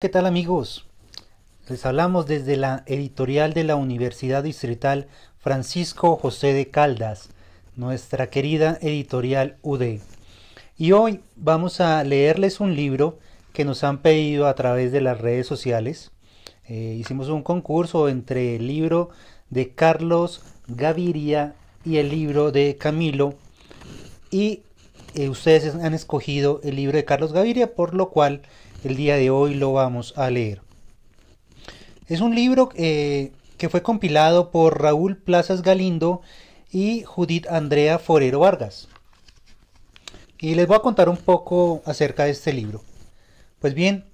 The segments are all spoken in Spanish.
¿Qué tal amigos? Les hablamos desde la editorial de la Universidad Distrital Francisco José de Caldas, nuestra querida editorial UD. Y hoy vamos a leerles un libro que nos han pedido a través de las redes sociales. Eh, hicimos un concurso entre el libro de Carlos Gaviria y el libro de Camilo y eh, ustedes han escogido el libro de Carlos Gaviria, por lo cual el día de hoy lo vamos a leer. Es un libro eh, que fue compilado por Raúl Plazas Galindo y Judith Andrea Forero Vargas. Y les voy a contar un poco acerca de este libro. Pues bien,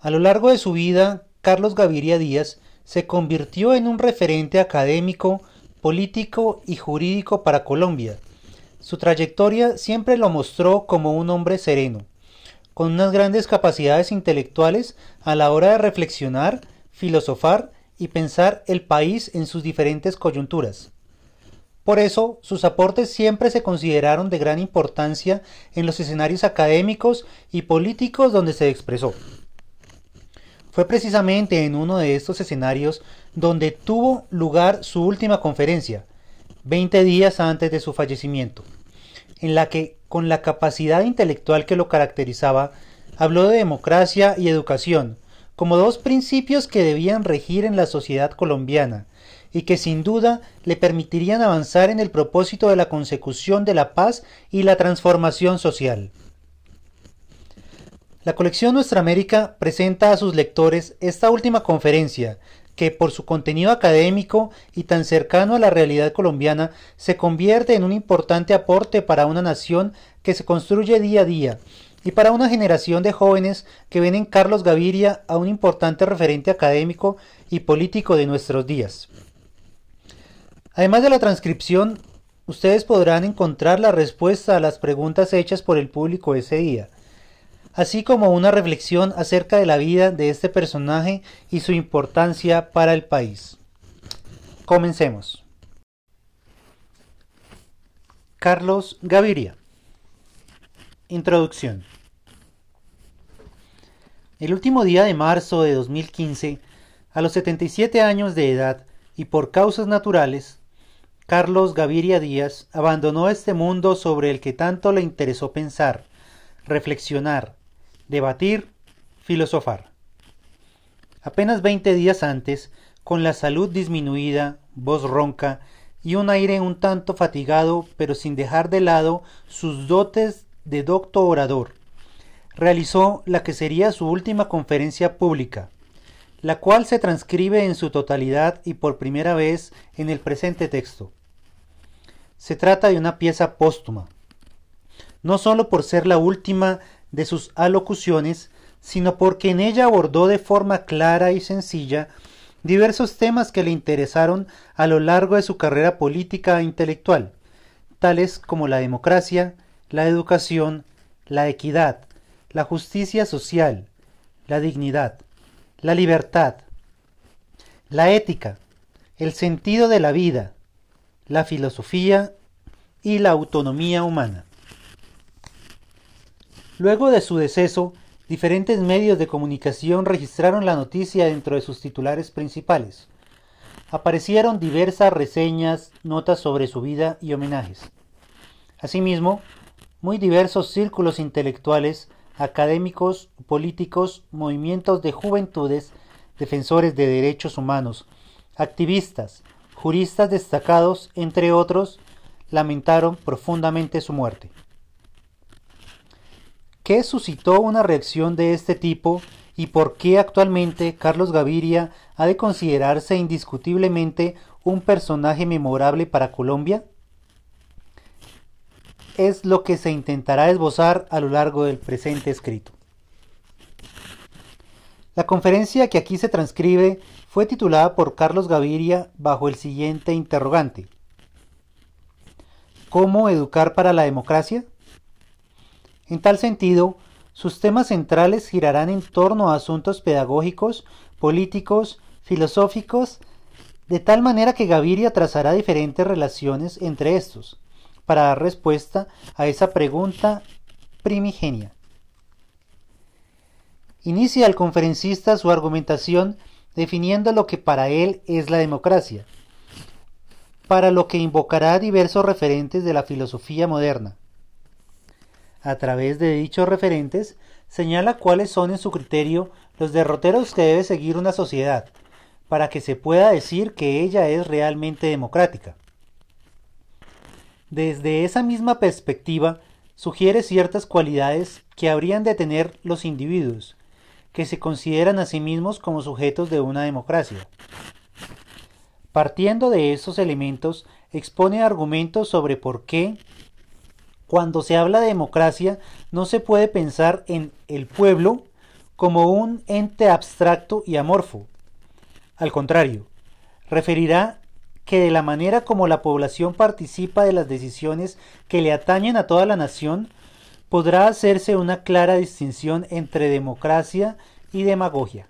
a lo largo de su vida, Carlos Gaviria Díaz se convirtió en un referente académico, político y jurídico para Colombia. Su trayectoria siempre lo mostró como un hombre sereno, con unas grandes capacidades intelectuales a la hora de reflexionar, filosofar y pensar el país en sus diferentes coyunturas. Por eso, sus aportes siempre se consideraron de gran importancia en los escenarios académicos y políticos donde se expresó. Fue precisamente en uno de estos escenarios donde tuvo lugar su última conferencia, 20 días antes de su fallecimiento, en la que con la capacidad intelectual que lo caracterizaba, habló de democracia y educación como dos principios que debían regir en la sociedad colombiana y que sin duda le permitirían avanzar en el propósito de la consecución de la paz y la transformación social. La colección Nuestra América presenta a sus lectores esta última conferencia, que por su contenido académico y tan cercano a la realidad colombiana se convierte en un importante aporte para una nación que se construye día a día y para una generación de jóvenes que ven en Carlos Gaviria a un importante referente académico y político de nuestros días. Además de la transcripción, ustedes podrán encontrar la respuesta a las preguntas hechas por el público ese día, así como una reflexión acerca de la vida de este personaje y su importancia para el país. Comencemos. Carlos Gaviria. Introducción. El último día de marzo de 2015, a los 77 años de edad y por causas naturales, Carlos Gaviria Díaz abandonó este mundo sobre el que tanto le interesó pensar, reflexionar, debatir, filosofar. Apenas veinte días antes, con la salud disminuida, voz ronca y un aire un tanto fatigado, pero sin dejar de lado sus dotes de docto orador, realizó la que sería su última conferencia pública, la cual se transcribe en su totalidad y por primera vez en el presente texto. Se trata de una pieza póstuma, no sólo por ser la última de sus alocuciones, sino porque en ella abordó de forma clara y sencilla diversos temas que le interesaron a lo largo de su carrera política e intelectual, tales como la democracia, la educación, la equidad, la justicia social, la dignidad, la libertad, la ética, el sentido de la vida, la filosofía y la autonomía humana. Luego de su deceso, diferentes medios de comunicación registraron la noticia dentro de sus titulares principales. Aparecieron diversas reseñas, notas sobre su vida y homenajes. Asimismo, muy diversos círculos intelectuales, académicos, políticos, movimientos de juventudes, defensores de derechos humanos, activistas, juristas destacados, entre otros, lamentaron profundamente su muerte. ¿Qué suscitó una reacción de este tipo y por qué actualmente Carlos Gaviria ha de considerarse indiscutiblemente un personaje memorable para Colombia? Es lo que se intentará esbozar a lo largo del presente escrito. La conferencia que aquí se transcribe fue titulada por Carlos Gaviria bajo el siguiente interrogante. ¿Cómo educar para la democracia? En tal sentido, sus temas centrales girarán en torno a asuntos pedagógicos, políticos, filosóficos, de tal manera que Gaviria trazará diferentes relaciones entre estos, para dar respuesta a esa pregunta primigenia. inicia el conferencista su argumentación definiendo lo que para él es la democracia, para lo que invocará diversos referentes de la filosofía moderna. A través de dichos referentes, señala cuáles son en su criterio los derroteros que debe seguir una sociedad, para que se pueda decir que ella es realmente democrática. Desde esa misma perspectiva, sugiere ciertas cualidades que habrían de tener los individuos, que se consideran a sí mismos como sujetos de una democracia. Partiendo de esos elementos, expone argumentos sobre por qué, cuando se habla de democracia, no se puede pensar en el pueblo como un ente abstracto y amorfo. Al contrario, referirá que de la manera como la población participa de las decisiones que le atañen a toda la nación, podrá hacerse una clara distinción entre democracia y demagogia.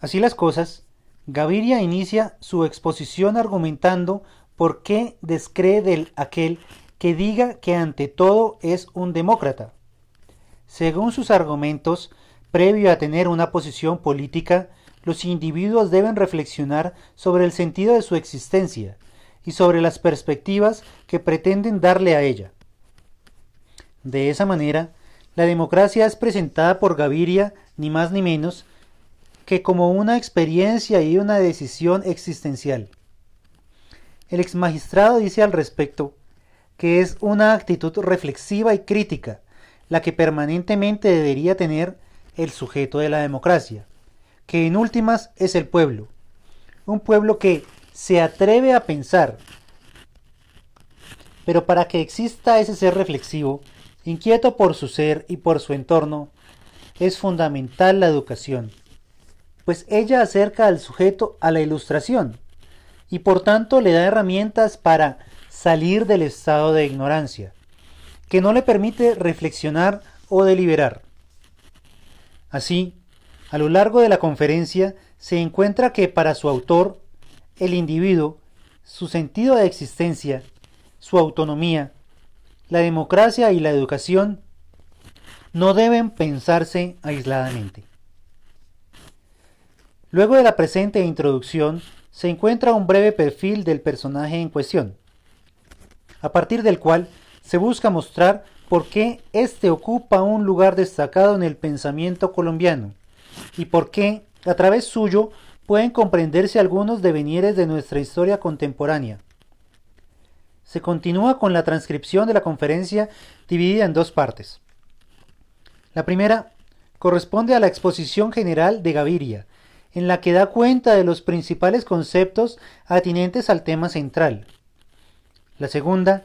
Así las cosas, Gaviria inicia su exposición argumentando por qué descree del aquel que diga que ante todo es un demócrata. Según sus argumentos, previo a tener una posición política, los individuos deben reflexionar sobre el sentido de su existencia y sobre las perspectivas que pretenden darle a ella. De esa manera, la democracia es presentada por Gaviria ni más ni menos que como una experiencia y una decisión existencial. El ex magistrado dice al respecto que es una actitud reflexiva y crítica la que permanentemente debería tener el sujeto de la democracia que en últimas es el pueblo. Un pueblo que se atreve a pensar. Pero para que exista ese ser reflexivo, inquieto por su ser y por su entorno, es fundamental la educación, pues ella acerca al sujeto a la ilustración y por tanto le da herramientas para salir del estado de ignorancia, que no le permite reflexionar o deliberar. Así, a lo largo de la conferencia se encuentra que para su autor, el individuo, su sentido de existencia, su autonomía, la democracia y la educación no deben pensarse aisladamente. Luego de la presente introducción se encuentra un breve perfil del personaje en cuestión, a partir del cual se busca mostrar por qué éste ocupa un lugar destacado en el pensamiento colombiano y por qué, a través suyo, pueden comprenderse algunos devenires de nuestra historia contemporánea. Se continúa con la transcripción de la conferencia dividida en dos partes. La primera corresponde a la exposición general de Gaviria, en la que da cuenta de los principales conceptos atinentes al tema central. La segunda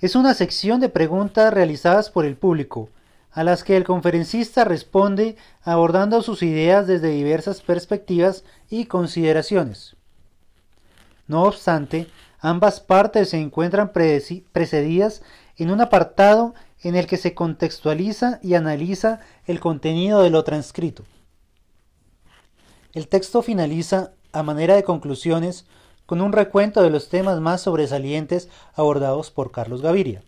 es una sección de preguntas realizadas por el público, a las que el conferencista responde abordando sus ideas desde diversas perspectivas y consideraciones. No obstante, ambas partes se encuentran precedidas en un apartado en el que se contextualiza y analiza el contenido de lo transcrito. El texto finaliza, a manera de conclusiones, con un recuento de los temas más sobresalientes abordados por Carlos Gaviria,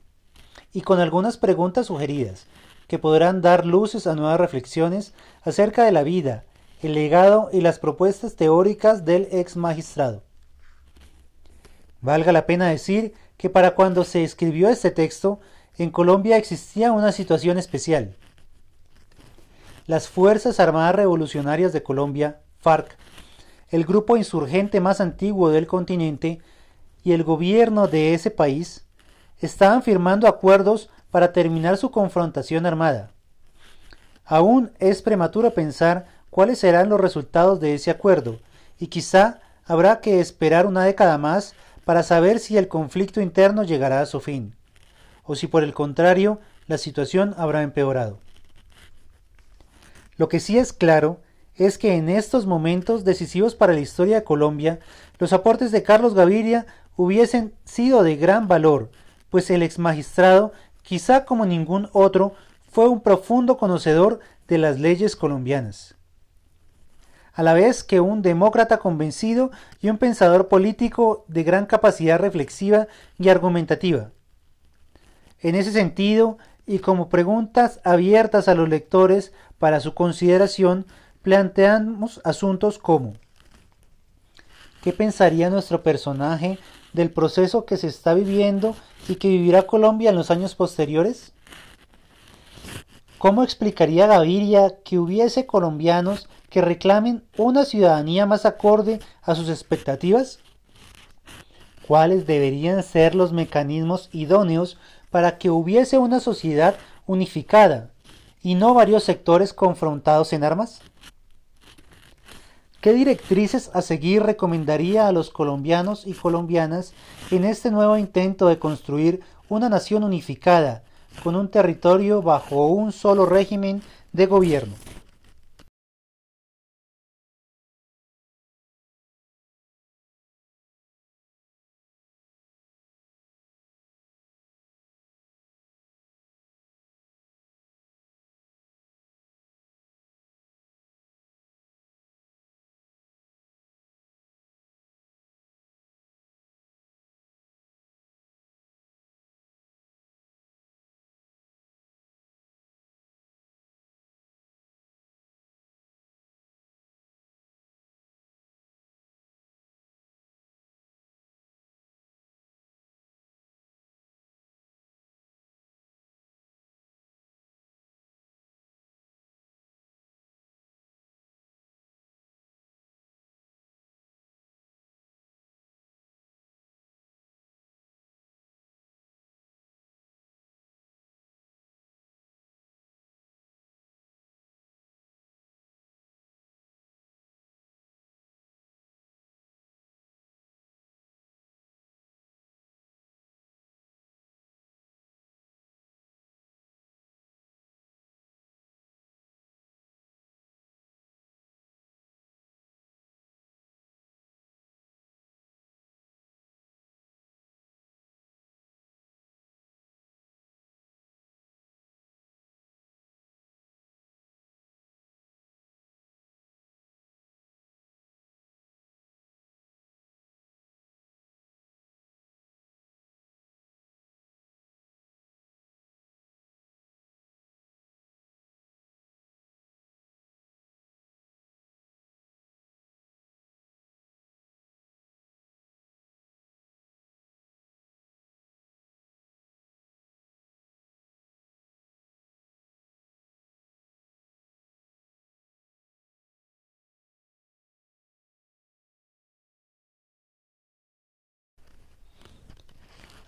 y con algunas preguntas sugeridas, que podrán dar luces a nuevas reflexiones acerca de la vida, el legado y las propuestas teóricas del ex magistrado. Valga la pena decir que para cuando se escribió este texto, en Colombia existía una situación especial. Las Fuerzas Armadas Revolucionarias de Colombia, FARC, el grupo insurgente más antiguo del continente, y el gobierno de ese país, estaban firmando acuerdos para terminar su confrontación armada. Aún es prematuro pensar cuáles serán los resultados de ese acuerdo, y quizá habrá que esperar una década más para saber si el conflicto interno llegará a su fin, o si por el contrario la situación habrá empeorado. Lo que sí es claro es que en estos momentos decisivos para la historia de Colombia, los aportes de Carlos Gaviria hubiesen sido de gran valor, pues el ex magistrado quizá como ningún otro, fue un profundo conocedor de las leyes colombianas. A la vez que un demócrata convencido y un pensador político de gran capacidad reflexiva y argumentativa. En ese sentido, y como preguntas abiertas a los lectores para su consideración, planteamos asuntos como ¿Qué pensaría nuestro personaje del proceso que se está viviendo y que vivirá Colombia en los años posteriores? ¿Cómo explicaría Gaviria que hubiese colombianos que reclamen una ciudadanía más acorde a sus expectativas? ¿Cuáles deberían ser los mecanismos idóneos para que hubiese una sociedad unificada y no varios sectores confrontados en armas? ¿Qué directrices a seguir recomendaría a los colombianos y colombianas en este nuevo intento de construir una nación unificada con un territorio bajo un solo régimen de gobierno?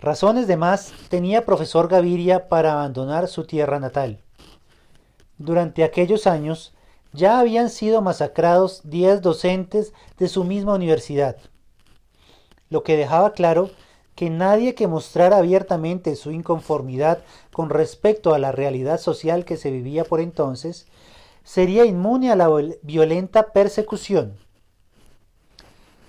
Razones de más tenía profesor Gaviria para abandonar su tierra natal. Durante aquellos años ya habían sido masacrados diez docentes de su misma universidad, lo que dejaba claro que nadie que mostrara abiertamente su inconformidad con respecto a la realidad social que se vivía por entonces sería inmune a la violenta persecución.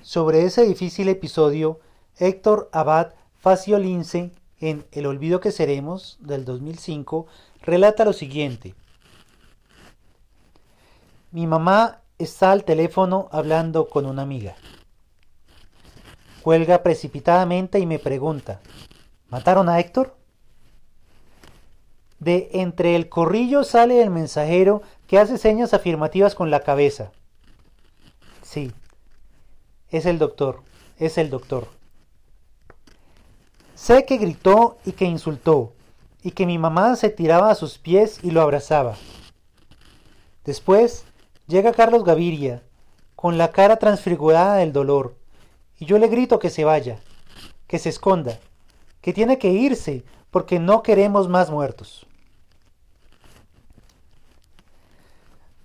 Sobre ese difícil episodio, Héctor Abad Facio Lince, en El olvido que seremos, del 2005, relata lo siguiente. Mi mamá está al teléfono hablando con una amiga. Cuelga precipitadamente y me pregunta, ¿mataron a Héctor? De entre el corrillo sale el mensajero que hace señas afirmativas con la cabeza. Sí, es el doctor, es el doctor. Sé que gritó y que insultó, y que mi mamá se tiraba a sus pies y lo abrazaba. Después llega Carlos Gaviria, con la cara transfigurada del dolor, y yo le grito que se vaya, que se esconda, que tiene que irse, porque no queremos más muertos.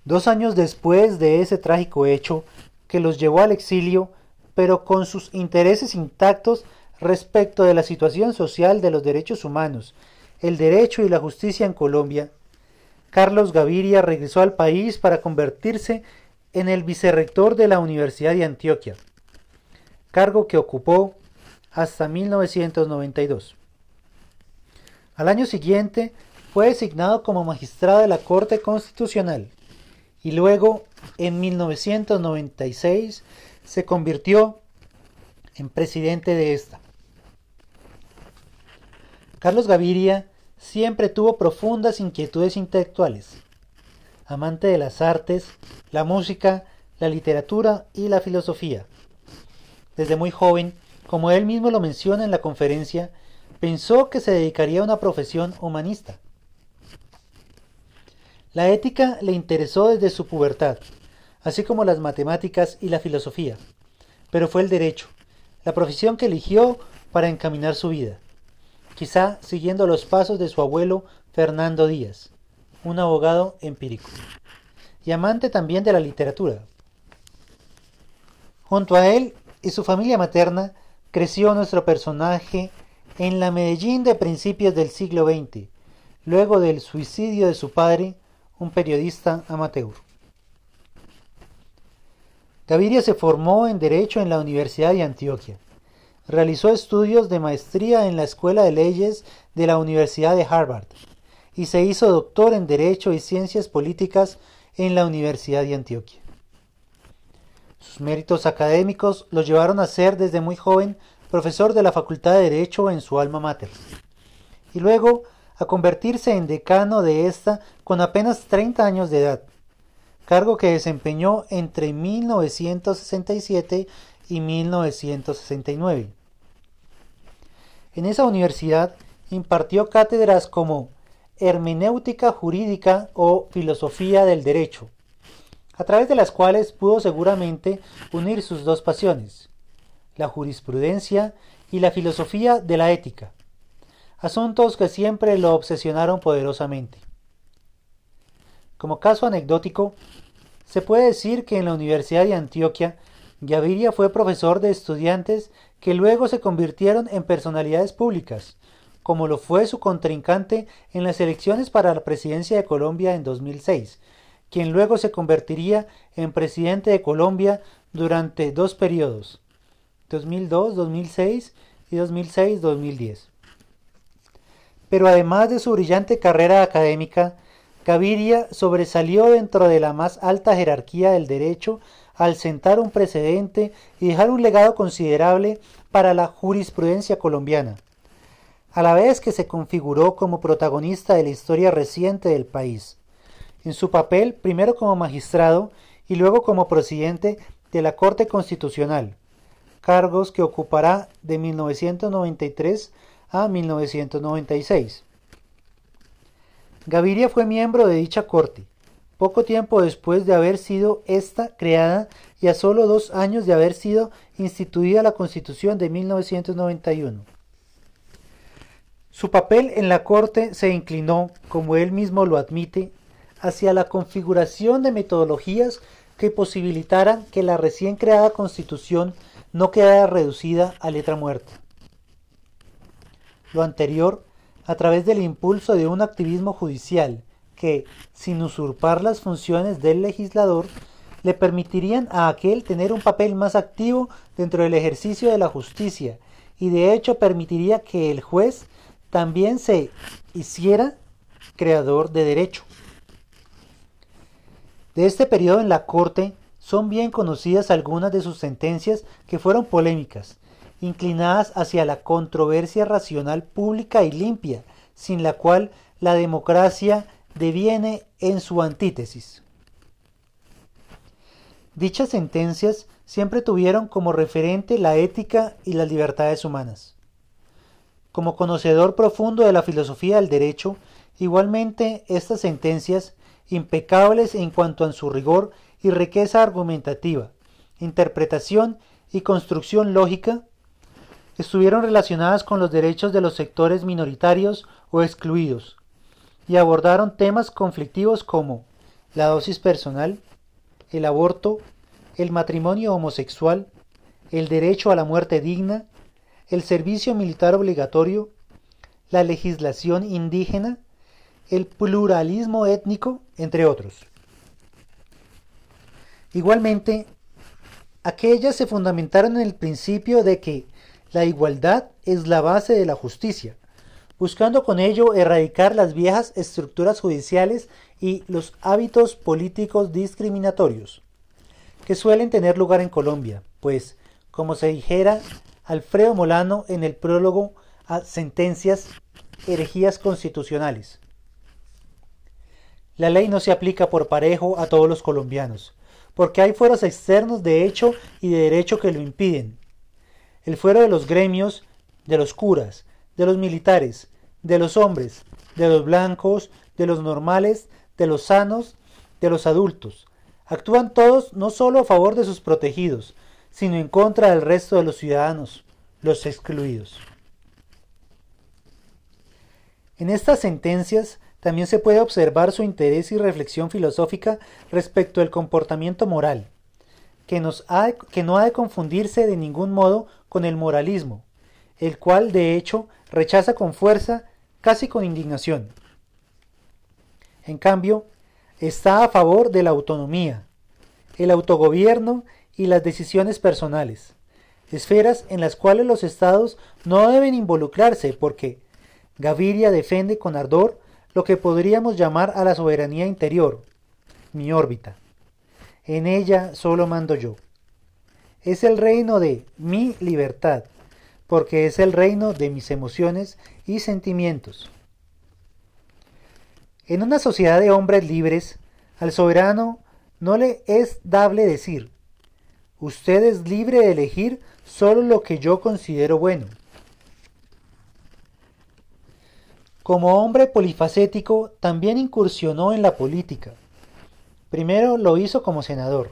Dos años después de ese trágico hecho, que los llevó al exilio, pero con sus intereses intactos respecto de la situación social de los derechos humanos, el derecho y la justicia en Colombia, Carlos Gaviria regresó al país para convertirse en el vicerrector de la Universidad de Antioquia, cargo que ocupó hasta 1992. Al año siguiente fue designado como magistrado de la Corte Constitucional y luego, en 1996, se convirtió en presidente de esta. Carlos Gaviria siempre tuvo profundas inquietudes intelectuales. Amante de las artes, la música, la literatura y la filosofía. Desde muy joven, como él mismo lo menciona en la conferencia, pensó que se dedicaría a una profesión humanista. La ética le interesó desde su pubertad, así como las matemáticas y la filosofía, pero fue el derecho, la profesión que eligió para encaminar su vida, quizá siguiendo los pasos de su abuelo Fernando Díaz, un abogado empírico, y amante también de la literatura. Junto a él y su familia materna creció nuestro personaje en la Medellín de principios del siglo XX, luego del suicidio de su padre, un periodista amateur. Gaviria se formó en Derecho en la Universidad de Antioquia. Realizó estudios de maestría en la Escuela de Leyes de la Universidad de Harvard y se hizo doctor en Derecho y Ciencias Políticas en la Universidad de Antioquia. Sus méritos académicos lo llevaron a ser desde muy joven profesor de la Facultad de Derecho en su alma mater, y luego a convertirse en decano de esta con apenas 30 años de edad, cargo que desempeñó entre 1967 y 1969. En esa universidad impartió cátedras como hermenéutica jurídica o filosofía del derecho, a través de las cuales pudo seguramente unir sus dos pasiones, la jurisprudencia y la filosofía de la ética, asuntos que siempre lo obsesionaron poderosamente. Como caso anecdótico, se puede decir que en la Universidad de Antioquia, Gaviria fue profesor de estudiantes que luego se convirtieron en personalidades públicas, como lo fue su contrincante en las elecciones para la presidencia de Colombia en 2006, quien luego se convertiría en presidente de Colombia durante dos periodos, 2002-2006 y 2006-2010. Pero además de su brillante carrera académica, Gaviria sobresalió dentro de la más alta jerarquía del derecho al sentar un precedente y dejar un legado considerable para la jurisprudencia colombiana, a la vez que se configuró como protagonista de la historia reciente del país, en su papel primero como magistrado y luego como presidente de la Corte Constitucional, cargos que ocupará de 1993 a 1996. Gaviria fue miembro de dicha corte, poco tiempo después de haber sido esta creada y a solo dos años de haber sido instituida la Constitución de 1991. Su papel en la Corte se inclinó, como él mismo lo admite, hacia la configuración de metodologías que posibilitaran que la recién creada Constitución no quedara reducida a letra muerta. Lo anterior a través del impulso de un activismo judicial que, sin usurpar las funciones del legislador, le permitirían a aquel tener un papel más activo dentro del ejercicio de la justicia y de hecho permitiría que el juez también se hiciera creador de derecho. De este periodo en la Corte son bien conocidas algunas de sus sentencias que fueron polémicas, inclinadas hacia la controversia racional pública y limpia, sin la cual la democracia deviene en su antítesis. Dichas sentencias siempre tuvieron como referente la ética y las libertades humanas. Como conocedor profundo de la filosofía del derecho, igualmente estas sentencias impecables en cuanto a su rigor y riqueza argumentativa, interpretación y construcción lógica, estuvieron relacionadas con los derechos de los sectores minoritarios o excluidos, y abordaron temas conflictivos como la dosis personal, el aborto, el matrimonio homosexual, el derecho a la muerte digna, el servicio militar obligatorio, la legislación indígena, el pluralismo étnico, entre otros. Igualmente, aquellas se fundamentaron en el principio de que la igualdad es la base de la justicia, buscando con ello erradicar las viejas estructuras judiciales y los hábitos políticos discriminatorios que suelen tener lugar en Colombia, pues, como se dijera Alfredo Molano en el prólogo a Sentencias herejías constitucionales. La ley no se aplica por parejo a todos los colombianos, porque hay fueros externos de hecho y de derecho que lo impiden. El fuero de los gremios, de los curas, de los militares, de los hombres, de los blancos, de los normales, de los sanos, de los adultos. Actúan todos no solo a favor de sus protegidos, sino en contra del resto de los ciudadanos, los excluidos. En estas sentencias también se puede observar su interés y reflexión filosófica respecto al comportamiento moral, que, nos que no ha de confundirse de ningún modo con el moralismo, el cual de hecho rechaza con fuerza, casi con indignación. En cambio, está a favor de la autonomía, el autogobierno y las decisiones personales, esferas en las cuales los estados no deben involucrarse porque Gaviria defiende con ardor lo que podríamos llamar a la soberanía interior, mi órbita. En ella solo mando yo. Es el reino de mi libertad, porque es el reino de mis emociones y sentimientos. En una sociedad de hombres libres, al soberano no le es dable decir, usted es libre de elegir solo lo que yo considero bueno. Como hombre polifacético, también incursionó en la política. Primero lo hizo como senador,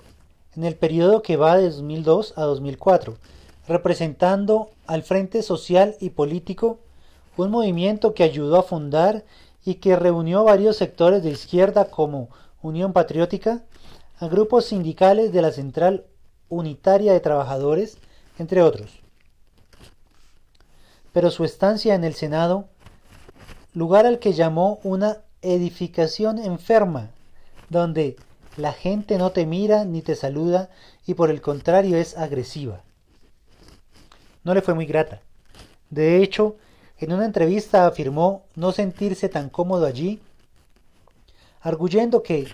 en el periodo que va de 2002 a 2004, representando al Frente Social y Político, un movimiento que ayudó a fundar y que reunió varios sectores de izquierda como Unión Patriótica, a grupos sindicales de la Central Unitaria de Trabajadores, entre otros. Pero su estancia en el Senado, lugar al que llamó una edificación enferma, donde la gente no te mira ni te saluda y por el contrario es agresiva. No le fue muy grata. De hecho, en una entrevista afirmó no sentirse tan cómodo allí, arguyendo que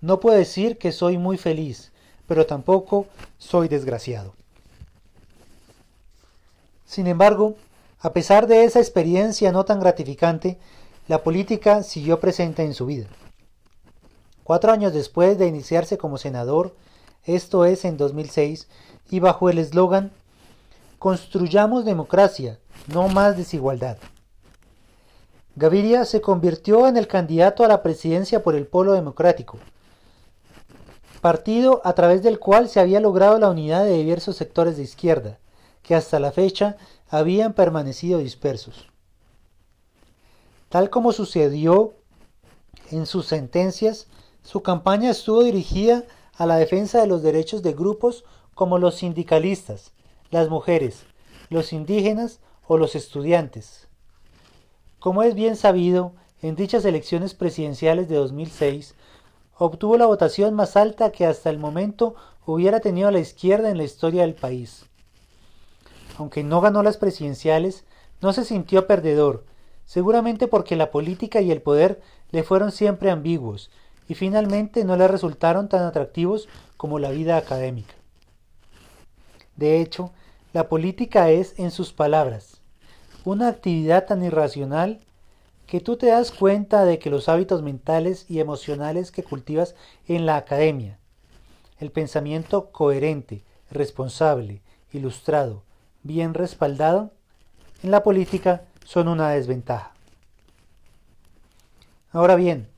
no puedo decir que soy muy feliz, pero tampoco soy desgraciado. Sin embargo, a pesar de esa experiencia no tan gratificante, la política siguió presente en su vida. Cuatro años después de iniciarse como senador, esto es en 2006, y bajo el eslogan Construyamos democracia, no más desigualdad. Gaviria se convirtió en el candidato a la presidencia por el Polo Democrático, partido a través del cual se había logrado la unidad de diversos sectores de izquierda, que hasta la fecha habían permanecido dispersos. Tal como sucedió en sus sentencias, su campaña estuvo dirigida a la defensa de los derechos de grupos como los sindicalistas, las mujeres, los indígenas o los estudiantes. Como es bien sabido, en dichas elecciones presidenciales de 2006, obtuvo la votación más alta que hasta el momento hubiera tenido la izquierda en la historia del país. Aunque no ganó las presidenciales, no se sintió perdedor, seguramente porque la política y el poder le fueron siempre ambiguos y finalmente no le resultaron tan atractivos como la vida académica. De hecho, la política es, en sus palabras, una actividad tan irracional que tú te das cuenta de que los hábitos mentales y emocionales que cultivas en la academia, el pensamiento coherente, responsable, ilustrado, bien respaldado, en la política son una desventaja. Ahora bien,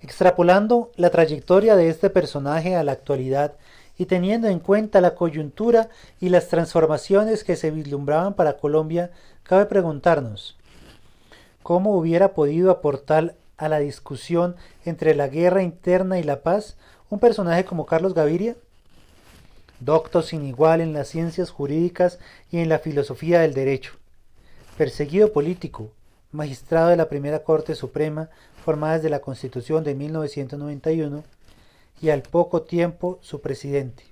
extrapolando la trayectoria de este personaje a la actualidad y teniendo en cuenta la coyuntura y las transformaciones que se vislumbraban para Colombia, cabe preguntarnos, ¿cómo hubiera podido aportar a la discusión entre la guerra interna y la paz un personaje como Carlos Gaviria? Doctor sin igual en las ciencias jurídicas y en la filosofía del derecho, perseguido político, magistrado de la Primera Corte Suprema formada desde la Constitución de 1991, y al poco tiempo su presidente.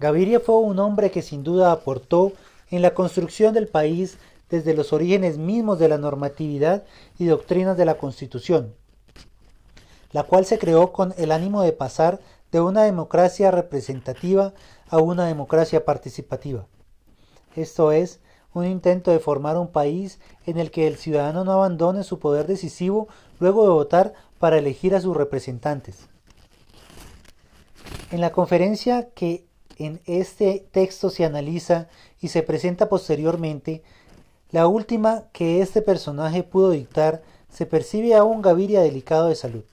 Gaviria fue un hombre que sin duda aportó en la construcción del país desde los orígenes mismos de la normatividad y doctrinas de la Constitución, la cual se creó con el ánimo de pasar de una democracia representativa a una democracia participativa, esto es, un intento de formar un país en el que el ciudadano no abandone su poder decisivo luego de votar para elegir a sus representantes. En la conferencia que en este texto se analiza y se presenta posteriormente, la última que este personaje pudo dictar se percibe a un Gaviria delicado de salud.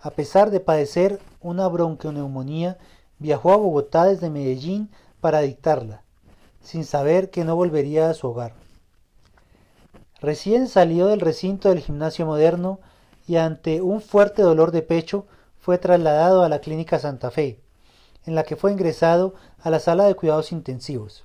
A pesar de padecer una bronquioneumonía, viajó a Bogotá desde Medellín para dictarla, sin saber que no volvería a su hogar. Recién salió del recinto del gimnasio moderno y ante un fuerte dolor de pecho fue trasladado a la clínica Santa Fe, en la que fue ingresado a la sala de cuidados intensivos.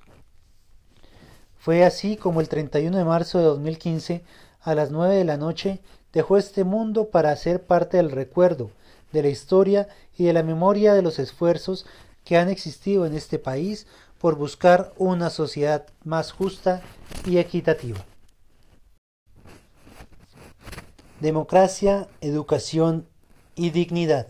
Fue así como el 31 de marzo de 2015, a las 9 de la noche, dejó este mundo para ser parte del recuerdo, de la historia y de la memoria de los esfuerzos que han existido en este país por buscar una sociedad más justa y equitativa. Democracia, educación y dignidad.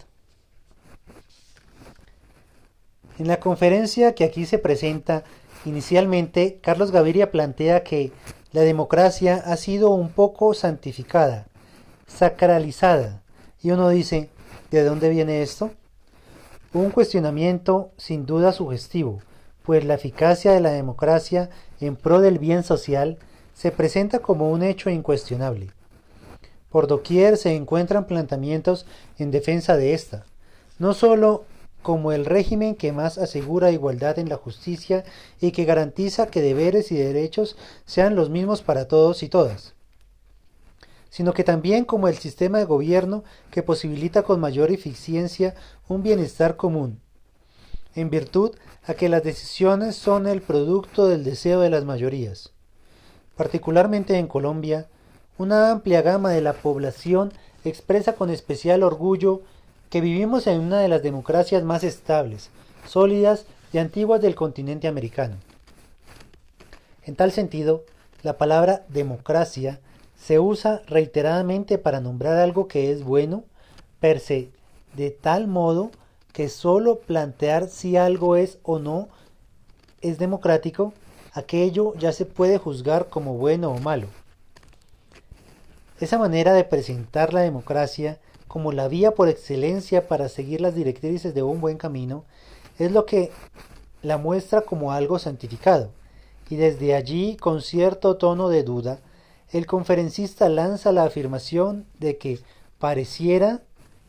En la conferencia que aquí se presenta, inicialmente Carlos Gaviria plantea que la democracia ha sido un poco santificada, sacralizada, y uno dice, ¿de dónde viene esto? Un cuestionamiento sin duda sugestivo, pues la eficacia de la democracia en pro del bien social se presenta como un hecho incuestionable. Por doquier se encuentran planteamientos en defensa de esta, no sólo como el régimen que más asegura igualdad en la justicia y que garantiza que deberes y derechos sean los mismos para todos y todas, sino que también como el sistema de gobierno que posibilita con mayor eficiencia un bienestar común, en virtud a que las decisiones son el producto del deseo de las mayorías. Particularmente en Colombia, una amplia gama de la población expresa con especial orgullo que vivimos en una de las democracias más estables, sólidas y antiguas del continente americano. En tal sentido, la palabra democracia se usa reiteradamente para nombrar algo que es bueno per se, de tal modo que sólo plantear si algo es o no es democrático, aquello ya se puede juzgar como bueno o malo. Esa manera de presentar la democracia como la vía por excelencia para seguir las directrices de un buen camino, es lo que la muestra como algo santificado. Y desde allí, con cierto tono de duda, el conferencista lanza la afirmación de que pareciera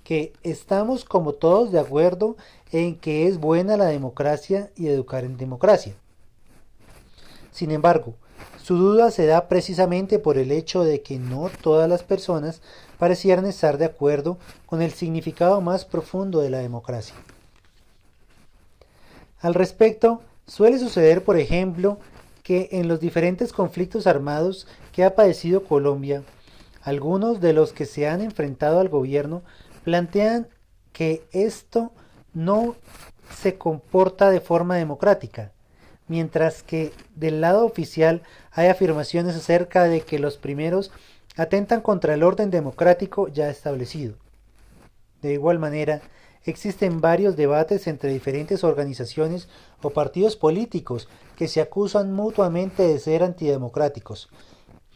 que estamos como todos de acuerdo en que es buena la democracia y educar en democracia. Sin embargo, su duda se da precisamente por el hecho de que no todas las personas parecieran estar de acuerdo con el significado más profundo de la democracia. Al respecto, suele suceder, por ejemplo, que en los diferentes conflictos armados que ha padecido Colombia, algunos de los que se han enfrentado al gobierno plantean que esto no se comporta de forma democrática, mientras que del lado oficial hay afirmaciones acerca de que los primeros atentan contra el orden democrático ya establecido. De igual manera, existen varios debates entre diferentes organizaciones o partidos políticos que se acusan mutuamente de ser antidemocráticos,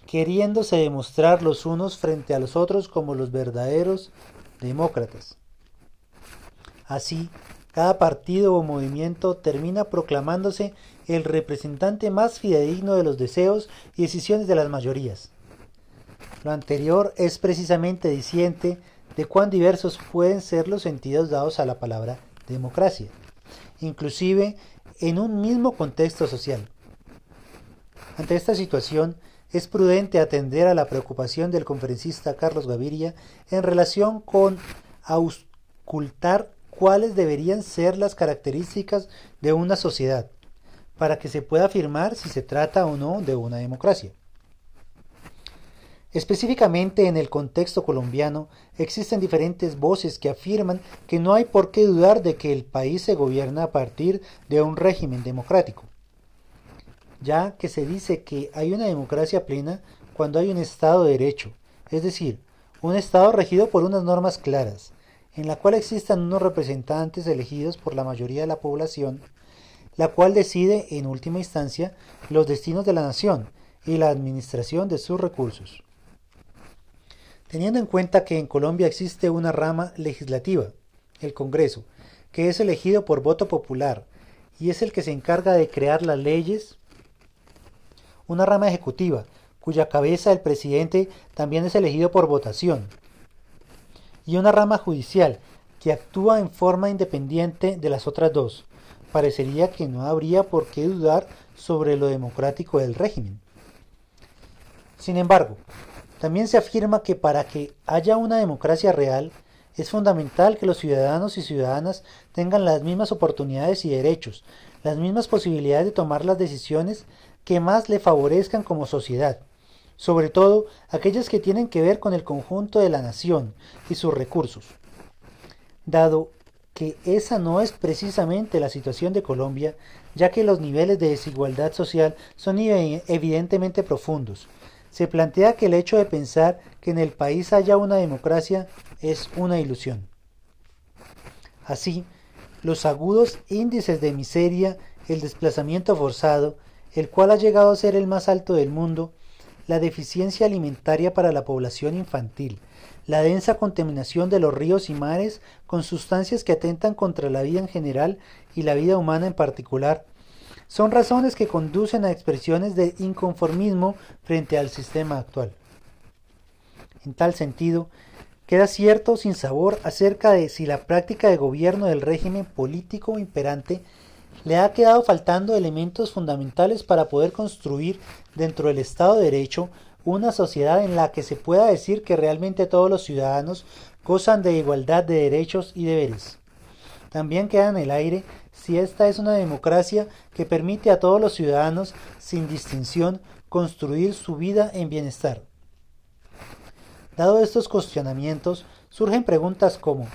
queriéndose demostrar los unos frente a los otros como los verdaderos demócratas. Así, cada partido o movimiento termina proclamándose el representante más fidedigno de los deseos y decisiones de las mayorías. Lo anterior es precisamente diciente de cuán diversos pueden ser los sentidos dados a la palabra democracia, inclusive en un mismo contexto social. Ante esta situación, es prudente atender a la preocupación del conferencista Carlos Gaviria en relación con auscultar cuáles deberían ser las características de una sociedad, para que se pueda afirmar si se trata o no de una democracia. Específicamente en el contexto colombiano existen diferentes voces que afirman que no hay por qué dudar de que el país se gobierna a partir de un régimen democrático, ya que se dice que hay una democracia plena cuando hay un Estado de Derecho, es decir, un Estado regido por unas normas claras, en la cual existan unos representantes elegidos por la mayoría de la población la cual decide, en última instancia, los destinos de la nación y la administración de sus recursos. Teniendo en cuenta que en Colombia existe una rama legislativa, el Congreso, que es elegido por voto popular y es el que se encarga de crear las leyes, una rama ejecutiva, cuya cabeza el presidente también es elegido por votación, y una rama judicial, que actúa en forma independiente de las otras dos. Parecería que no habría por qué dudar sobre lo democrático del régimen. Sin embargo, también se afirma que para que haya una democracia real, es fundamental que los ciudadanos y ciudadanas tengan las mismas oportunidades y derechos, las mismas posibilidades de tomar las decisiones que más le favorezcan como sociedad, sobre todo aquellas que tienen que ver con el conjunto de la nación y sus recursos. Dado que esa no es precisamente la situación de Colombia, ya que los niveles de desigualdad social son evidentemente profundos, se plantea que el hecho de pensar que en el país haya una democracia es una ilusión. Así, los agudos índices de miseria, el desplazamiento forzado, el cual ha llegado a ser el más alto del mundo, la deficiencia alimentaria para la población infantil, la densa contaminación de los ríos y mares con sustancias que atentan contra la vida en general y la vida humana en particular, son razones que conducen a expresiones de inconformismo frente al sistema actual. En tal sentido, queda cierto sin sabor acerca de si la práctica de gobierno del régimen político imperante le ha quedado faltando elementos fundamentales para poder construir dentro del Estado de Derecho una sociedad en la que se pueda decir que realmente todos los ciudadanos gozan de igualdad de derechos y deberes. También queda en el aire si esta es una democracia que permite a todos los ciudadanos, sin distinción, construir su vida en bienestar. Dado estos cuestionamientos, surgen preguntas como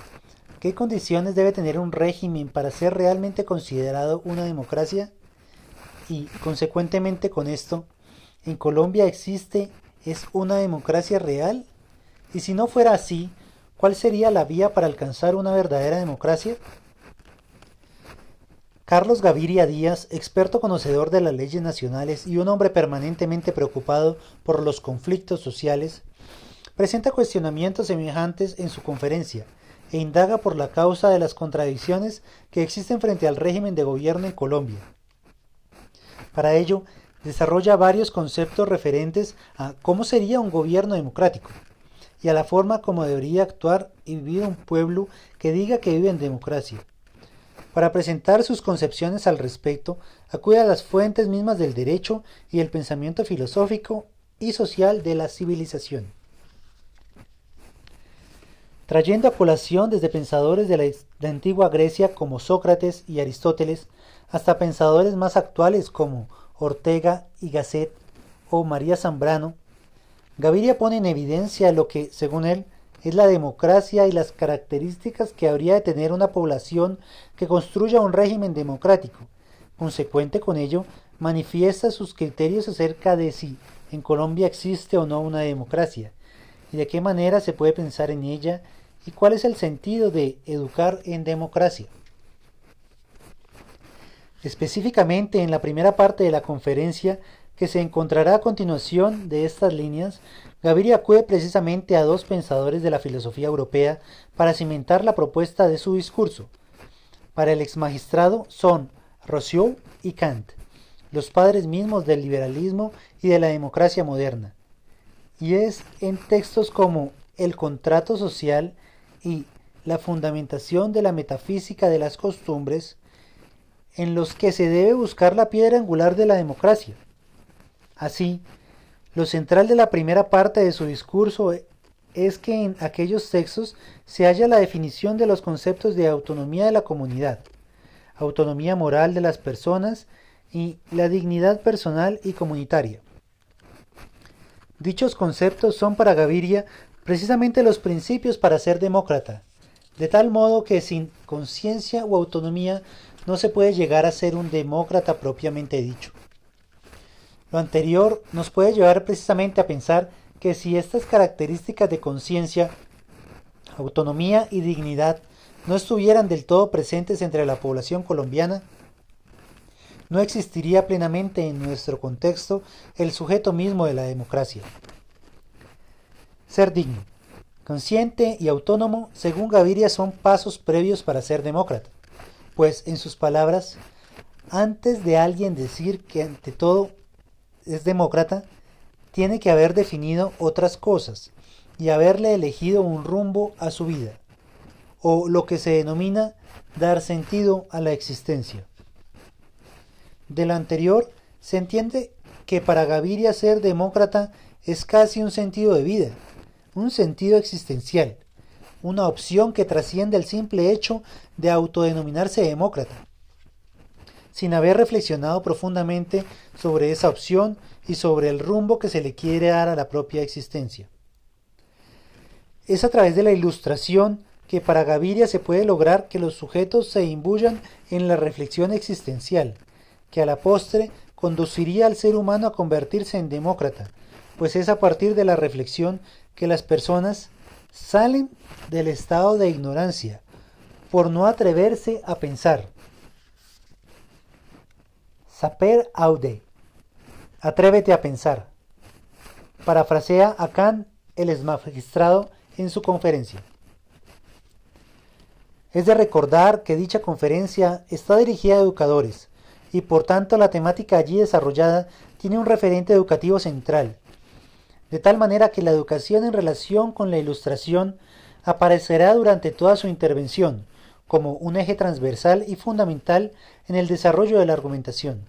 ¿qué condiciones debe tener un régimen para ser realmente considerado una democracia? Y, consecuentemente con esto, ¿en Colombia existe, es una democracia real? Y si no fuera así, ¿cuál sería la vía para alcanzar una verdadera democracia? Carlos Gaviria Díaz, experto conocedor de las leyes nacionales y un hombre permanentemente preocupado por los conflictos sociales, presenta cuestionamientos semejantes en su conferencia e indaga por la causa de las contradicciones que existen frente al régimen de gobierno en Colombia. Para ello, desarrolla varios conceptos referentes a cómo sería un gobierno democrático y a la forma como debería actuar y vivir un pueblo que diga que vive en democracia para presentar sus concepciones al respecto, acude a las fuentes mismas del derecho y el pensamiento filosófico y social de la civilización. Trayendo a colación desde pensadores de la, antigua Grecia como Sócrates y Aristóteles, hasta pensadores más actuales como Ortega y Gasset o María Zambrano, Gaviria pone en evidencia lo que, según él, es la democracia y las características que habría de tener una población que construya un régimen democrático. Consecuente con ello, manifiesta sus criterios acerca de si en Colombia existe o no una democracia, y de qué manera se puede pensar en ella, y cuál es el sentido de educar en democracia. Específicamente en la primera parte de la conferencia, que se encontrará a continuación de estas líneas, Gaviria acude precisamente a dos pensadores de la filosofía europea para cimentar la propuesta de su discurso. Para el exmagistrado son Rousseau y Kant, los padres mismos del liberalismo y de la democracia moderna. Y es en textos como El contrato social y La fundamentación de la metafísica de las costumbres en los que se debe buscar la piedra angular de la democracia. Así, lo central de la primera parte de su discurso es que en aquellos textos se halla la definición de los conceptos de autonomía de la comunidad, autonomía moral de las personas y la dignidad personal y comunitaria. Dichos conceptos son para Gaviria precisamente los principios para ser demócrata, de tal modo que sin conciencia o autonomía no se puede llegar a ser un demócrata propiamente dicho. Lo anterior nos puede llevar precisamente a pensar que si estas características de conciencia, autonomía y dignidad no estuvieran del todo presentes entre la población colombiana, no existiría plenamente en nuestro contexto el sujeto mismo de la democracia. Ser digno, consciente y autónomo, según Gaviria, son pasos previos para ser demócrata, pues en sus palabras, antes de alguien decir que ante todo es demócrata, tiene que haber definido otras cosas y haberle elegido un rumbo a su vida, o lo que se denomina dar sentido a la existencia. De lo anterior, se entiende que para Gaviria ser demócrata es casi un sentido de vida, un sentido existencial, una opción que trasciende el simple hecho de autodenominarse demócrata, sin haber reflexionado profundamente sobre esa opción y sobre el rumbo que se le quiere dar a la propia existencia. Es a través de la ilustración que para Gaviria se puede lograr que los sujetos se imbuyan en la reflexión existencial, que a la postre conduciría al ser humano a convertirse en demócrata, pues es a partir de la reflexión que las personas salen del estado de ignorancia por no atreverse a pensar. Saper aude. Atrévete a pensar. Parafrasea a Kant el magistrado en su conferencia. Es de recordar que dicha conferencia está dirigida a educadores y por tanto la temática allí desarrollada tiene un referente educativo central, de tal manera que la educación en relación con la ilustración aparecerá durante toda su intervención como un eje transversal y fundamental en el desarrollo de la argumentación.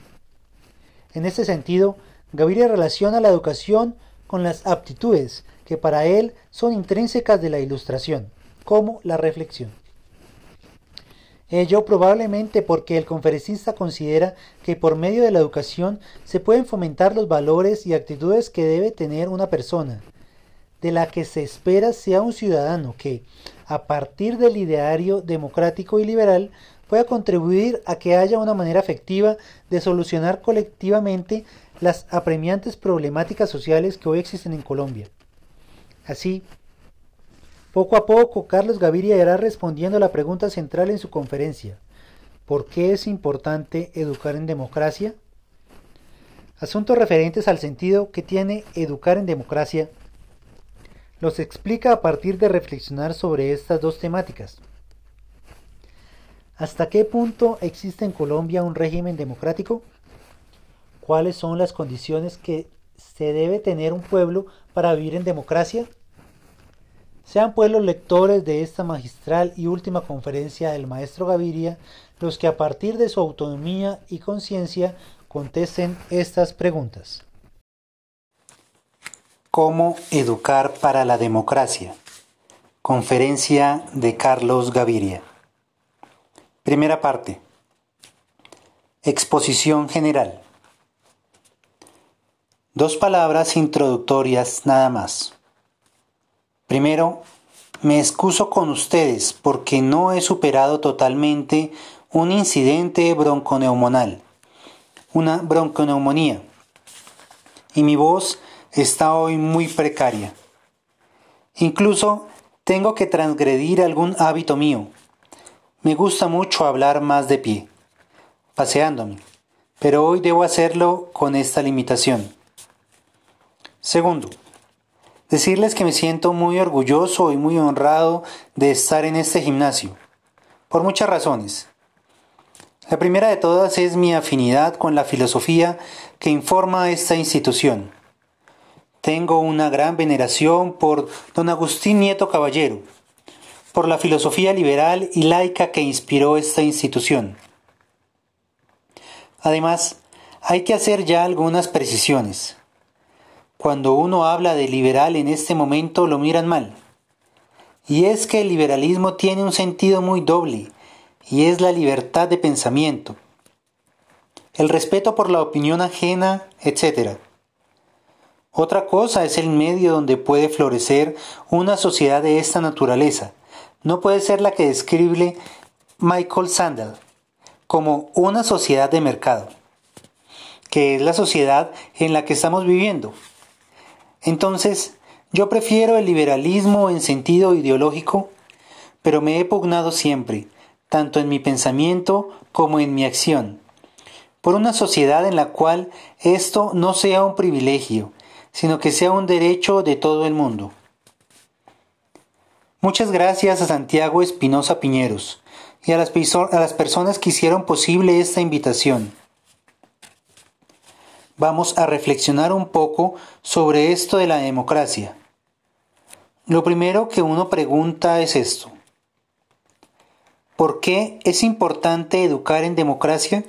En este sentido, Gaviria relaciona la educación con las aptitudes que para él son intrínsecas de la ilustración, como la reflexión. Ello probablemente porque el conferencista considera que por medio de la educación se pueden fomentar los valores y actitudes que debe tener una persona, de la que se espera sea un ciudadano que, a partir del ideario democrático y liberal, pueda contribuir a que haya una manera efectiva de solucionar colectivamente las apremiantes problemáticas sociales que hoy existen en Colombia. Así, poco a poco, Carlos Gaviria irá respondiendo a la pregunta central en su conferencia. ¿Por qué es importante educar en democracia? Asuntos referentes al sentido que tiene educar en democracia los explica a partir de reflexionar sobre estas dos temáticas. ¿Hasta qué punto existe en Colombia un régimen democrático? ¿Cuáles son las condiciones que se debe tener un pueblo para vivir en democracia? Sean pues los lectores de esta magistral y última conferencia del maestro Gaviria los que a partir de su autonomía y conciencia contesten estas preguntas. ¿Cómo educar para la democracia? Conferencia de Carlos Gaviria. Primera parte. Exposición general. Dos palabras introductorias nada más. Primero, me excuso con ustedes porque no he superado totalmente un incidente bronconeumonal, una bronconeumonía, y mi voz está hoy muy precaria. Incluso tengo que transgredir algún hábito mío. Me gusta mucho hablar más de pie, paseándome, pero hoy debo hacerlo con esta limitación. Segundo, Decirles que me siento muy orgulloso y muy honrado de estar en este gimnasio, por muchas razones. La primera de todas es mi afinidad con la filosofía que informa esta institución. Tengo una gran veneración por don Agustín Nieto Caballero, por la filosofía liberal y laica que inspiró esta institución. Además, hay que hacer ya algunas precisiones. Cuando uno habla de liberal en este momento lo miran mal. Y es que el liberalismo tiene un sentido muy doble, y es la libertad de pensamiento, el respeto por la opinión ajena, etc. Otra cosa es el medio donde puede florecer una sociedad de esta naturaleza. No puede ser la que describe Michael Sandel como una sociedad de mercado, que es la sociedad en la que estamos viviendo. Entonces, yo prefiero el liberalismo en sentido ideológico, pero me he pugnado siempre, tanto en mi pensamiento como en mi acción, por una sociedad en la cual esto no sea un privilegio, sino que sea un derecho de todo el mundo. Muchas gracias a Santiago Espinosa Piñeros y a las, personas que hicieron posible esta invitación. Vamos a reflexionar un poco sobre esto de la democracia. Lo primero que uno pregunta es esto. ¿Por qué es importante educar en democracia?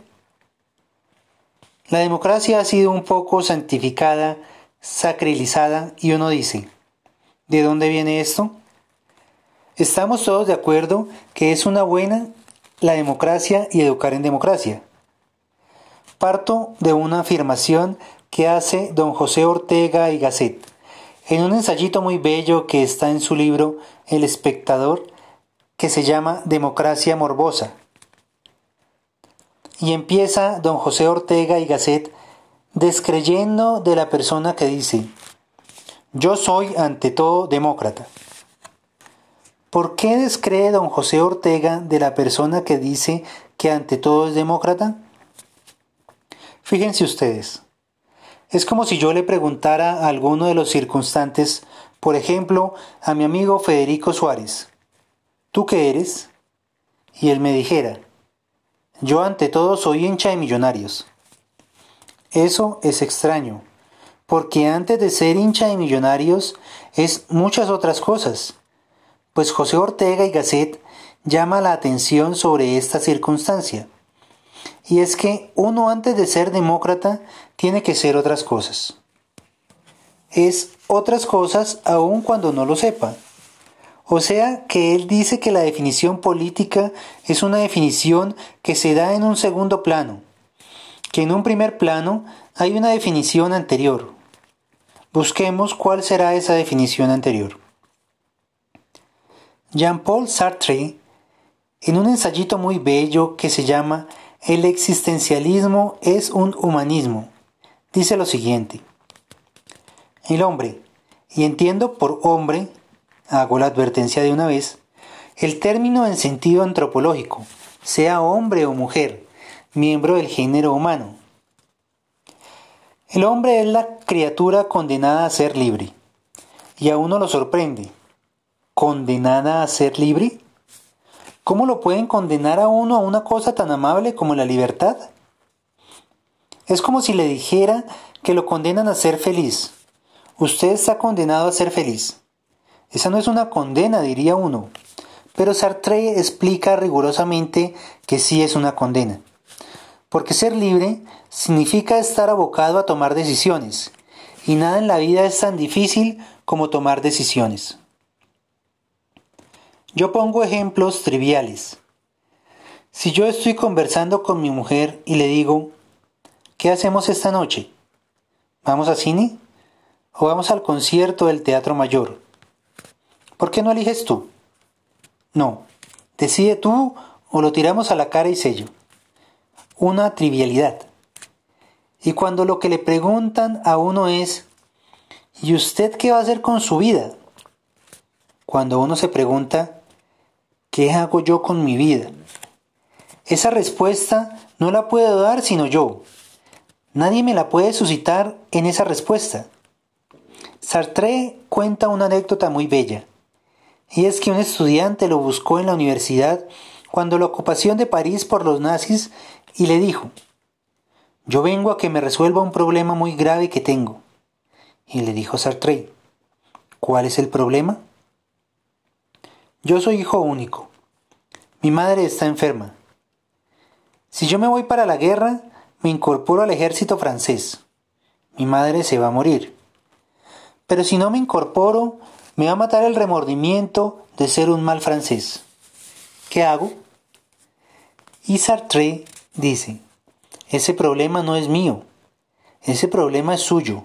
La democracia ha sido un poco santificada, sacralizada y uno dice, ¿de dónde viene esto? Estamos todos de acuerdo que es una buena la democracia y educar en democracia. Parto de una afirmación que hace don José Ortega y Gasset en un ensayito muy bello que está en su libro El espectador, que se llama Democracia Morbosa. Y empieza don José Ortega y Gasset descreyendo de la persona que dice, yo soy ante todo demócrata. ¿Por qué descree don José Ortega de la persona que dice que ante todo es demócrata? Fíjense ustedes, es como si yo le preguntara a alguno de los circunstantes, por ejemplo, a mi amigo Federico Suárez, ¿tú qué eres? Y él me dijera, yo ante todo soy hincha de millonarios. Eso es extraño, porque antes de ser hincha de millonarios es muchas otras cosas pues José Ortega y Gasset llama la atención sobre esta circunstancia. Y es que uno antes de ser demócrata tiene que ser otras cosas. Es otras cosas aun cuando no lo sepa. O sea que él dice que la definición política es una definición que se da en un segundo plano, que en un primer plano hay una definición anterior. Busquemos cuál será esa definición anterior. Jean-Paul Sartre, en un ensayito muy bello que se llama El existencialismo es un humanismo, dice lo siguiente. El hombre, y entiendo por hombre, hago la advertencia de una vez, el término en sentido antropológico, sea hombre o mujer, miembro del género humano. El hombre es la criatura condenada a ser libre, y a uno lo sorprende condenada a ser libre? ¿Cómo lo pueden condenar a uno a una cosa tan amable como la libertad? Es como si le dijera que lo condenan a ser feliz. Usted está condenado a ser feliz. Esa no es una condena, diría uno. Pero Sartre explica rigurosamente que sí es una condena. Porque ser libre significa estar abocado a tomar decisiones. Y nada en la vida es tan difícil como tomar decisiones. Yo pongo ejemplos triviales. Si yo estoy conversando con mi mujer y le digo, ¿qué hacemos esta noche? ¿Vamos a cine? ¿O vamos al concierto del Teatro Mayor? ¿Por qué no eliges tú? No, decide tú o lo tiramos a la cara y sello. Una trivialidad. Y cuando lo que le preguntan a uno es, ¿y usted qué va a hacer con su vida? Cuando uno se pregunta, ¿Qué hago yo con mi vida? Esa respuesta no la puedo dar sino yo. Nadie me la puede suscitar en esa respuesta. Sartre cuenta una anécdota muy bella, y es que un estudiante lo buscó en la universidad cuando la ocupación de París por los nazis y le dijo, yo vengo a que me resuelva un problema muy grave que tengo. Y le dijo Sartre, ¿cuál es el problema? Yo soy hijo único. Mi madre está enferma. Si yo me voy para la guerra, me incorporo al ejército francés. Mi madre se va a morir. Pero si no me incorporo, me va a matar el remordimiento de ser un mal francés. ¿Qué hago? Y Sartre dice, ese problema no es mío, ese problema es suyo.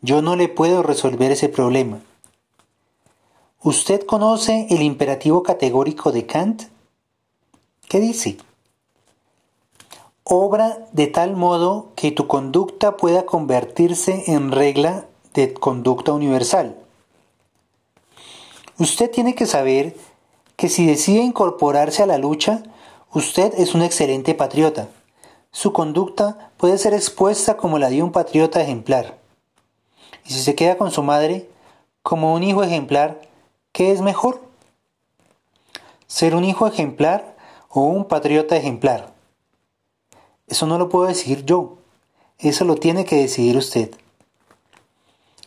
Yo no le puedo resolver ese problema. ¿Usted conoce el imperativo categórico de Kant? ¿Qué dice? Obra de tal modo que tu conducta pueda convertirse en regla de conducta universal. Usted tiene que saber que si decide incorporarse a la lucha, usted es un excelente patriota. su conducta puede ser expuesta como la de un patriota ejemplar. Y si se queda con su madre, como un hijo ejemplar, ¿qué es mejor? ¿Ser un hijo ejemplar o un patriota ejemplar? Eso no lo puedo decidir yo, eso lo tiene que decidir usted.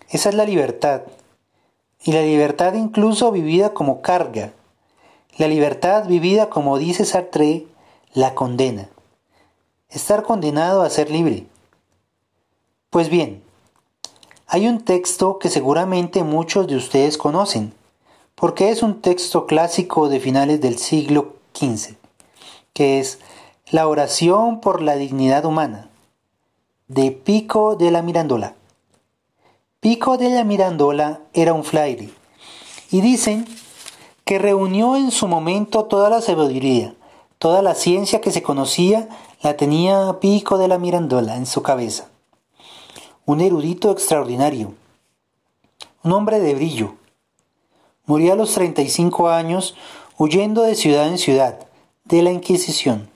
Esa es la libertad, y la libertad incluso vivida como carga, la libertad vivida como dice Sartre, la condena. Estar condenado a ser libre. Pues bien, hay un texto que seguramente muchos de ustedes conocen, porque es un texto clásico de finales del siglo XV, que es La oración por la dignidad humana, de Pico de la Mirandola. Pico de la Mirandola era un fraile, y dicen que reunió en su momento toda la sabiduría, toda la ciencia que se conocía, la tenía Pico de la Mirandola en su cabeza un erudito extraordinario, un hombre de brillo. Murió a los 35 años huyendo de ciudad en ciudad de la Inquisición.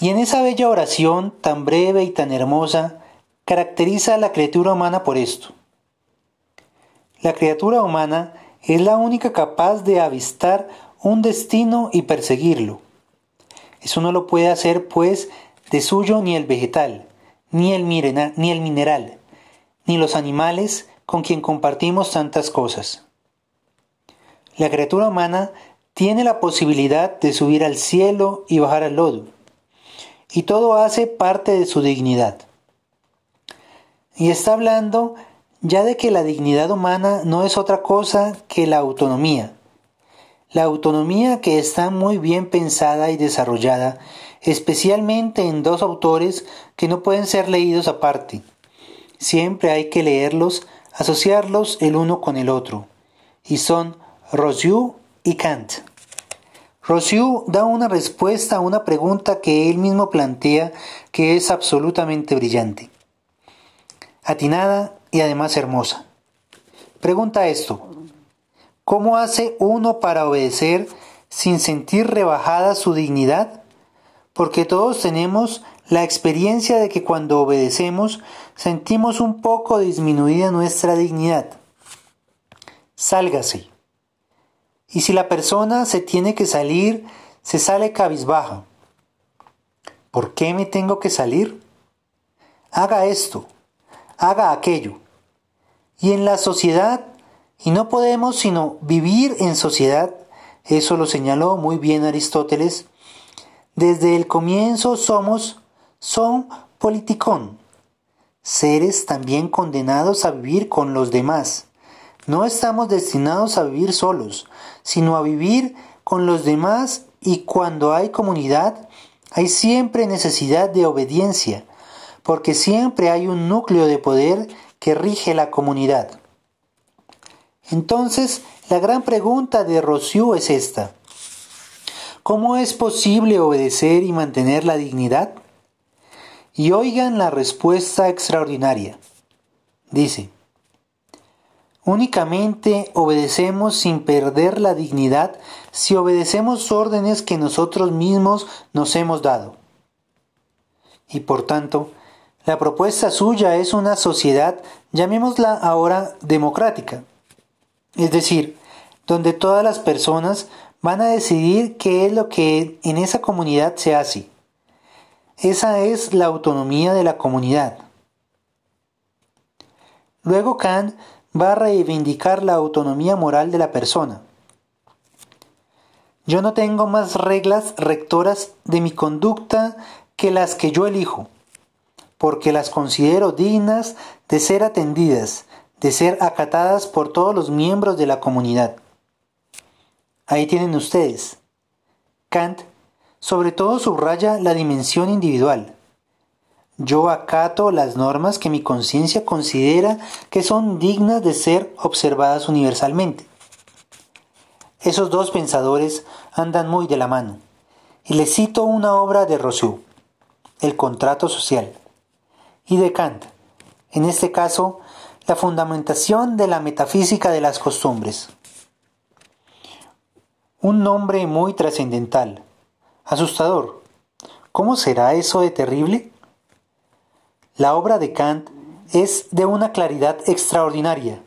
Y en esa bella oración tan breve y tan hermosa, caracteriza a la criatura humana por esto. La criatura humana es la única capaz de avistar un destino y perseguirlo. Eso no lo puede hacer, pues, de suyo ni el vegetal, ni el, ni el mineral, ni los animales con quien compartimos tantas cosas. La criatura humana tiene la posibilidad de subir al cielo y bajar al lodo, y todo hace parte de su dignidad. Y está hablando ya de que la dignidad humana no es otra cosa que la autonomía. La autonomía que está muy bien pensada y desarrollada especialmente en dos autores que no pueden ser leídos aparte. Siempre hay que leerlos, asociarlos el uno con el otro, y son Rousseau y Kant. Rousseau da una respuesta a una pregunta que él mismo plantea que es absolutamente brillante, atinada y además hermosa. Pregunta esto, ¿cómo hace uno para obedecer sin sentir rebajada su dignidad? porque todos tenemos la experiencia de que cuando obedecemos sentimos un poco disminuida nuestra dignidad. Sálgase. Y si la persona se tiene que salir, se sale cabizbaja. ¿Por qué me tengo que salir? Haga esto, haga aquello. Y en la sociedad, y no podemos sino vivir en sociedad, eso lo señaló muy bien Aristóteles, desde el comienzo somos, son politicón, seres también condenados a vivir con los demás. No estamos destinados a vivir solos, sino a vivir con los demás y cuando hay comunidad, hay siempre necesidad de obediencia, porque siempre hay un núcleo de poder que rige la comunidad. Entonces, la gran pregunta de Rossiu es esta. ¿Cómo es posible obedecer y mantener la dignidad? Y oigan la respuesta extraordinaria. Dice, únicamente obedecemos sin perder la dignidad si obedecemos órdenes que nosotros mismos nos hemos dado. Y por tanto, la propuesta suya es una sociedad, llamémosla ahora democrática, es decir, donde todas las personas van a decidir qué es lo que en esa comunidad se hace. Esa es la autonomía de la comunidad. Luego Kant va a reivindicar la autonomía moral de la persona. Yo no tengo más reglas rectoras de mi conducta que las que yo elijo, porque las considero dignas de ser atendidas, de ser acatadas por todos los miembros de la comunidad. Ahí tienen ustedes. Kant sobre todo subraya la dimensión individual. Yo acato las normas que mi conciencia considera que son dignas de ser observadas universalmente. Esos dos pensadores andan muy de la mano. Y les cito una obra de Rousseau, El contrato social, y de Kant, en este caso, la fundamentación de la metafísica de las costumbres. Un nombre muy trascendental, asustador, ¿Cómo será eso de terrible? La obra de Kant es de una claridad extraordinaria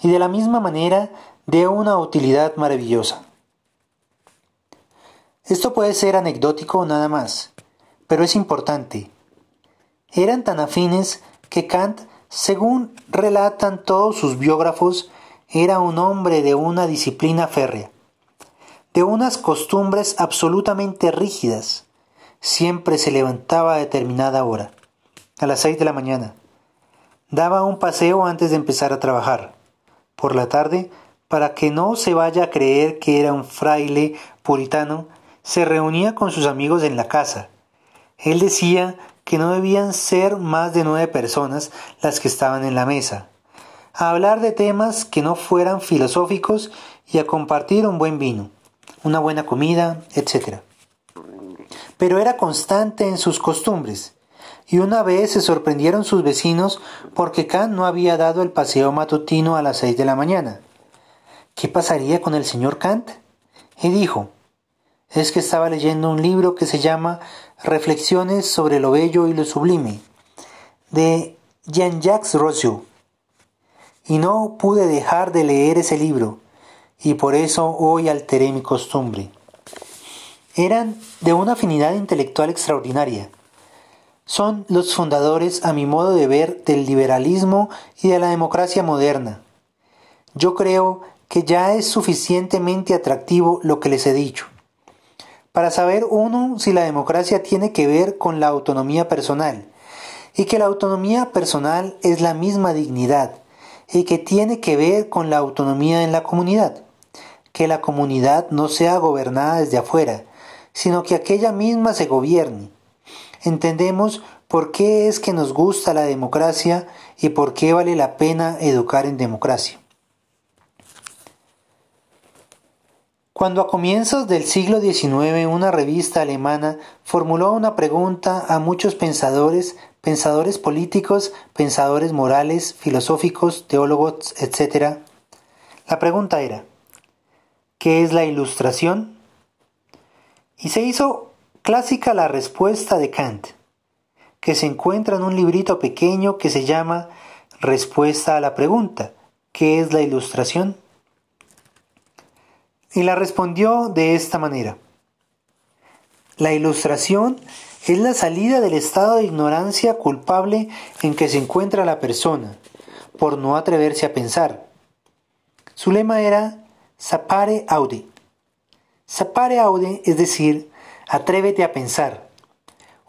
y de la misma manera de una utilidad maravillosa. Esto puede ser anecdótico nada más, pero es importante. Eran tan afines que Kant, según relatan todos sus biógrafos, era un hombre de una disciplina férrea, de unas costumbres absolutamente rígidas. Siempre se levantaba a determinada hora, a las seis de la mañana. Daba un paseo antes de empezar a trabajar. Por la tarde, para que no se vaya a creer que era un fraile puritano, se reunía con sus amigos en la casa. Él decía que no debían ser más de nueve personas las que estaban en la mesa, a hablar de temas que no fueran filosóficos y a compartir un buen vino, una buena comida, etc. Pero era constante en sus costumbres, y una vez se sorprendieron sus vecinos porque Kant no había dado el paseo matutino a las seis de la mañana. ¿Qué pasaría con el señor Kant? Y dijo, es que estaba leyendo un libro que se llama Reflexiones sobre lo bello y lo sublime, de Jean-Jacques Rousseau. Y no pude dejar de leer ese libro, y por eso hoy alteré mi costumbre. Eran de una afinidad intelectual extraordinaria. Son los fundadores, a mi modo de ver, del liberalismo y de la democracia moderna. Yo creo que ya es suficientemente atractivo lo que les he dicho para saber uno si la democracia tiene que ver con la autonomía personal y que la autonomía personal es la misma dignidad y que tiene que ver con la autonomía en la comunidad, que la comunidad no sea gobernada desde afuera, sino que aquella misma se gobierne. Entendemos por qué es que nos gusta la democracia y por qué vale la pena educar en democracia. Cuando a comienzos del siglo XIX una revista alemana formuló una pregunta a muchos pensadores, pensadores políticos, pensadores morales, filosóficos, teólogos, etc., la pregunta era, ¿qué es la ilustración? Y se hizo clásica la respuesta de Kant, que se encuentra en un librito pequeño que se llama Respuesta a la pregunta, ¿qué es la ilustración? Y la respondió de esta manera. La ilustración es la salida del estado de ignorancia culpable en que se encuentra la persona, por no atreverse a pensar. Su lema era Sapare Aude. Sapare Aude es decir, atrévete a pensar.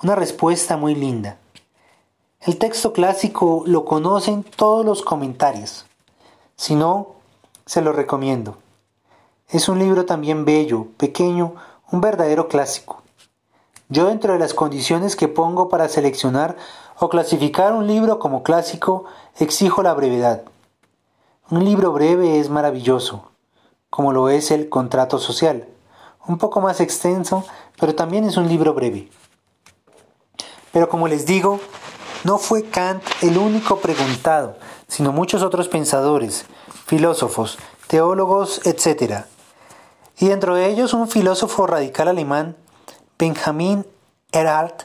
Una respuesta muy linda. El texto clásico lo conocen todos los comentarios. Si no, se lo recomiendo. Es un libro también bello, pequeño, un verdadero clásico. Yo dentro de las condiciones que pongo para seleccionar o clasificar un libro como clásico, exijo la brevedad. Un libro breve es maravilloso, como lo es el Contrato Social, un poco más extenso, pero también es un libro breve. Pero como les digo, no fue Kant el único preguntado, sino muchos otros pensadores, filósofos, teólogos, etc., y dentro de ellos un filósofo radical alemán, Benjamin Erhard,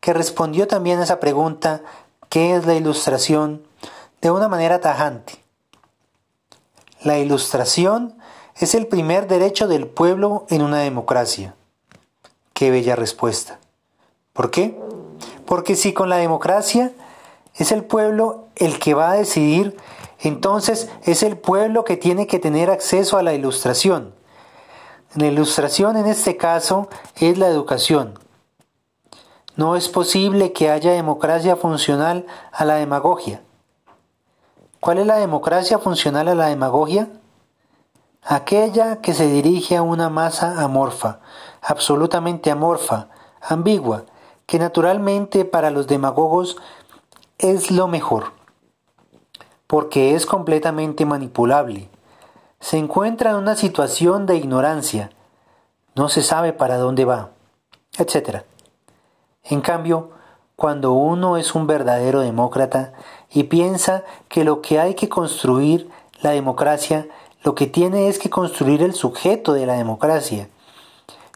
que respondió también a esa pregunta, ¿qué es la ilustración?, de una manera tajante. La ilustración es el primer derecho del pueblo en una democracia. Qué bella respuesta. ¿Por qué? Porque si con la democracia es el pueblo el que va a decidir, entonces es el pueblo que tiene que tener acceso a la ilustración. La ilustración en este caso es la educación. No es posible que haya democracia funcional a la demagogia. ¿Cuál es la democracia funcional a la demagogia? Aquella que se dirige a una masa amorfa, absolutamente amorfa, ambigua, que naturalmente para los demagogos es lo mejor, porque es completamente manipulable se encuentra en una situación de ignorancia, no se sabe para dónde va, etc. En cambio, cuando uno es un verdadero demócrata y piensa que lo que hay que construir la democracia, lo que tiene es que construir el sujeto de la democracia.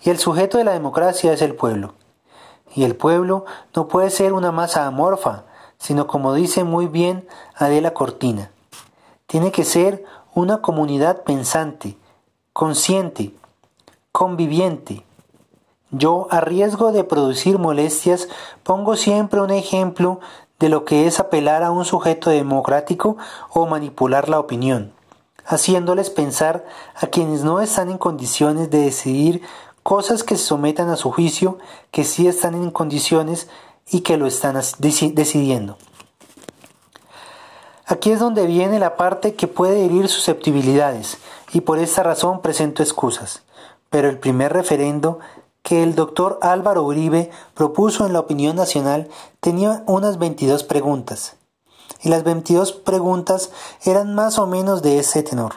Y el sujeto de la democracia es el pueblo. y el pueblo no puede ser una masa amorfa, sino como dice muy bien Adela Cortina. Tiene que ser una comunidad pensante, consciente, conviviente. Yo, a riesgo de producir molestias, pongo siempre un ejemplo de lo que es apelar a un sujeto democrático o manipular la opinión, haciéndoles pensar a quienes no están en condiciones de decidir cosas que se sometan a su juicio, que sí están en condiciones y que lo están decidiendo. Aquí es donde viene la parte que puede herir susceptibilidades, y por esta razón presento excusas. Pero el primer referendo que el doctor Álvaro Uribe propuso en la opinión nacional tenía unas 22 preguntas, y las 22 preguntas eran más o menos de ese tenor.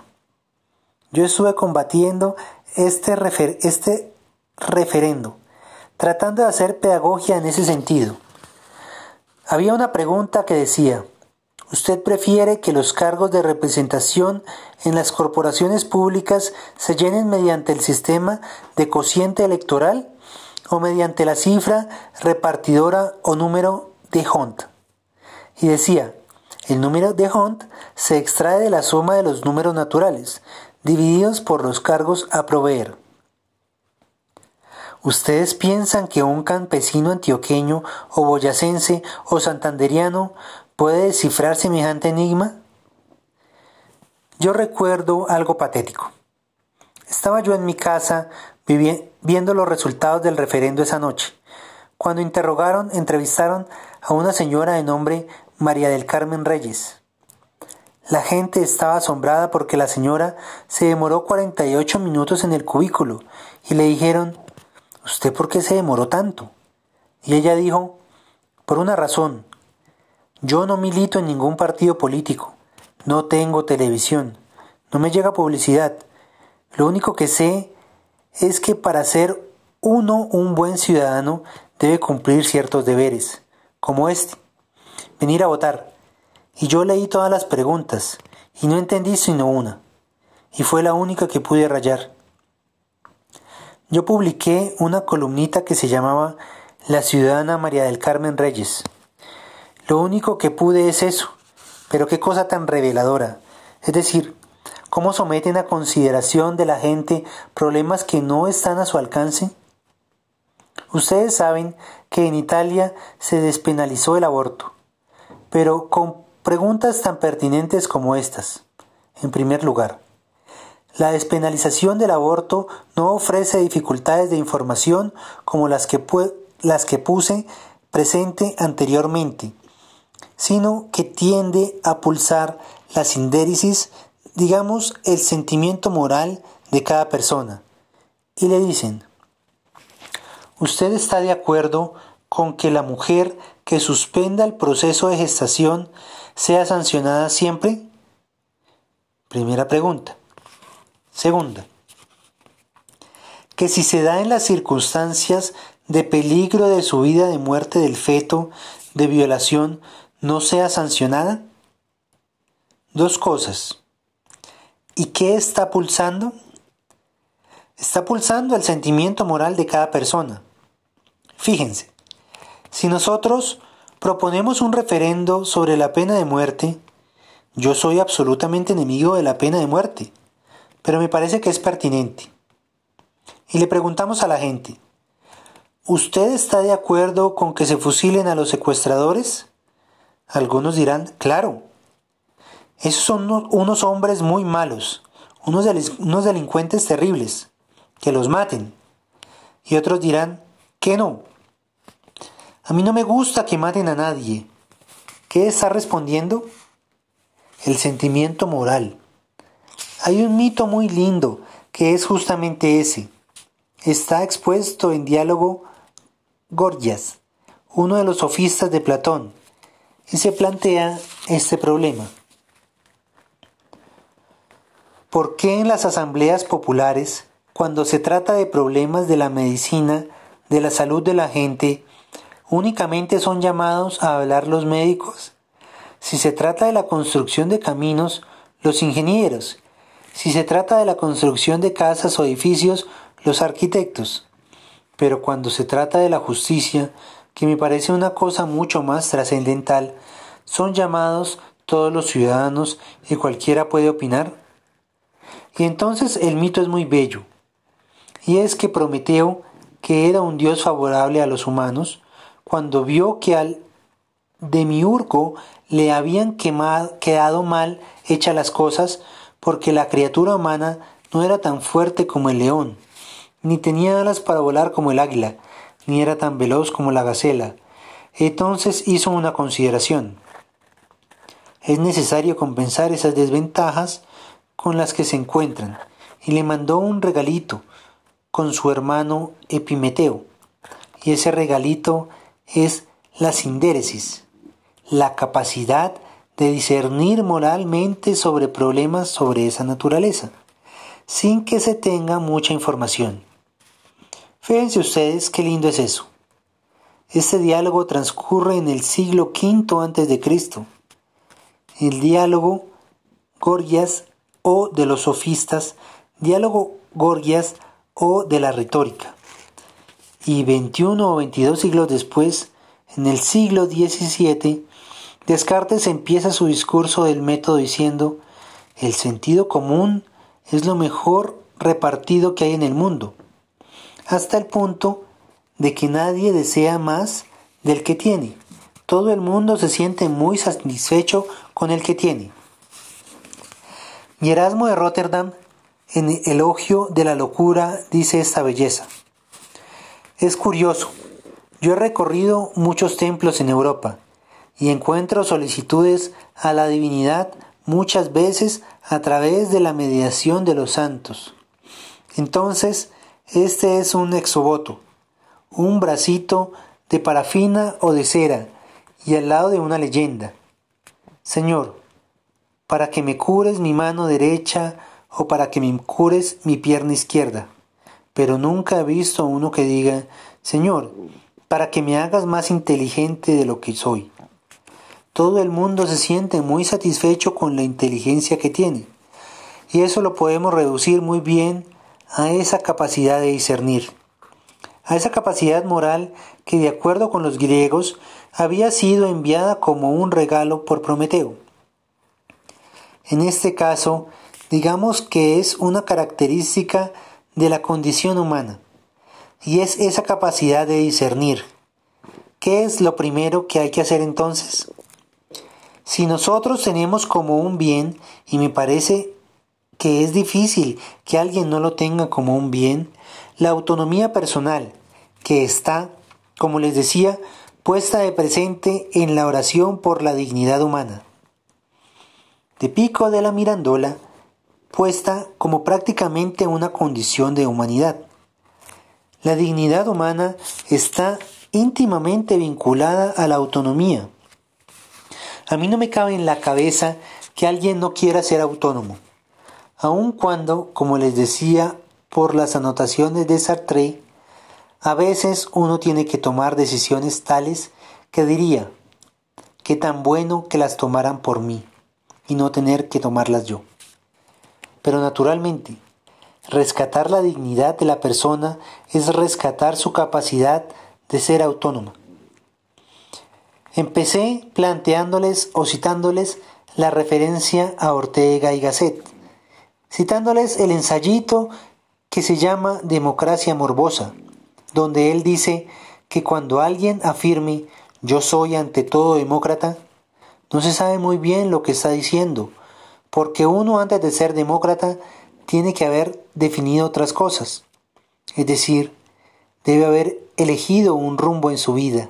Yo estuve combatiendo este, este referendo, tratando de hacer pedagogía en ese sentido. Había una pregunta que decía, ¿usted prefiere que los cargos de representación en las corporaciones públicas se llenen mediante el sistema de cociente electoral o mediante la cifra repartidora o número de Hunt? Y decía, el número de Hunt se extrae de la suma de los números naturales, divididos por los cargos a proveer. ¿Ustedes piensan que un campesino antioqueño o boyacense o santanderiano puede descifrar semejante enigma? Yo recuerdo algo patético. Estaba yo en mi casa viendo los resultados del referendo esa noche, cuando interrogaron, entrevistaron a una señora de nombre María del Carmen Reyes. La gente estaba asombrada porque la señora se demoró 48 minutos en el cubículo y le dijeron, ¿Usted por qué se demoró tanto? Y ella dijo, por una razón. Yo no milito en ningún partido político, no tengo televisión, no me llega publicidad. Lo único que sé es que para ser uno un buen ciudadano debe cumplir ciertos deberes, como este, venir a votar. Y yo leí todas las preguntas y no entendí sino una, y fue la única que pude rayar. Yo publiqué una columnita que se llamaba La ciudadana María del Carmen Reyes. Lo único que pude es eso, pero qué cosa tan reveladora. Es decir, cómo someten a consideración de la gente problemas que no están a su alcance. Ustedes saben que en Italia se despenalizó el aborto, pero con preguntas tan pertinentes como estas. En primer lugar, la despenalización del aborto no ofrece dificultades de información como las que, las que puse presente anteriormente, sino que tiende a pulsar la sindérisis, digamos, el sentimiento moral de cada persona. Y le dicen, ¿usted está de acuerdo con que la mujer que suspenda el proceso de gestación sea sancionada siempre? Primera pregunta. Segunda, que si se da en las circunstancias de peligro de su vida, de muerte del feto, de violación, no sea sancionada. Dos cosas. ¿Y qué está pulsando? Está pulsando el sentimiento moral de cada persona. Fíjense, si nosotros proponemos un referendo sobre la pena de muerte, yo soy absolutamente enemigo de la pena de muerte pero me parece que es pertinente. Y le preguntamos a la gente, ¿usted está de acuerdo con que se fusilen a los secuestradores? Algunos dirán, claro. Esos son unos hombres muy malos, unos, unos delincuentes terribles, que los maten. Y otros dirán, que no. A mí no me gusta que maten a nadie. ¿Qué está respondiendo? El sentimiento moral. Hay un mito muy lindo que es justamente ese. Está expuesto en diálogo Gorgias, uno de los sofistas de Platón, y se plantea este problema. ¿Por qué en las asambleas populares, cuando se trata de problemas de la medicina, de la salud de la gente, únicamente son llamados a hablar los médicos? Si se trata de la construcción de caminos, los ingenieros, si se trata de la construcción de casas o edificios, los arquitectos. Pero cuando se trata de la justicia, que me parece una cosa mucho más trascendental, son llamados todos los ciudadanos y cualquiera puede opinar. Y entonces el mito es muy bello. Y es que Prometeo, que era un dios favorable a los humanos, cuando vio que al demiurgo le habían quedado mal hechas las cosas, porque la criatura humana no era tan fuerte como el león, ni tenía alas para volar como el águila, ni era tan veloz como la gacela. Entonces hizo una consideración. Es necesario compensar esas desventajas con las que se encuentran, y le mandó un regalito con su hermano Epimeteo. Y ese regalito es la sindéresis, la capacidad de discernir moralmente sobre problemas sobre esa naturaleza, sin que se tenga mucha información. Fíjense ustedes qué lindo es eso. Este diálogo transcurre en el siglo V antes de Cristo. El diálogo Gorgias o de los sofistas, diálogo Gorgias o de la retórica. Y 21 o 22 siglos después, en el siglo XVII, Descartes empieza su discurso del método diciendo, el sentido común es lo mejor repartido que hay en el mundo hasta el punto de que nadie desea más del que tiene. Todo el mundo se siente muy satisfecho con el que tiene. Y Erasmo de Rotterdam, en Elogio de la Locura, dice esta belleza. Es curioso, yo he recorrido muchos templos en Europa y encuentro solicitudes a la divinidad muchas veces a través de la mediación de los santos. Entonces, este es un exovoto, un bracito de parafina o de cera y al lado de una leyenda. Señor, para que me cures mi mano derecha o para que me cures mi pierna izquierda. Pero nunca he visto uno que diga, Señor, para que me hagas más inteligente de lo que soy. Todo el mundo se siente muy satisfecho con la inteligencia que tiene. Y eso lo podemos reducir muy bien a esa capacidad de discernir, a esa capacidad moral que de acuerdo con los griegos había sido enviada como un regalo por Prometeo. En este caso, digamos que es una característica de la condición humana, y es esa capacidad de discernir. ¿Qué es lo primero que hay que hacer entonces? Si nosotros tenemos como un bien, y me parece que es difícil que alguien no lo tenga como un bien, la autonomía personal, que está, como les decía, puesta de presente en la oración por la dignidad humana. De pico de la mirandola, puesta como prácticamente una condición de humanidad. La dignidad humana está íntimamente vinculada a la autonomía. A mí no me cabe en la cabeza que alguien no quiera ser autónomo aun cuando, como les decía por las anotaciones de Sartre, a veces uno tiene que tomar decisiones tales que diría, qué tan bueno que las tomaran por mí y no tener que tomarlas yo. Pero naturalmente, rescatar la dignidad de la persona es rescatar su capacidad de ser autónoma. Empecé planteándoles o citándoles la referencia a Ortega y Gasset citándoles el ensayito que se llama Democracia Morbosa, donde él dice que cuando alguien afirme yo soy ante todo demócrata, no se sabe muy bien lo que está diciendo, porque uno antes de ser demócrata tiene que haber definido otras cosas, es decir, debe haber elegido un rumbo en su vida.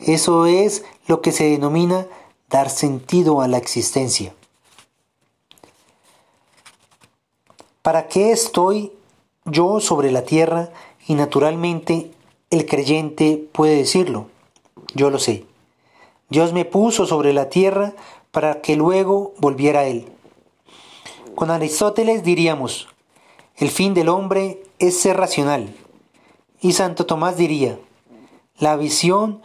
Eso es lo que se denomina dar sentido a la existencia. ¿Para qué estoy yo sobre la tierra? Y naturalmente el creyente puede decirlo. Yo lo sé. Dios me puso sobre la tierra para que luego volviera a él. Con Aristóteles diríamos, el fin del hombre es ser racional. Y Santo Tomás diría, la visión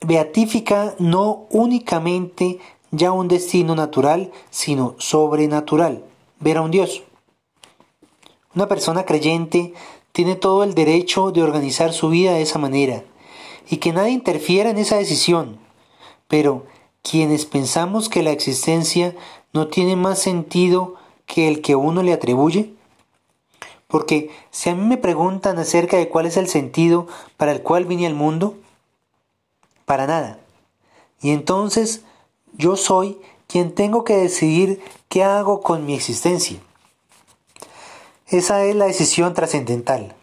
beatífica no únicamente ya un destino natural, sino sobrenatural, ver a un Dios. Una persona creyente tiene todo el derecho de organizar su vida de esa manera y que nadie interfiera en esa decisión. Pero quienes pensamos que la existencia no tiene más sentido que el que uno le atribuye? Porque si a mí me preguntan acerca de cuál es el sentido para el cual vine al mundo, para nada. Y entonces yo soy quien tengo que decidir qué hago con mi existencia. Esa es la decisión trascendental.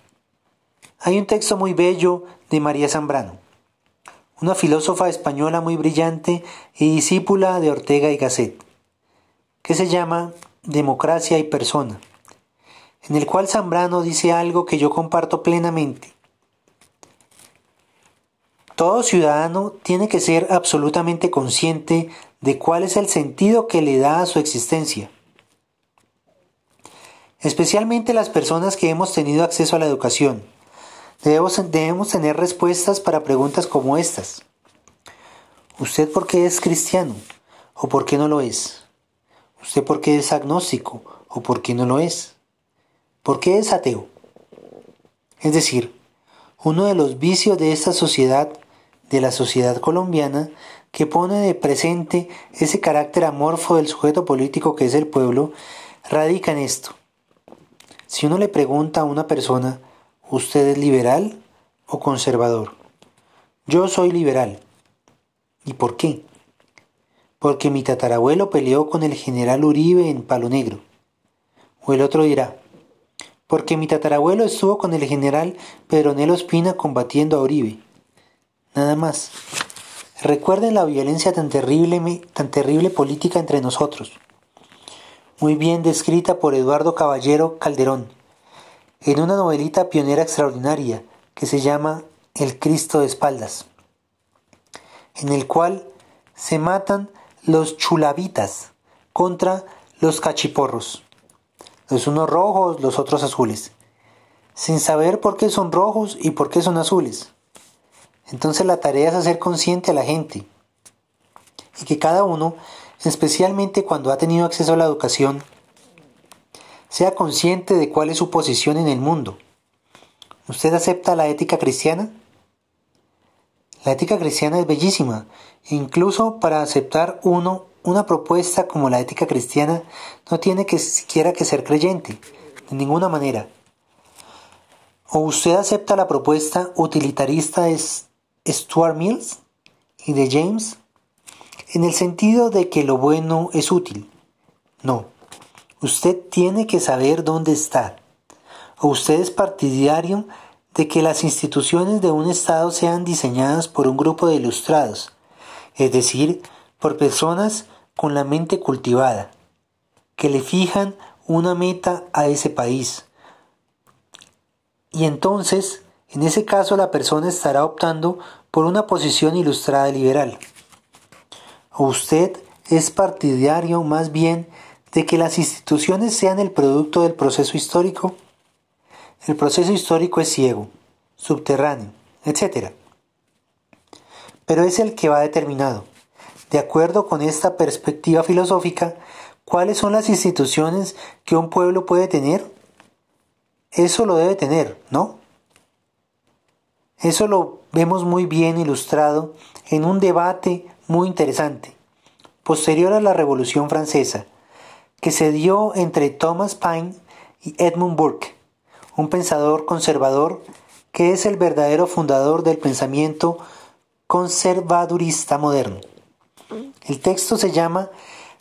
Hay un texto muy bello de María Zambrano, una filósofa española muy brillante y discípula de Ortega y Gasset, que se llama Democracia y Persona, en el cual Zambrano dice algo que yo comparto plenamente. Todo ciudadano tiene que ser absolutamente consciente de cuál es el sentido que le da a su existencia especialmente las personas que hemos tenido acceso a la educación. Debemos, debemos tener respuestas para preguntas como estas. ¿Usted por qué es cristiano o por qué no lo es? ¿Usted por qué es agnóstico o por qué no lo es? ¿Por qué es ateo? Es decir, uno de los vicios de esta sociedad, de la sociedad colombiana, que pone de presente ese carácter amorfo del sujeto político que es el pueblo, radica en esto. Si uno le pregunta a una persona, ¿usted es liberal o conservador? Yo soy liberal. ¿Y por qué? Porque mi tatarabuelo peleó con el general Uribe en Palo Negro. O el otro dirá, porque mi tatarabuelo estuvo con el general Pedronel Ospina combatiendo a Uribe. Nada más. Recuerden la violencia tan terrible, tan terrible política entre nosotros muy bien descrita por Eduardo Caballero Calderón, en una novelita pionera extraordinaria que se llama El Cristo de espaldas, en el cual se matan los chulavitas contra los cachiporros, los unos rojos, los otros azules, sin saber por qué son rojos y por qué son azules. Entonces la tarea es hacer consciente a la gente y que cada uno especialmente cuando ha tenido acceso a la educación, sea consciente de cuál es su posición en el mundo. ¿Usted acepta la ética cristiana? La ética cristiana es bellísima. Incluso para aceptar uno una propuesta como la ética cristiana no tiene que siquiera que ser creyente, de ninguna manera. ¿O usted acepta la propuesta utilitarista de Stuart Mills y de James en el sentido de que lo bueno es útil. No, usted tiene que saber dónde está. O usted es partidario de que las instituciones de un Estado sean diseñadas por un grupo de ilustrados, es decir, por personas con la mente cultivada, que le fijan una meta a ese país. Y entonces, en ese caso, la persona estará optando por una posición ilustrada liberal usted es partidario más bien de que las instituciones sean el producto del proceso histórico? El proceso histórico es ciego, subterráneo, etc. Pero es el que va determinado. De acuerdo con esta perspectiva filosófica, ¿cuáles son las instituciones que un pueblo puede tener? Eso lo debe tener, ¿no? Eso lo vemos muy bien ilustrado en un debate muy interesante, posterior a la Revolución Francesa, que se dio entre Thomas Paine y Edmund Burke, un pensador conservador que es el verdadero fundador del pensamiento conservadurista moderno. El texto se llama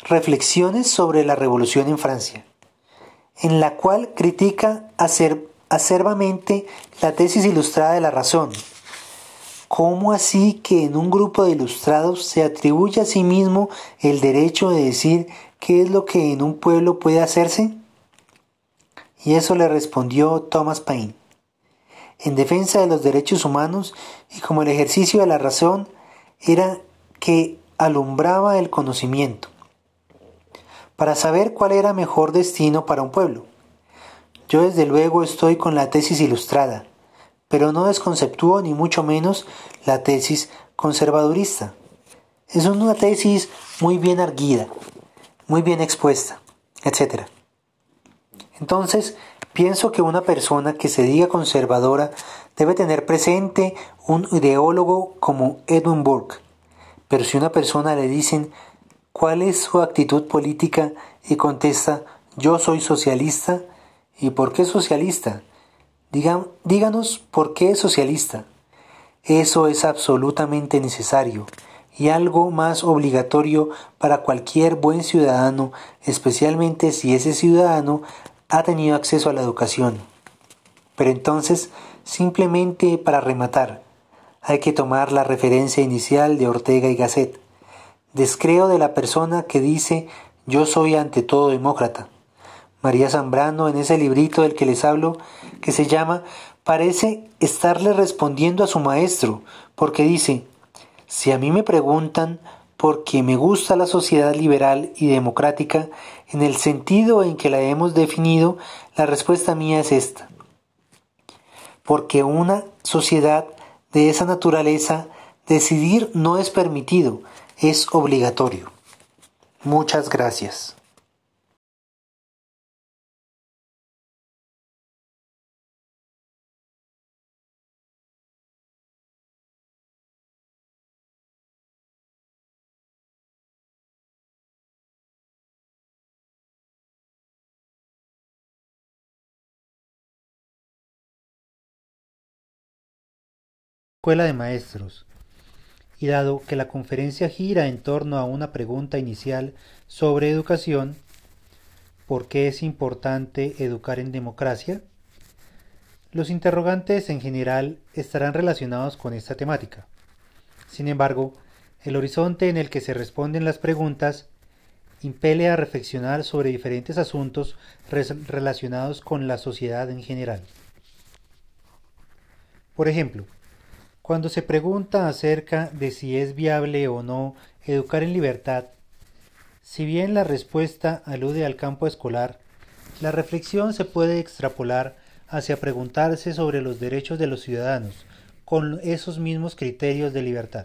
Reflexiones sobre la Revolución en Francia, en la cual critica acerbamente la tesis ilustrada de la razón, ¿Cómo así que en un grupo de ilustrados se atribuye a sí mismo el derecho de decir qué es lo que en un pueblo puede hacerse? Y eso le respondió Thomas Paine. En defensa de los derechos humanos y como el ejercicio de la razón era que alumbraba el conocimiento para saber cuál era mejor destino para un pueblo. Yo desde luego estoy con la tesis ilustrada pero no desconceptúo ni mucho menos la tesis conservadurista. Es una tesis muy bien arguida, muy bien expuesta, etc. Entonces, Pienso que una persona que se diga conservadora debe tener presente un ideólogo como Edwin Burke. Pero si una persona le dicen cuál es su actitud política y contesta yo soy socialista, ¿y por qué socialista? Díganos por qué socialista. Eso es absolutamente necesario y algo más obligatorio para cualquier buen ciudadano, especialmente si ese ciudadano ha tenido acceso a la educación. Pero entonces, simplemente para rematar, hay que tomar la referencia inicial de Ortega y Gasset. Descreo de la persona que dice yo soy ante todo demócrata. María Zambrano, en ese librito del que les hablo, que se llama, parece estarle respondiendo a su maestro, porque dice, si a mí me preguntan por qué me gusta la sociedad liberal y democrática, en el sentido en que la hemos definido, la respuesta mía es esta. Porque una sociedad de esa naturaleza, decidir no es permitido, es obligatorio. Muchas gracias. Escuela de Maestros. Y dado que la conferencia gira en torno a una pregunta inicial sobre educación, ¿por qué es importante educar en democracia? Los interrogantes en general estarán relacionados con esta temática. Sin embargo, el horizonte en el que se responden las preguntas impele a reflexionar sobre diferentes asuntos relacionados con la sociedad en general. Por ejemplo, cuando se pregunta acerca de si es viable o no educar en libertad, si bien la respuesta alude al campo escolar, la reflexión se puede extrapolar hacia preguntarse sobre los derechos de los ciudadanos con esos mismos criterios de libertad.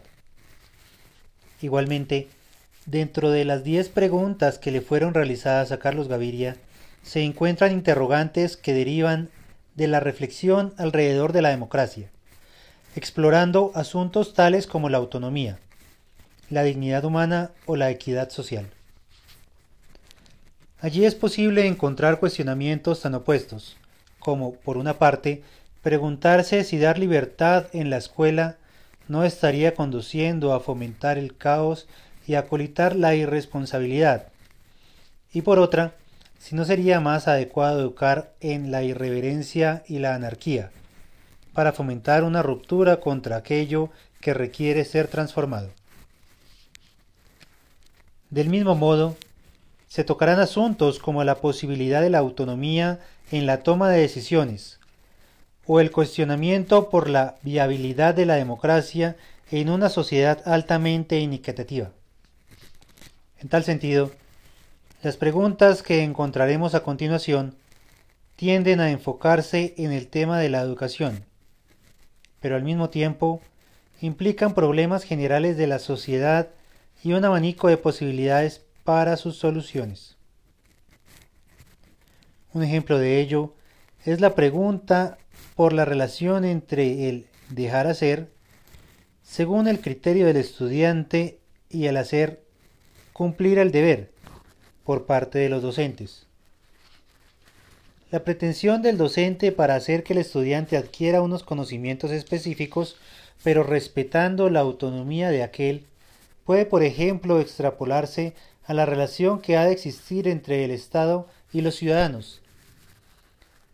Igualmente, dentro de las diez preguntas que le fueron realizadas a Carlos Gaviria, se encuentran interrogantes que derivan de la reflexión alrededor de la democracia explorando asuntos tales como la autonomía, la dignidad humana o la equidad social. Allí es posible encontrar cuestionamientos tan opuestos, como, por una parte, preguntarse si dar libertad en la escuela no estaría conduciendo a fomentar el caos y a colitar la irresponsabilidad, y por otra, si no sería más adecuado educar en la irreverencia y la anarquía, para fomentar una ruptura contra aquello que requiere ser transformado. Del mismo modo, se tocarán asuntos como la posibilidad de la autonomía en la toma de decisiones, o el cuestionamiento por la viabilidad de la democracia en una sociedad altamente inequitativa. En tal sentido, las preguntas que encontraremos a continuación tienden a enfocarse en el tema de la educación, pero al mismo tiempo implican problemas generales de la sociedad y un abanico de posibilidades para sus soluciones. Un ejemplo de ello es la pregunta por la relación entre el dejar hacer, según el criterio del estudiante, y el hacer cumplir el deber por parte de los docentes. La pretensión del docente para hacer que el estudiante adquiera unos conocimientos específicos, pero respetando la autonomía de aquel, puede, por ejemplo, extrapolarse a la relación que ha de existir entre el Estado y los ciudadanos,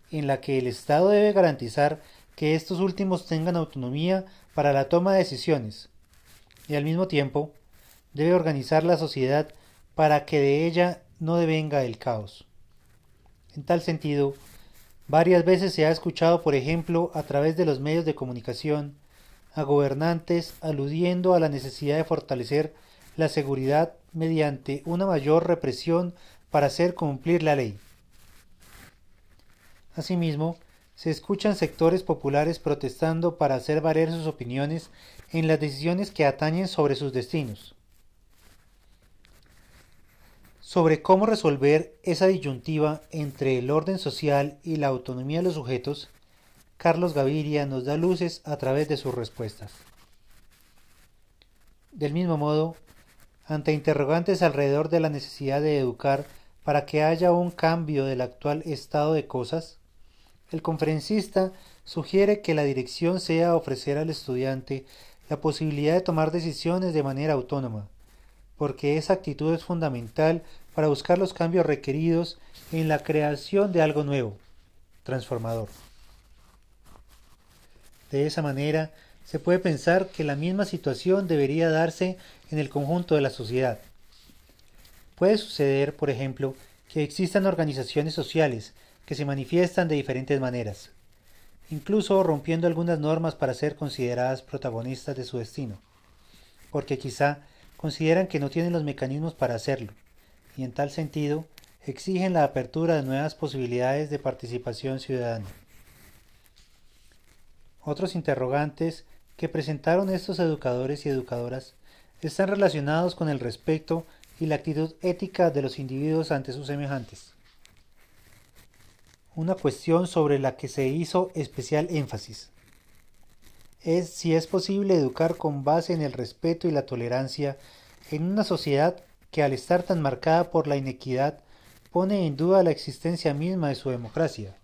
en la que el Estado debe garantizar que estos últimos tengan autonomía para la toma de decisiones, y al mismo tiempo debe organizar la sociedad para que de ella no devenga el caos. En tal sentido, varias veces se ha escuchado, por ejemplo, a través de los medios de comunicación, a gobernantes aludiendo a la necesidad de fortalecer la seguridad mediante una mayor represión para hacer cumplir la ley. Asimismo, se escuchan sectores populares protestando para hacer valer sus opiniones en las decisiones que atañen sobre sus destinos. Sobre cómo resolver esa disyuntiva entre el orden social y la autonomía de los sujetos, Carlos Gaviria nos da luces a través de sus respuestas. Del mismo modo, ante interrogantes alrededor de la necesidad de educar para que haya un cambio del actual estado de cosas, el conferencista sugiere que la dirección sea ofrecer al estudiante la posibilidad de tomar decisiones de manera autónoma, porque esa actitud es fundamental para buscar los cambios requeridos en la creación de algo nuevo, transformador. De esa manera, se puede pensar que la misma situación debería darse en el conjunto de la sociedad. Puede suceder, por ejemplo, que existan organizaciones sociales que se manifiestan de diferentes maneras, incluso rompiendo algunas normas para ser consideradas protagonistas de su destino, porque quizá consideran que no tienen los mecanismos para hacerlo, y en tal sentido exigen la apertura de nuevas posibilidades de participación ciudadana. Otros interrogantes que presentaron estos educadores y educadoras están relacionados con el respeto y la actitud ética de los individuos ante sus semejantes. Una cuestión sobre la que se hizo especial énfasis es si es posible educar con base en el respeto y la tolerancia en una sociedad que al estar tan marcada por la inequidad pone en duda la existencia misma de su democracia.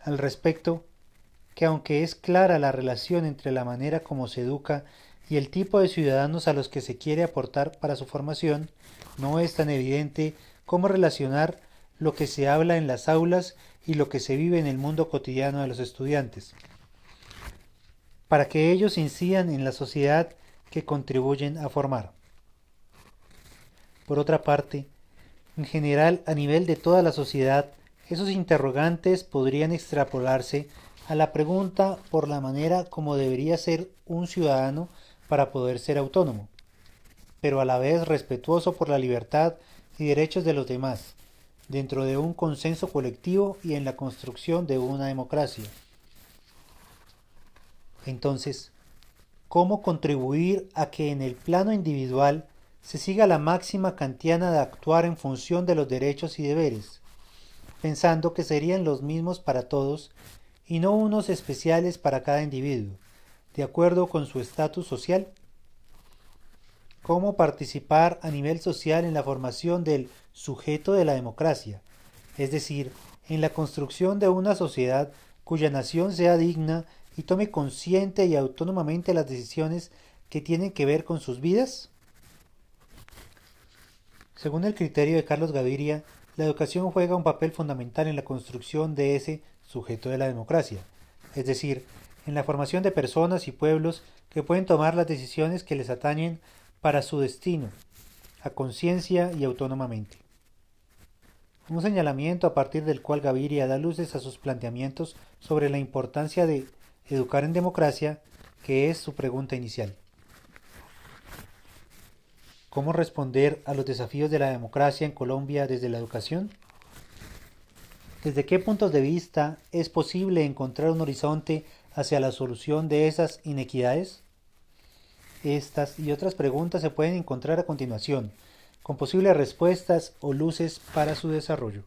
Al respecto, que aunque es clara la relación entre la manera como se educa y el tipo de ciudadanos a los que se quiere aportar para su formación, no es tan evidente cómo relacionar lo que se habla en las aulas y lo que se vive en el mundo cotidiano de los estudiantes, para que ellos incidan en la sociedad que contribuyen a formar. Por otra parte, en general a nivel de toda la sociedad, esos interrogantes podrían extrapolarse a la pregunta por la manera como debería ser un ciudadano para poder ser autónomo, pero a la vez respetuoso por la libertad y derechos de los demás, dentro de un consenso colectivo y en la construcción de una democracia. Entonces, ¿cómo contribuir a que en el plano individual se siga la máxima kantiana de actuar en función de los derechos y deberes, pensando que serían los mismos para todos y no unos especiales para cada individuo, de acuerdo con su estatus social. Cómo participar a nivel social en la formación del sujeto de la democracia, es decir, en la construcción de una sociedad cuya nación sea digna y tome consciente y autónomamente las decisiones que tienen que ver con sus vidas? Según el criterio de Carlos Gaviria, la educación juega un papel fundamental en la construcción de ese sujeto de la democracia, es decir, en la formación de personas y pueblos que pueden tomar las decisiones que les atañen para su destino, a conciencia y autónomamente. Un señalamiento a partir del cual Gaviria da luces a sus planteamientos sobre la importancia de educar en democracia, que es su pregunta inicial. ¿Cómo responder a los desafíos de la democracia en Colombia desde la educación? ¿Desde qué puntos de vista es posible encontrar un horizonte hacia la solución de esas inequidades? Estas y otras preguntas se pueden encontrar a continuación, con posibles respuestas o luces para su desarrollo.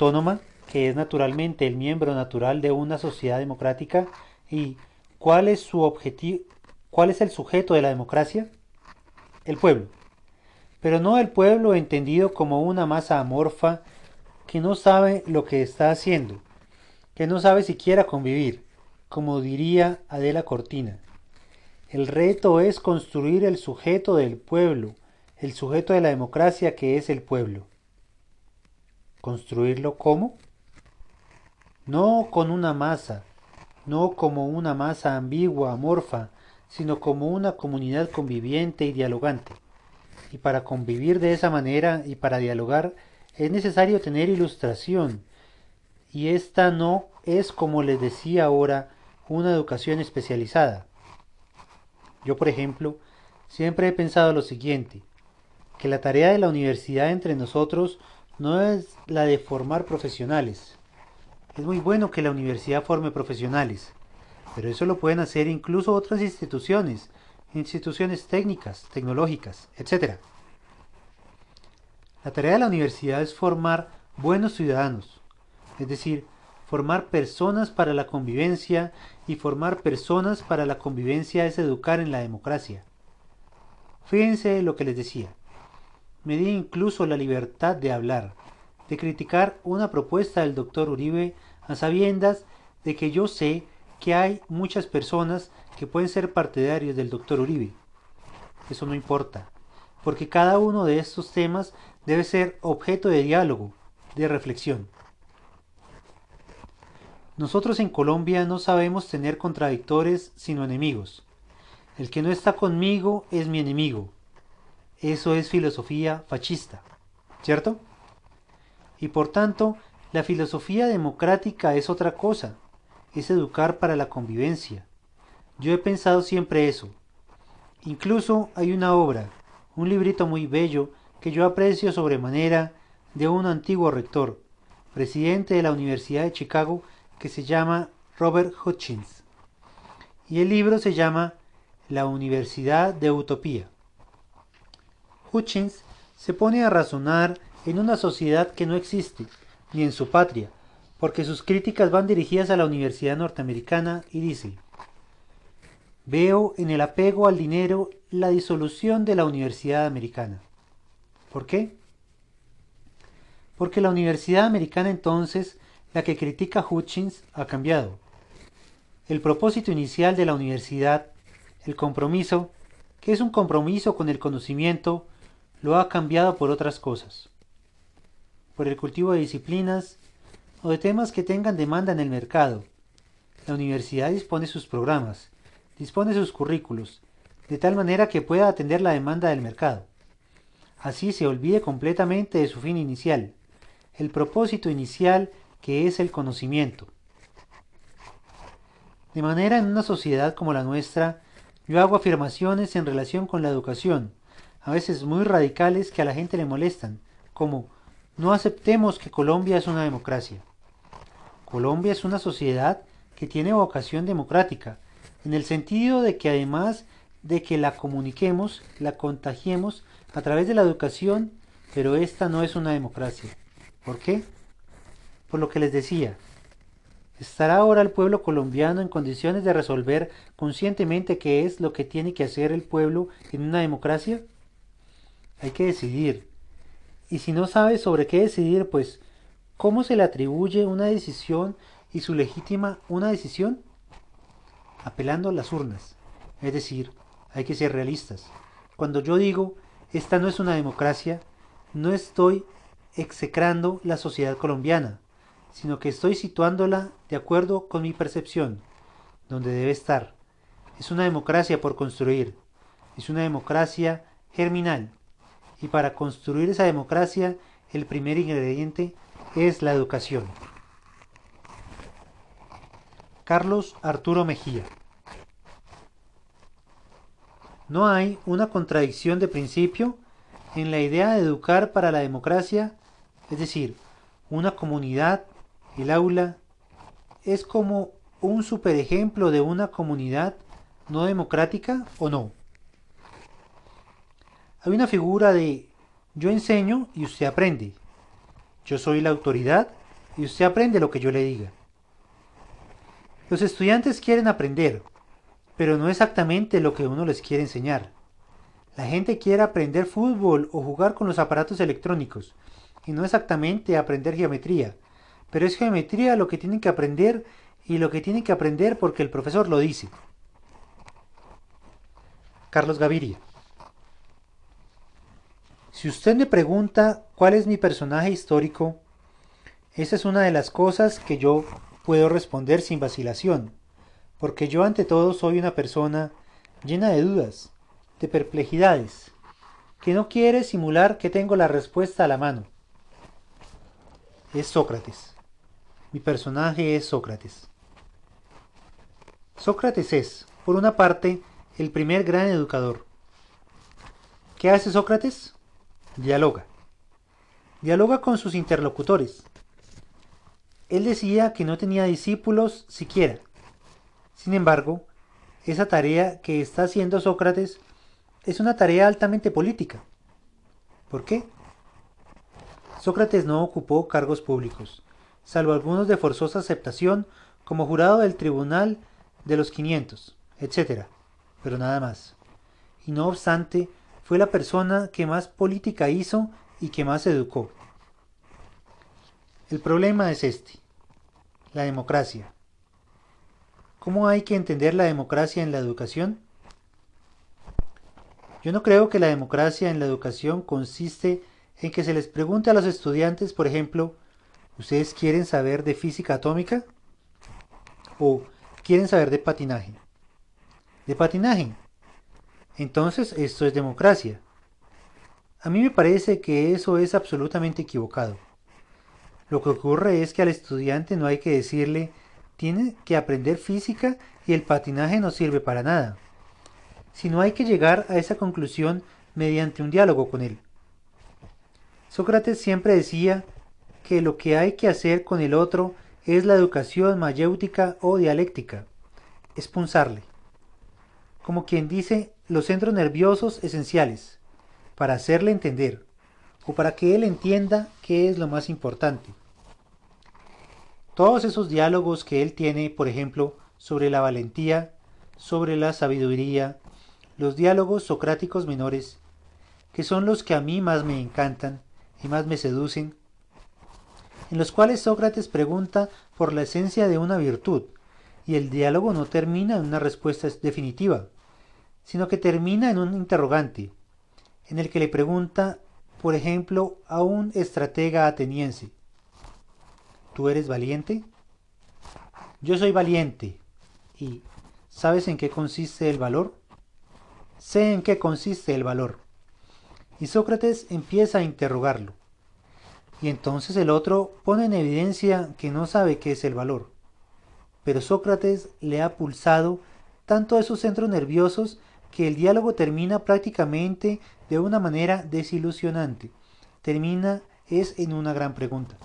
Autónoma, que es naturalmente el miembro natural de una sociedad democrática, y cuál es su objetivo, cuál es el sujeto de la democracia? El pueblo. Pero no el pueblo entendido como una masa amorfa que no sabe lo que está haciendo, que no sabe siquiera convivir, como diría Adela Cortina. El reto es construir el sujeto del pueblo, el sujeto de la democracia que es el pueblo. ¿Construirlo cómo? No con una masa, no como una masa ambigua, amorfa, sino como una comunidad conviviente y dialogante. Y para convivir de esa manera y para dialogar es necesario tener ilustración. Y esta no es, como les decía ahora, una educación especializada. Yo, por ejemplo, siempre he pensado lo siguiente, que la tarea de la universidad entre nosotros no es la de formar profesionales. Es muy bueno que la universidad forme profesionales, pero eso lo pueden hacer incluso otras instituciones, instituciones técnicas, tecnológicas, etc. La tarea de la universidad es formar buenos ciudadanos, es decir, formar personas para la convivencia y formar personas para la convivencia es educar en la democracia. Fíjense lo que les decía. Me di incluso la libertad de hablar, de criticar una propuesta del doctor Uribe a sabiendas de que yo sé que hay muchas personas que pueden ser partidarios del doctor Uribe. Eso no importa, porque cada uno de estos temas debe ser objeto de diálogo, de reflexión. Nosotros en Colombia no sabemos tener contradictores sino enemigos. El que no está conmigo es mi enemigo. Eso es filosofía fascista, ¿cierto? Y por tanto, la filosofía democrática es otra cosa, es educar para la convivencia. Yo he pensado siempre eso. Incluso hay una obra, un librito muy bello que yo aprecio sobremanera de un antiguo rector, presidente de la Universidad de Chicago, que se llama Robert Hutchins. Y el libro se llama La Universidad de Utopía. Hutchins se pone a razonar en una sociedad que no existe, ni en su patria, porque sus críticas van dirigidas a la Universidad Norteamericana y dice, Veo en el apego al dinero la disolución de la Universidad Americana. ¿Por qué? Porque la Universidad Americana entonces la que critica Hutchins ha cambiado. El propósito inicial de la universidad, el compromiso, que es un compromiso con el conocimiento, lo ha cambiado por otras cosas. Por el cultivo de disciplinas o de temas que tengan demanda en el mercado. La universidad dispone sus programas, dispone sus currículos, de tal manera que pueda atender la demanda del mercado. Así se olvide completamente de su fin inicial. El propósito inicial que es el conocimiento. De manera en una sociedad como la nuestra, yo hago afirmaciones en relación con la educación, a veces muy radicales que a la gente le molestan, como no aceptemos que Colombia es una democracia. Colombia es una sociedad que tiene vocación democrática, en el sentido de que además de que la comuniquemos, la contagiemos a través de la educación, pero esta no es una democracia. ¿Por qué? Por lo que les decía, ¿estará ahora el pueblo colombiano en condiciones de resolver conscientemente qué es lo que tiene que hacer el pueblo en una democracia? Hay que decidir. Y si no sabe sobre qué decidir, pues, ¿cómo se le atribuye una decisión y su legítima una decisión? Apelando a las urnas. Es decir, hay que ser realistas. Cuando yo digo, esta no es una democracia, no estoy execrando la sociedad colombiana, sino que estoy situándola de acuerdo con mi percepción, donde debe estar. Es una democracia por construir, es una democracia germinal, y para construir esa democracia el primer ingrediente es la educación. Carlos Arturo Mejía No hay una contradicción de principio en la idea de educar para la democracia, es decir, una comunidad el aula es como un super ejemplo de una comunidad no democrática o no. Hay una figura de yo enseño y usted aprende. Yo soy la autoridad y usted aprende lo que yo le diga. Los estudiantes quieren aprender, pero no exactamente lo que uno les quiere enseñar. La gente quiere aprender fútbol o jugar con los aparatos electrónicos, y no exactamente aprender geometría, pero es geometría lo que tienen que aprender y lo que tienen que aprender porque el profesor lo dice. Carlos Gaviria. Si usted me pregunta cuál es mi personaje histórico, esa es una de las cosas que yo puedo responder sin vacilación, porque yo ante todo soy una persona llena de dudas, de perplejidades, que no quiere simular que tengo la respuesta a la mano. Es Sócrates. Mi personaje es Sócrates. Sócrates es, por una parte, el primer gran educador. ¿Qué hace Sócrates? Dialoga. Dialoga con sus interlocutores. Él decía que no tenía discípulos siquiera. Sin embargo, esa tarea que está haciendo Sócrates es una tarea altamente política. ¿Por qué? Sócrates no ocupó cargos públicos, salvo algunos de forzosa aceptación como jurado del Tribunal de los 500, etc. Pero nada más. Y no obstante, fue la persona que más política hizo y que más educó. El problema es este, la democracia. ¿Cómo hay que entender la democracia en la educación? Yo no creo que la democracia en la educación consiste en que se les pregunte a los estudiantes, por ejemplo, ¿ustedes quieren saber de física atómica? ¿O quieren saber de patinaje? ¿De patinaje? Entonces esto es democracia. A mí me parece que eso es absolutamente equivocado. Lo que ocurre es que al estudiante no hay que decirle tiene que aprender física y el patinaje no sirve para nada sino hay que llegar a esa conclusión mediante un diálogo con él. Sócrates siempre decía que lo que hay que hacer con el otro es la educación mayéutica o dialéctica, punzarle. como quien dice los centros nerviosos esenciales, para hacerle entender, o para que él entienda qué es lo más importante. Todos esos diálogos que él tiene, por ejemplo, sobre la valentía, sobre la sabiduría, los diálogos socráticos menores, que son los que a mí más me encantan y más me seducen, en los cuales Sócrates pregunta por la esencia de una virtud, y el diálogo no termina en una respuesta definitiva, sino que termina en un interrogante, en el que le pregunta, por ejemplo, a un estratega ateniense, ¿tú eres valiente? Yo soy valiente. ¿Y sabes en qué consiste el valor? sé en qué consiste el valor. Y Sócrates empieza a interrogarlo. Y entonces el otro pone en evidencia que no sabe qué es el valor. Pero Sócrates le ha pulsado tanto a esos centros nerviosos que el diálogo termina prácticamente de una manera desilusionante. Termina es en una gran pregunta.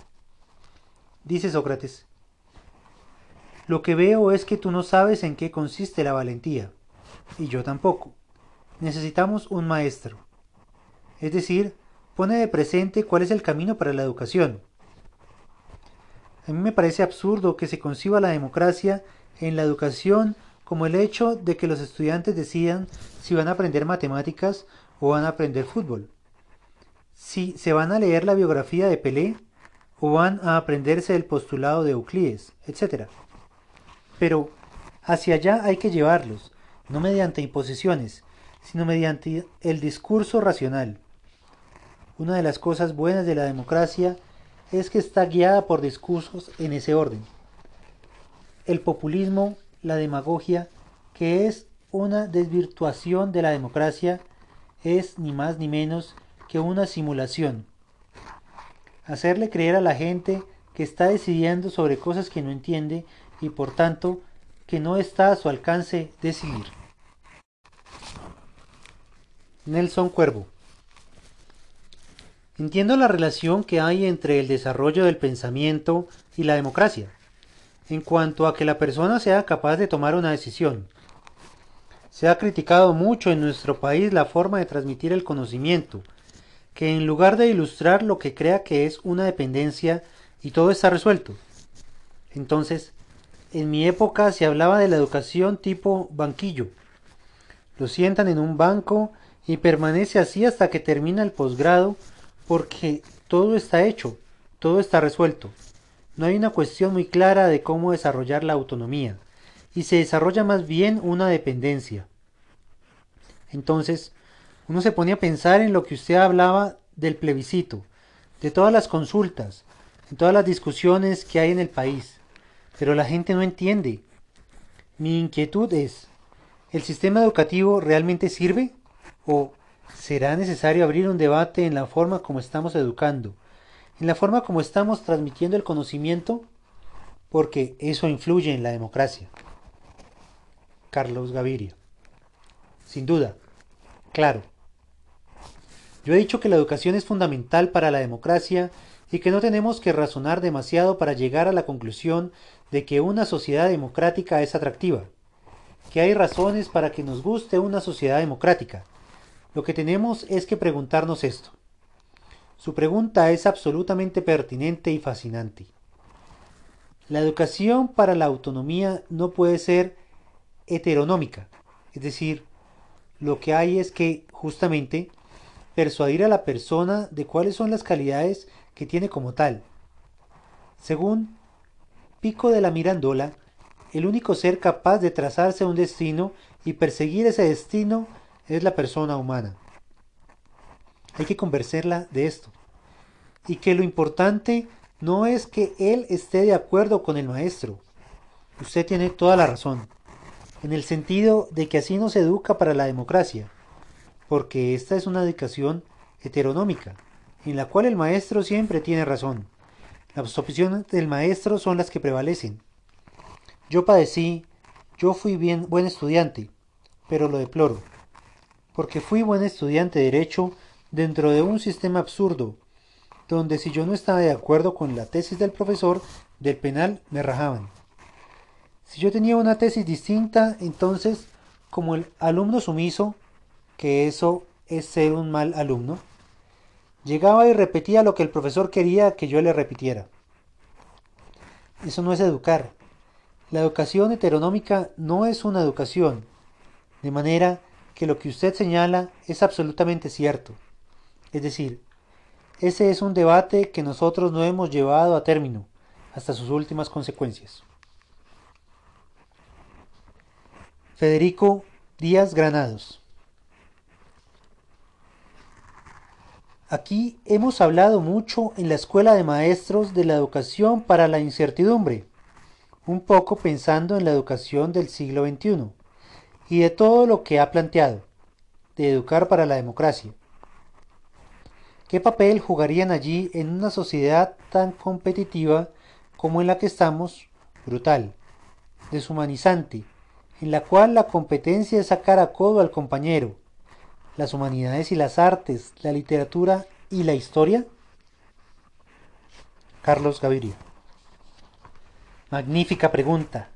Dice Sócrates, lo que veo es que tú no sabes en qué consiste la valentía, y yo tampoco necesitamos un maestro. Es decir, pone de presente cuál es el camino para la educación. A mí me parece absurdo que se conciba la democracia en la educación como el hecho de que los estudiantes decidan si van a aprender matemáticas o van a aprender fútbol. Si se van a leer la biografía de Pelé o van a aprenderse el postulado de Euclides, etc. Pero hacia allá hay que llevarlos, no mediante imposiciones, sino mediante el discurso racional. Una de las cosas buenas de la democracia es que está guiada por discursos en ese orden. El populismo, la demagogia, que es una desvirtuación de la democracia, es ni más ni menos que una simulación. Hacerle creer a la gente que está decidiendo sobre cosas que no entiende y por tanto que no está a su alcance decidir. Nelson Cuervo. Entiendo la relación que hay entre el desarrollo del pensamiento y la democracia, en cuanto a que la persona sea capaz de tomar una decisión. Se ha criticado mucho en nuestro país la forma de transmitir el conocimiento, que en lugar de ilustrar lo que crea que es una dependencia, y todo está resuelto. Entonces, en mi época se hablaba de la educación tipo banquillo. Lo sientan en un banco y permanece así hasta que termina el posgrado porque todo está hecho, todo está resuelto. No hay una cuestión muy clara de cómo desarrollar la autonomía y se desarrolla más bien una dependencia. Entonces, uno se pone a pensar en lo que usted hablaba del plebiscito, de todas las consultas, en todas las discusiones que hay en el país, pero la gente no entiende. Mi inquietud es, ¿el sistema educativo realmente sirve? ¿O será necesario abrir un debate en la forma como estamos educando, en la forma como estamos transmitiendo el conocimiento? Porque eso influye en la democracia. Carlos Gaviria. Sin duda, claro. Yo he dicho que la educación es fundamental para la democracia y que no tenemos que razonar demasiado para llegar a la conclusión de que una sociedad democrática es atractiva, que hay razones para que nos guste una sociedad democrática. Lo que tenemos es que preguntarnos esto. Su pregunta es absolutamente pertinente y fascinante. La educación para la autonomía no puede ser heteronómica, es decir, lo que hay es que justamente persuadir a la persona de cuáles son las calidades que tiene como tal. Según Pico de la Mirandola, el único ser capaz de trazarse un destino y perseguir ese destino es la persona humana. Hay que convencerla de esto. Y que lo importante no es que él esté de acuerdo con el maestro. Usted tiene toda la razón en el sentido de que así no se educa para la democracia, porque esta es una educación heteronómica, en la cual el maestro siempre tiene razón. Las opciones del maestro son las que prevalecen. Yo padecí, yo fui bien buen estudiante, pero lo deploro, porque fui buen estudiante de derecho dentro de un sistema absurdo, donde si yo no estaba de acuerdo con la tesis del profesor del penal me rajaban. Si yo tenía una tesis distinta, entonces, como el alumno sumiso, que eso es ser un mal alumno, llegaba y repetía lo que el profesor quería que yo le repitiera. Eso no es educar. La educación heteronómica no es una educación, de manera que lo que usted señala es absolutamente cierto. Es decir, ese es un debate que nosotros no hemos llevado a término hasta sus últimas consecuencias. Federico Díaz Granados. Aquí hemos hablado mucho en la Escuela de Maestros de la Educación para la Incertidumbre, un poco pensando en la educación del siglo XXI, y de todo lo que ha planteado, de educar para la democracia. ¿Qué papel jugarían allí en una sociedad tan competitiva como en la que estamos, brutal, deshumanizante, en la cual la competencia es sacar a codo al compañero, las humanidades y las artes, la literatura y la historia? Carlos Gaviria. Magnífica pregunta.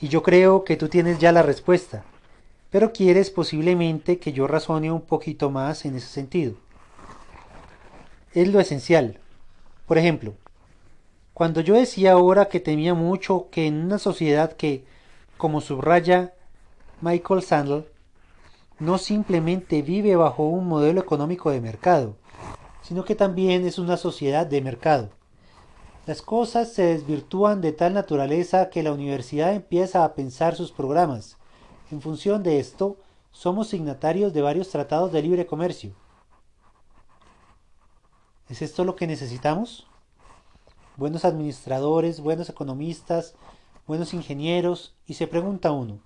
Y yo creo que tú tienes ya la respuesta, pero quieres posiblemente que yo razone un poquito más en ese sentido. Es lo esencial. Por ejemplo, cuando yo decía ahora que temía mucho que en una sociedad que como subraya Michael Sandel, no simplemente vive bajo un modelo económico de mercado, sino que también es una sociedad de mercado. Las cosas se desvirtúan de tal naturaleza que la universidad empieza a pensar sus programas. En función de esto, somos signatarios de varios tratados de libre comercio. ¿Es esto lo que necesitamos? Buenos administradores, buenos economistas, buenos ingenieros, y se pregunta uno,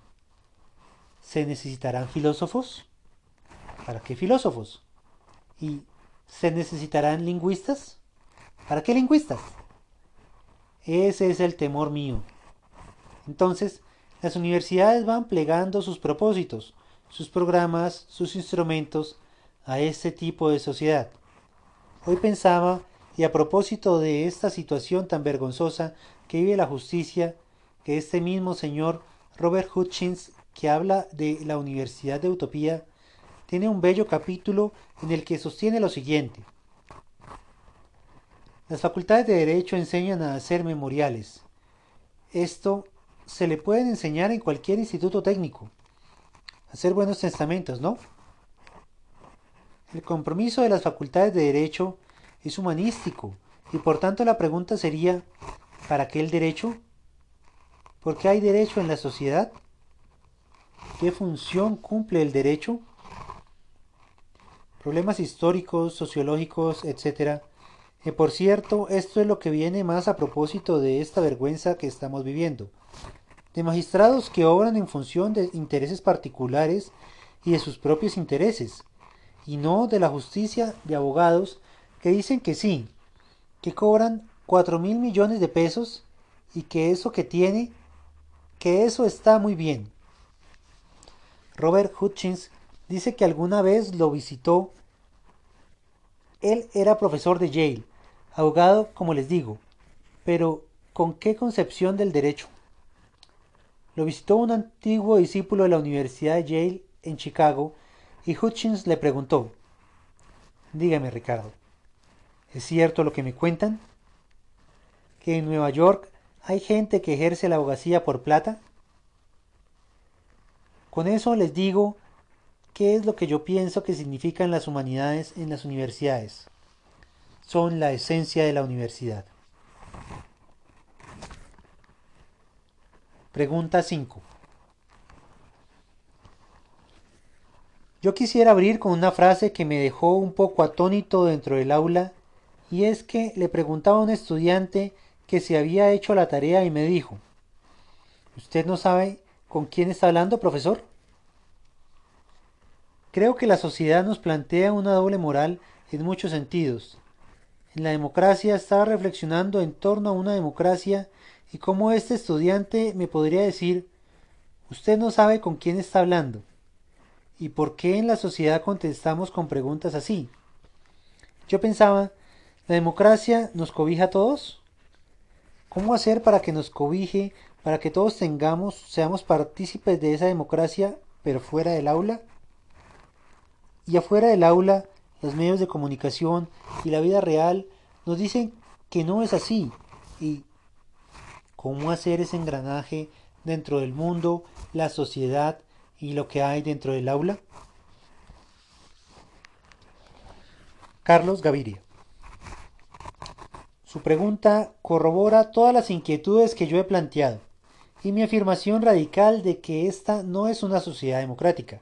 ¿se necesitarán filósofos? ¿Para qué filósofos? ¿Y se necesitarán lingüistas? ¿Para qué lingüistas? Ese es el temor mío. Entonces, las universidades van plegando sus propósitos, sus programas, sus instrumentos a este tipo de sociedad. Hoy pensaba, y a propósito de esta situación tan vergonzosa que vive la justicia que este mismo señor Robert Hutchins, que habla de la Universidad de Utopía, tiene un bello capítulo en el que sostiene lo siguiente. Las facultades de Derecho enseñan a hacer memoriales. Esto se le puede enseñar en cualquier instituto técnico. Hacer buenos testamentos, ¿no? El compromiso de las facultades de Derecho es humanístico y por tanto la pregunta sería, ¿para qué el derecho? ¿Por qué hay derecho en la sociedad? ¿Qué función cumple el derecho? Problemas históricos, sociológicos, etc. Y por cierto, esto es lo que viene más a propósito de esta vergüenza que estamos viviendo. De magistrados que obran en función de intereses particulares y de sus propios intereses, y no de la justicia de abogados que dicen que sí, que cobran cuatro mil millones de pesos y que eso que tiene, que eso está muy bien. Robert Hutchins dice que alguna vez lo visitó. Él era profesor de Yale, abogado, como les digo, pero ¿con qué concepción del derecho? Lo visitó un antiguo discípulo de la Universidad de Yale en Chicago y Hutchins le preguntó, Dígame, Ricardo, ¿es cierto lo que me cuentan? ¿Que en Nueva York hay gente que ejerce la abogacía por plata? Con eso les digo qué es lo que yo pienso que significan las humanidades en las universidades. Son la esencia de la universidad. Pregunta 5. Yo quisiera abrir con una frase que me dejó un poco atónito dentro del aula y es que le preguntaba a un estudiante que se había hecho la tarea y me dijo, ¿usted no sabe ¿Con quién está hablando, profesor? Creo que la sociedad nos plantea una doble moral en muchos sentidos. En la democracia estaba reflexionando en torno a una democracia y cómo este estudiante me podría decir, usted no sabe con quién está hablando. ¿Y por qué en la sociedad contestamos con preguntas así? Yo pensaba, ¿la democracia nos cobija a todos? ¿Cómo hacer para que nos cobije para que todos tengamos, seamos partícipes de esa democracia, pero fuera del aula? Y afuera del aula, los medios de comunicación y la vida real nos dicen que no es así. ¿Y cómo hacer ese engranaje dentro del mundo, la sociedad y lo que hay dentro del aula? Carlos Gaviria su pregunta corrobora todas las inquietudes que yo he planteado y mi afirmación radical de que esta no es una sociedad democrática,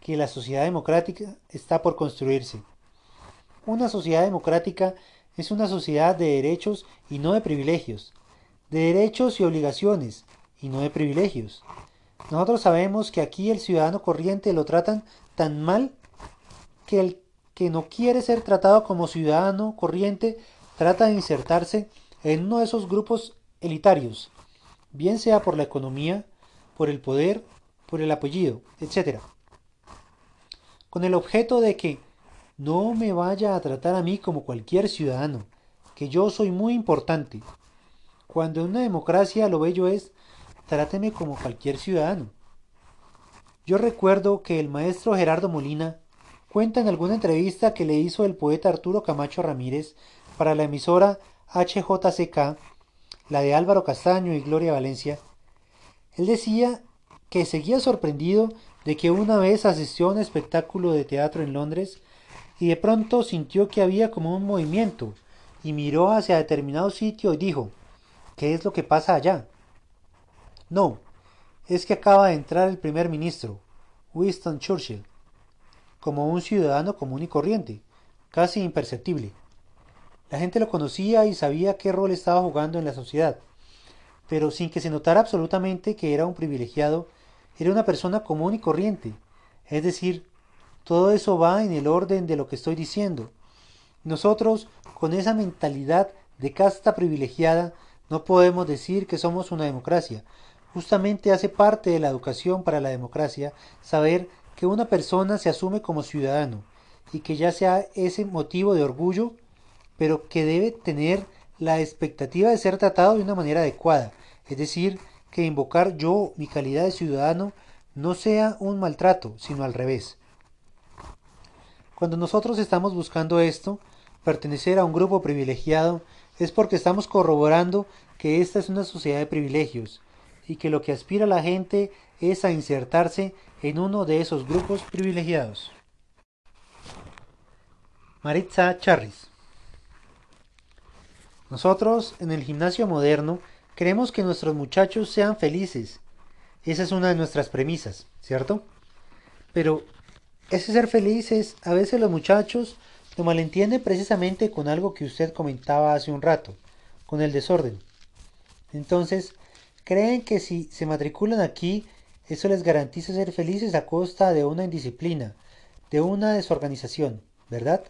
que la sociedad democrática está por construirse. Una sociedad democrática es una sociedad de derechos y no de privilegios, de derechos y obligaciones y no de privilegios. Nosotros sabemos que aquí el ciudadano corriente lo tratan tan mal que el que no quiere ser tratado como ciudadano corriente trata de insertarse en uno de esos grupos elitarios bien sea por la economía, por el poder, por el apellido, etc. Con el objeto de que no me vaya a tratar a mí como cualquier ciudadano, que yo soy muy importante. Cuando en una democracia lo bello es, tráteme como cualquier ciudadano. Yo recuerdo que el maestro Gerardo Molina cuenta en alguna entrevista que le hizo el poeta Arturo Camacho Ramírez para la emisora HJCK la de Álvaro Castaño y Gloria Valencia, él decía que seguía sorprendido de que una vez asistió a un espectáculo de teatro en Londres y de pronto sintió que había como un movimiento y miró hacia determinado sitio y dijo, ¿qué es lo que pasa allá? No, es que acaba de entrar el primer ministro, Winston Churchill, como un ciudadano común y corriente, casi imperceptible. La gente lo conocía y sabía qué rol estaba jugando en la sociedad, pero sin que se notara absolutamente que era un privilegiado, era una persona común y corriente. Es decir, todo eso va en el orden de lo que estoy diciendo. Nosotros, con esa mentalidad de casta privilegiada, no podemos decir que somos una democracia. Justamente hace parte de la educación para la democracia saber que una persona se asume como ciudadano y que ya sea ese motivo de orgullo pero que debe tener la expectativa de ser tratado de una manera adecuada, es decir, que invocar yo mi calidad de ciudadano no sea un maltrato, sino al revés. Cuando nosotros estamos buscando esto, pertenecer a un grupo privilegiado es porque estamos corroborando que esta es una sociedad de privilegios y que lo que aspira la gente es a insertarse en uno de esos grupos privilegiados. Maritza Charris Nosotros, en el gimnasio moderno, queremos que nuestros muchachos sean felices. Esa es una de nuestras premisas, ¿cierto? Pero ese ser felices, a veces los muchachos lo malentienden precisamente con algo que usted comentaba hace un rato, con el desorden. Entonces, creen que si se matriculan aquí, eso les garantiza ser felices a costa de una indisciplina, de una desorganización, ¿verdad?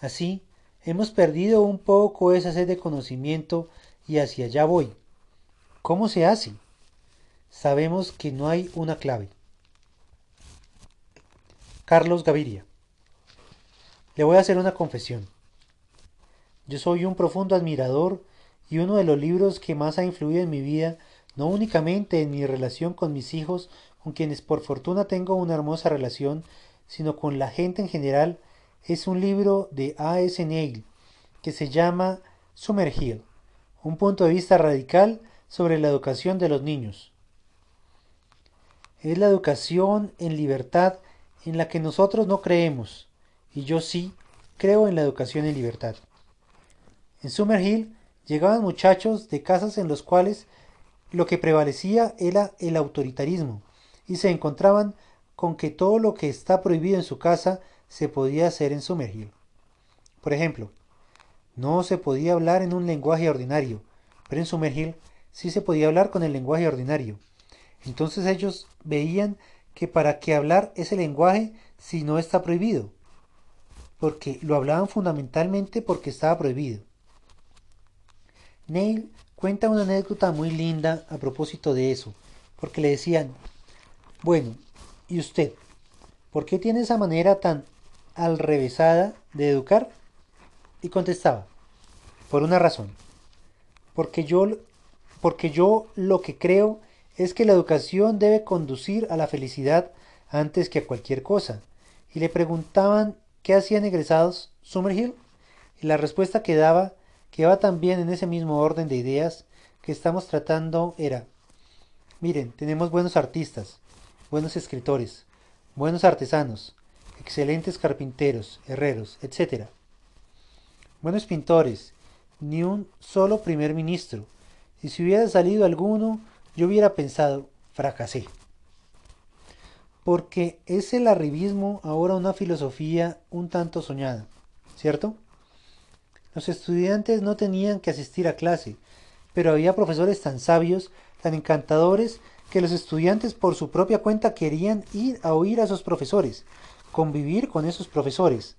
Así, hemos perdido un poco esa sed de conocimiento y hacia allá voy. ¿Cómo se hace? Sabemos que no hay una clave. Carlos Gaviria. Le voy a hacer una confesión. Yo soy un profundo admirador y uno de los libros que más ha influido en mi vida, no únicamente en mi relación con mis hijos, con quienes por fortuna tengo una hermosa relación, sino con la gente en general, es un libro de A. S. Neil que se llama Summerhill, un punto de vista radical sobre la educación de los niños. Es la educación en libertad en la que nosotros no creemos, y yo sí creo en la educación en libertad. En Summerhill llegaban muchachos de casas en los cuales lo que prevalecía era el autoritarismo, y se encontraban con que todo lo que está prohibido en su casa se podía hacer en Summerhill. Por ejemplo, no se podía hablar en un lenguaje ordinario, pero en Summerhill sí se podía hablar con el lenguaje ordinario. Entonces ellos veían que para qué hablar ese lenguaje si no está prohibido, porque lo hablaban fundamentalmente porque estaba prohibido. Neil cuenta una anécdota muy linda a propósito de eso, porque le decían, bueno, ¿y usted? ¿Por qué tiene esa manera tan alrevesada de educar? Y contestaba, por una razón, porque yo, porque yo lo que creo es que la educación debe conducir a la felicidad antes que a cualquier cosa. Y le preguntaban qué hacían egresados Summerhill, y la respuesta que daba, que va también en ese mismo orden de ideas que estamos tratando, era, miren, tenemos buenos artistas, buenos escritores, buenos artesanos, excelentes carpinteros, herreros, etc. Buenos pintores, ni un solo primer ministro, y si hubiera salido alguno, yo hubiera pensado, fracasé. Porque es el arribismo ahora una filosofía un tanto soñada, ¿cierto? Los estudiantes no tenían que asistir a clase, pero había profesores tan sabios, tan encantadores, que los estudiantes por su propia cuenta querían ir a oír a esos profesores, convivir con esos profesores.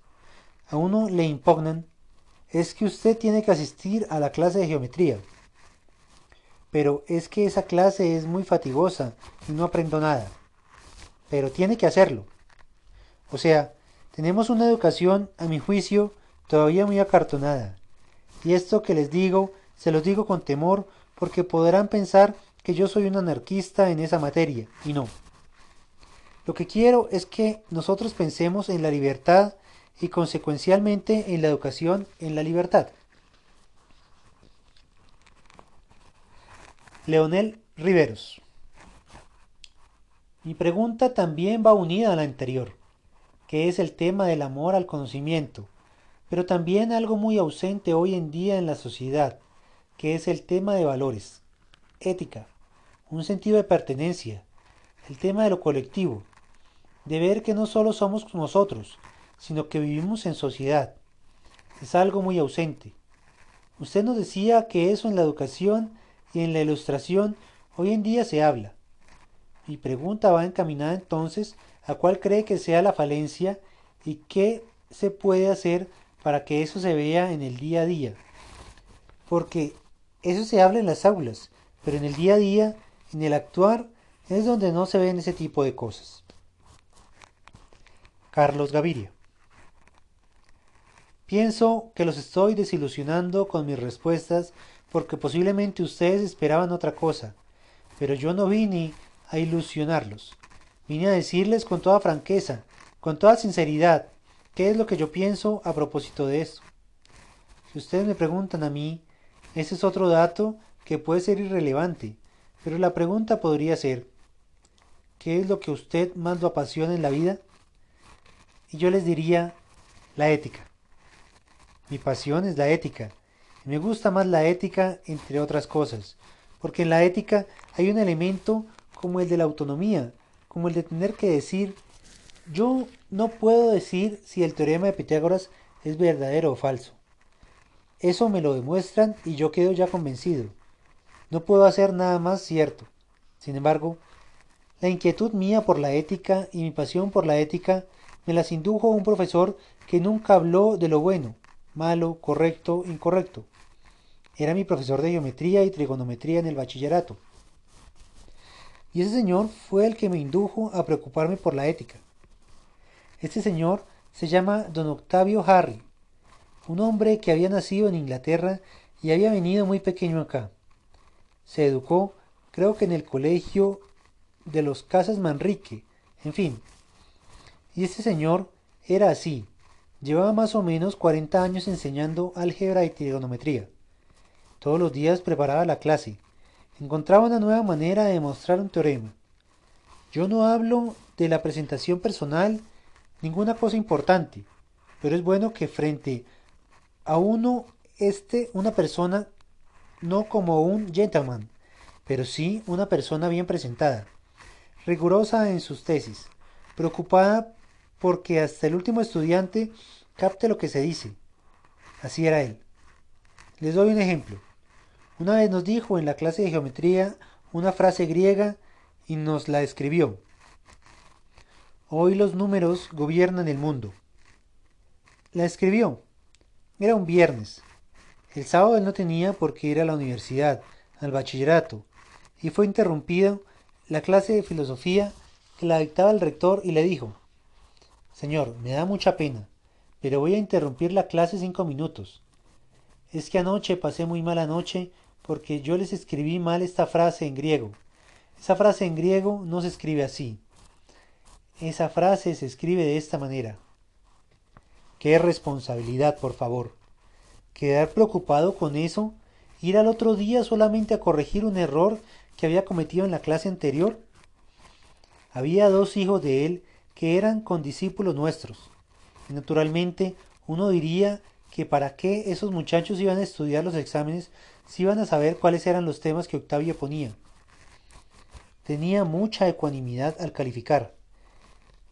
A uno le impugnan, es que usted tiene que asistir a la clase de geometría pero es que esa clase es muy fatigosa y no aprendo nada. Pero tiene que hacerlo. O sea, tenemos una educación, a mi juicio, todavía muy acartonada. Y esto que les digo, se los digo con temor, porque podrán pensar que yo soy un anarquista en esa materia, y no. Lo que quiero es que nosotros pensemos en la libertad y consecuencialmente en la educación en la libertad. Leonel Riveros. Mi pregunta también va unida a la anterior, que es el tema del amor al conocimiento, pero también algo muy ausente hoy en día en la sociedad, que es el tema de valores, ética, un sentido de pertenencia, el tema de lo colectivo, de ver que no solo somos nosotros, sino que vivimos en sociedad. Es algo muy ausente. Usted nos decía que eso en la educación y en la ilustración hoy en día se habla. Mi pregunta va encaminada entonces a cuál cree que sea la falencia y qué se puede hacer para que eso se vea en el día a día. Porque eso se habla en las aulas, pero en el día a día, en el actuar, es donde no se ven ese tipo de cosas. Carlos Gaviria. Pienso que los estoy desilusionando con mis respuestas porque posiblemente ustedes esperaban otra cosa, pero yo no vine a ilusionarlos. Vine a decirles con toda franqueza, con toda sinceridad, qué es lo que yo pienso a propósito de esto. Si ustedes me preguntan a mí, ese es otro dato que puede ser irrelevante, pero la pregunta podría ser, ¿qué es lo que usted más lo apasiona en la vida? Y yo les diría, la ética. Mi pasión es la ética. Y me gusta más la ética entre otras cosas, porque en la ética hay un elemento como el de la autonomía, como el de tener que decir, yo no puedo decir si el teorema de Pitágoras es verdadero o falso. Eso me lo demuestran y yo quedo ya convencido. No puedo hacer nada más cierto. Sin embargo, la inquietud mía por la ética y mi pasión por la ética me las indujo un profesor que nunca habló de lo bueno, malo, correcto, incorrecto. Era mi profesor de geometría y trigonometría en el bachillerato. Y ese señor fue el que me indujo a preocuparme por la ética. Este señor se llama don Octavio Harry, un hombre que había nacido en Inglaterra y había venido muy pequeño acá. Se educó, creo que en el colegio de los Casas Manrique, en fin. Y este señor era así, llevaba más o menos 40 años enseñando álgebra y trigonometría. Todos los días preparaba la clase, encontraba una nueva manera de demostrar un teorema. Yo no hablo de la presentación personal, ninguna cosa importante, pero es bueno que frente a uno esté una persona no como un gentleman, pero sí una persona bien presentada, rigurosa en sus tesis, preocupada porque hasta el último estudiante capte lo que se dice. Así era él. Les doy un ejemplo. Una vez nos dijo en la clase de geometría una frase griega y nos la escribió. Hoy los números gobiernan el mundo. La escribió. Era un viernes. El sábado él no tenía por qué ir a la universidad, al bachillerato, y fue interrumpido la clase de filosofía que la dictaba el rector y le dijo, Señor, me da mucha pena, pero voy a interrumpir la clase cinco minutos. Es que anoche pasé muy mala noche porque yo les escribí mal esta frase en griego. Esa frase en griego no se escribe así. Esa frase se escribe de esta manera. Qué responsabilidad, por favor. Quedar preocupado con eso, ir al otro día solamente a corregir un error que había cometido en la clase anterior. Había dos hijos de él que eran condiscípulos nuestros. Y naturalmente uno diría que para qué esos muchachos iban a estudiar los exámenes si iban a saber cuáles eran los temas que Octavio ponía. Tenía mucha ecuanimidad al calificar.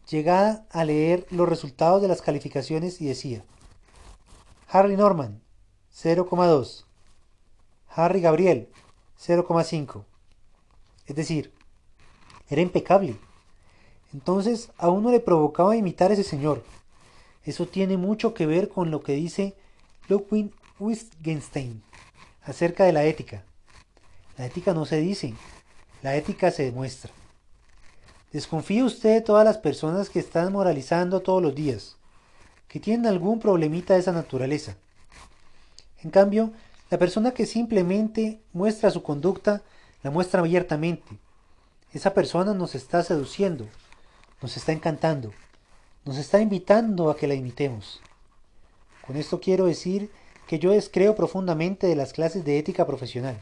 Llegaba a leer los resultados de las calificaciones y decía, Harry Norman, 0,2. Harry Gabriel, 0,5. Es decir, era impecable. Entonces a uno le provocaba imitar a ese señor. Eso tiene mucho que ver con lo que dice Ludwig Wittgenstein acerca de la ética. La ética no se dice, la ética se demuestra. Desconfíe usted de todas las personas que están moralizando todos los días, que tienen algún problemita de esa naturaleza. En cambio, la persona que simplemente muestra su conducta, la muestra abiertamente. Esa persona nos está seduciendo, nos está encantando, nos está invitando a que la imitemos. Con esto quiero decir que yo descreo profundamente de las clases de ética profesional.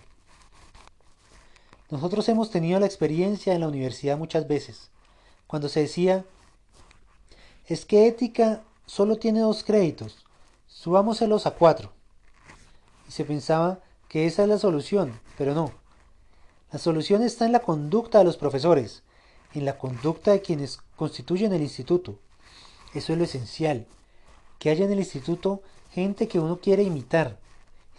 Nosotros hemos tenido la experiencia en la universidad muchas veces, cuando se decía, es que ética solo tiene dos créditos, subámoselos a cuatro. Y se pensaba que esa es la solución, pero no. La solución está en la conducta de los profesores, en la conducta de quienes constituyen el instituto. Eso es lo esencial, que haya en el instituto gente que uno quiere imitar.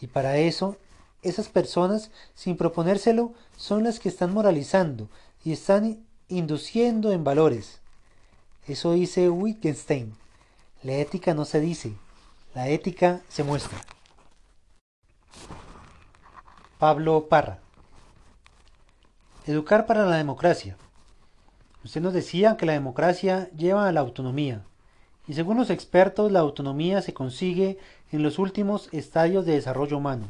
Y para eso, esas personas, sin proponérselo, son las que están moralizando y están induciendo en valores. Eso dice Wittgenstein. La ética no se dice, la ética se muestra. Pablo Parra. Educar para la democracia. Usted nos decía que la democracia lleva a la autonomía, y según los expertos la autonomía se consigue en los últimos estadios de desarrollo humano.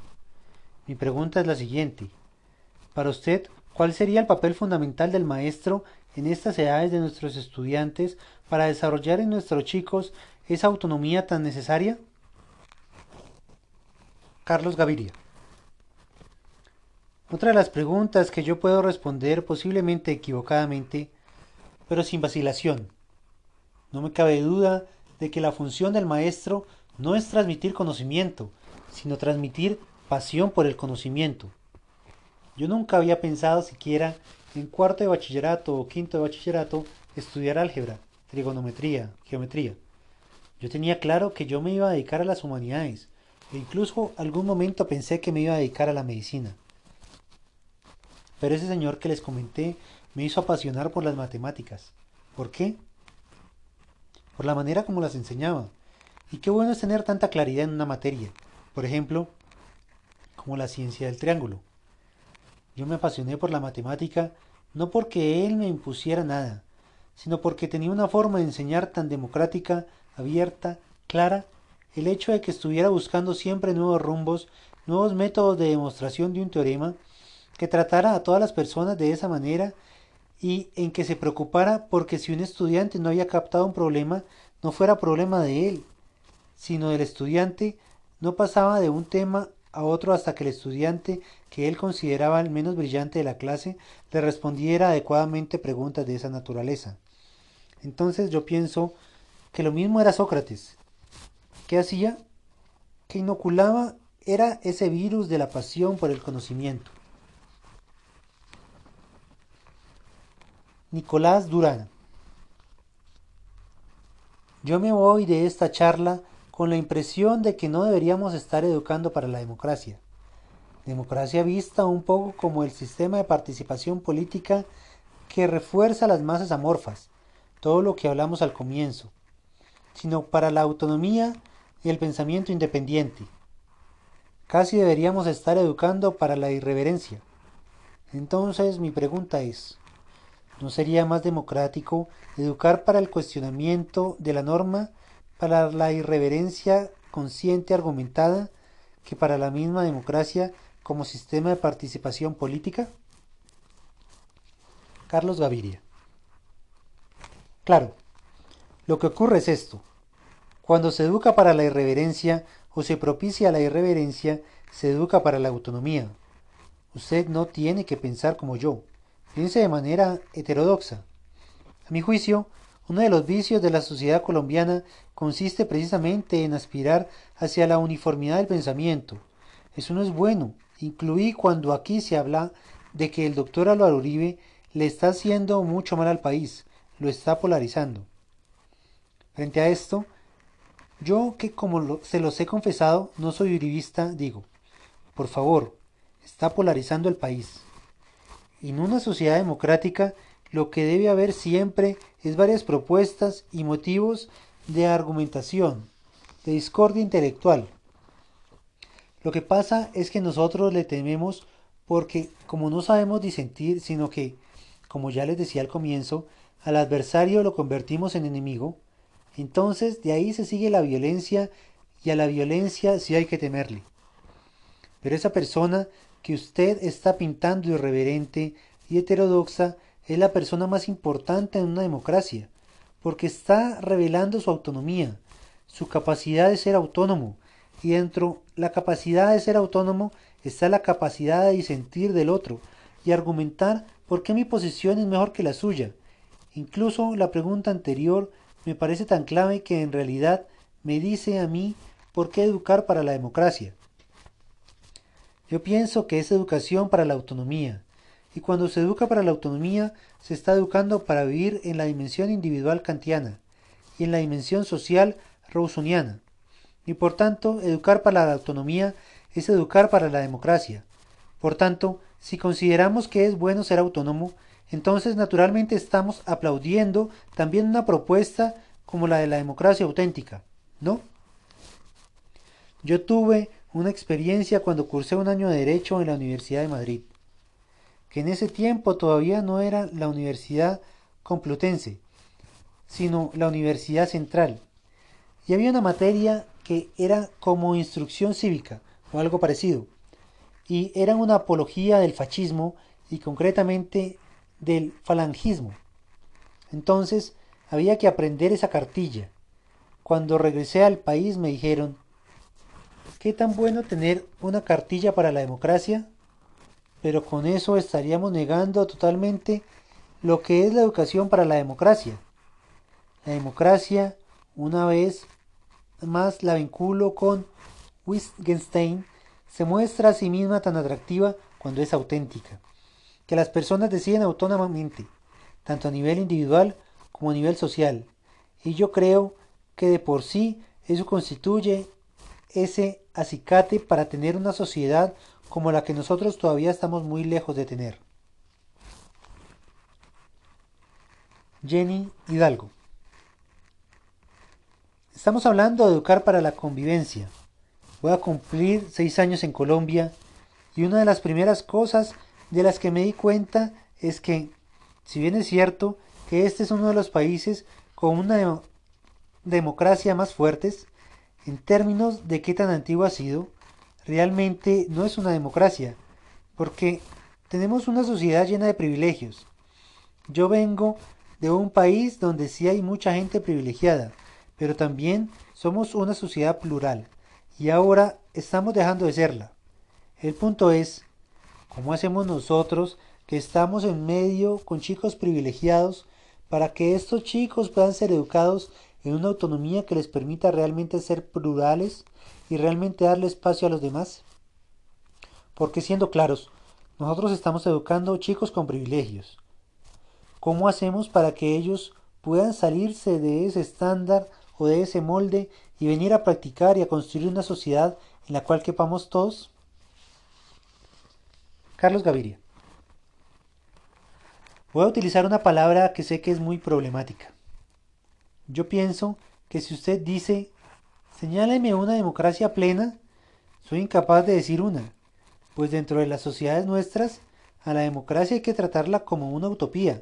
Mi pregunta es la siguiente. Para usted, ¿cuál sería el papel fundamental del maestro en estas edades de nuestros estudiantes para desarrollar en nuestros chicos esa autonomía tan necesaria? Carlos Gaviria. Otra de las preguntas que yo puedo responder posiblemente equivocadamente, pero sin vacilación. No me cabe duda de que la función del maestro no es transmitir conocimiento, sino transmitir pasión por el conocimiento. Yo nunca había pensado siquiera en cuarto de bachillerato o quinto de bachillerato estudiar álgebra, trigonometría, geometría. Yo tenía claro que yo me iba a dedicar a las humanidades, e incluso algún momento pensé que me iba a dedicar a la medicina. Pero ese señor que les comenté me hizo apasionar por las matemáticas. ¿Por qué? Por la manera como las enseñaba. Y qué bueno es tener tanta claridad en una materia. Por ejemplo, como la ciencia del triángulo. Yo me apasioné por la matemática no porque él me impusiera nada, sino porque tenía una forma de enseñar tan democrática, abierta, clara, el hecho de que estuviera buscando siempre nuevos rumbos, nuevos métodos de demostración de un teorema, que tratara a todas las personas de esa manera y en que se preocupara porque si un estudiante no había captado un problema, no fuera problema de él, sino del estudiante, no pasaba de un tema a otro hasta que el estudiante, que él consideraba el menos brillante de la clase, le respondiera adecuadamente preguntas de esa naturaleza. Entonces yo pienso que lo mismo era Sócrates. ¿Qué hacía? Que inoculaba era ese virus de la pasión por el conocimiento. Nicolás Durán. Yo me voy de esta charla con la impresión de que no deberíamos estar educando para la democracia. Democracia vista un poco como el sistema de participación política que refuerza las masas amorfas, todo lo que hablamos al comienzo, sino para la autonomía y el pensamiento independiente. Casi deberíamos estar educando para la irreverencia. Entonces mi pregunta es, ¿no sería más democrático educar para el cuestionamiento de la norma para la irreverencia consciente argumentada que para la misma democracia como sistema de participación política? Carlos Gaviria. Claro, lo que ocurre es esto. Cuando se educa para la irreverencia o se propicia la irreverencia, se educa para la autonomía. Usted no tiene que pensar como yo, piense de manera heterodoxa. A mi juicio, uno de los vicios de la sociedad colombiana consiste precisamente en aspirar hacia la uniformidad del pensamiento. Eso no es bueno. Incluí cuando aquí se habla de que el doctor Álvaro Uribe le está haciendo mucho mal al país, lo está polarizando. Frente a esto, yo que como se los he confesado, no soy uribista, digo, por favor, está polarizando el país. En una sociedad democrática lo que debe haber siempre es varias propuestas y motivos de argumentación, de discordia intelectual. Lo que pasa es que nosotros le tememos porque como no sabemos disentir, sino que, como ya les decía al comienzo, al adversario lo convertimos en enemigo, entonces de ahí se sigue la violencia y a la violencia sí hay que temerle. Pero esa persona que usted está pintando irreverente y heterodoxa es la persona más importante en una democracia, porque está revelando su autonomía, su capacidad de ser autónomo, y dentro la capacidad de ser autónomo está la capacidad de disentir del otro y argumentar por qué mi posición es mejor que la suya. Incluso la pregunta anterior me parece tan clave que en realidad me dice a mí por qué educar para la democracia. Yo pienso que es educación para la autonomía, y cuando se educa para la autonomía, se está educando para vivir en la dimensión individual kantiana y en la dimensión social rawsoniana. Y por tanto, educar para la autonomía es educar para la democracia. Por tanto, si consideramos que es bueno ser autónomo, entonces naturalmente estamos aplaudiendo también una propuesta como la de la democracia auténtica, ¿no? Yo tuve una experiencia cuando cursé un año de Derecho en la Universidad de Madrid que en ese tiempo todavía no era la Universidad Complutense, sino la Universidad Central. Y había una materia que era como instrucción cívica o algo parecido, y era una apología del fascismo y concretamente del falangismo. Entonces había que aprender esa cartilla. Cuando regresé al país me dijeron, ¿qué tan bueno tener una cartilla para la democracia? Pero con eso estaríamos negando totalmente lo que es la educación para la democracia. La democracia, una vez más la vinculo con Wittgenstein, se muestra a sí misma tan atractiva cuando es auténtica, que las personas deciden autónomamente, tanto a nivel individual como a nivel social, y yo creo que de por sí eso constituye ese acicate para tener una sociedad como la que nosotros todavía estamos muy lejos de tener. Jenny Hidalgo. Estamos hablando de educar para la convivencia. Voy a cumplir seis años en Colombia y una de las primeras cosas de las que me di cuenta es que, si bien es cierto que este es uno de los países con una democracia más fuertes, en términos de qué tan antiguo ha sido, realmente no es una democracia, porque tenemos una sociedad llena de privilegios. Yo vengo de un país donde sí hay mucha gente privilegiada, pero también somos una sociedad plural, y ahora estamos dejando de serla. El punto es, ¿cómo hacemos nosotros que estamos en medio con chicos privilegiados para que estos chicos puedan ser educados en una autonomía que les permita realmente ser plurales y realmente darle espacio a los demás? Porque siendo claros, nosotros estamos educando chicos con privilegios. ¿Cómo hacemos para que ellos puedan salirse de ese estándar o de ese molde y venir a practicar y a construir una sociedad en la cual quepamos todos? Carlos Gaviria. Voy a utilizar una palabra que sé que es muy problemática. Yo pienso que si usted dice, señáleme una democracia plena, soy incapaz de decir una, pues dentro de las sociedades nuestras, a la democracia hay que tratarla como una utopía.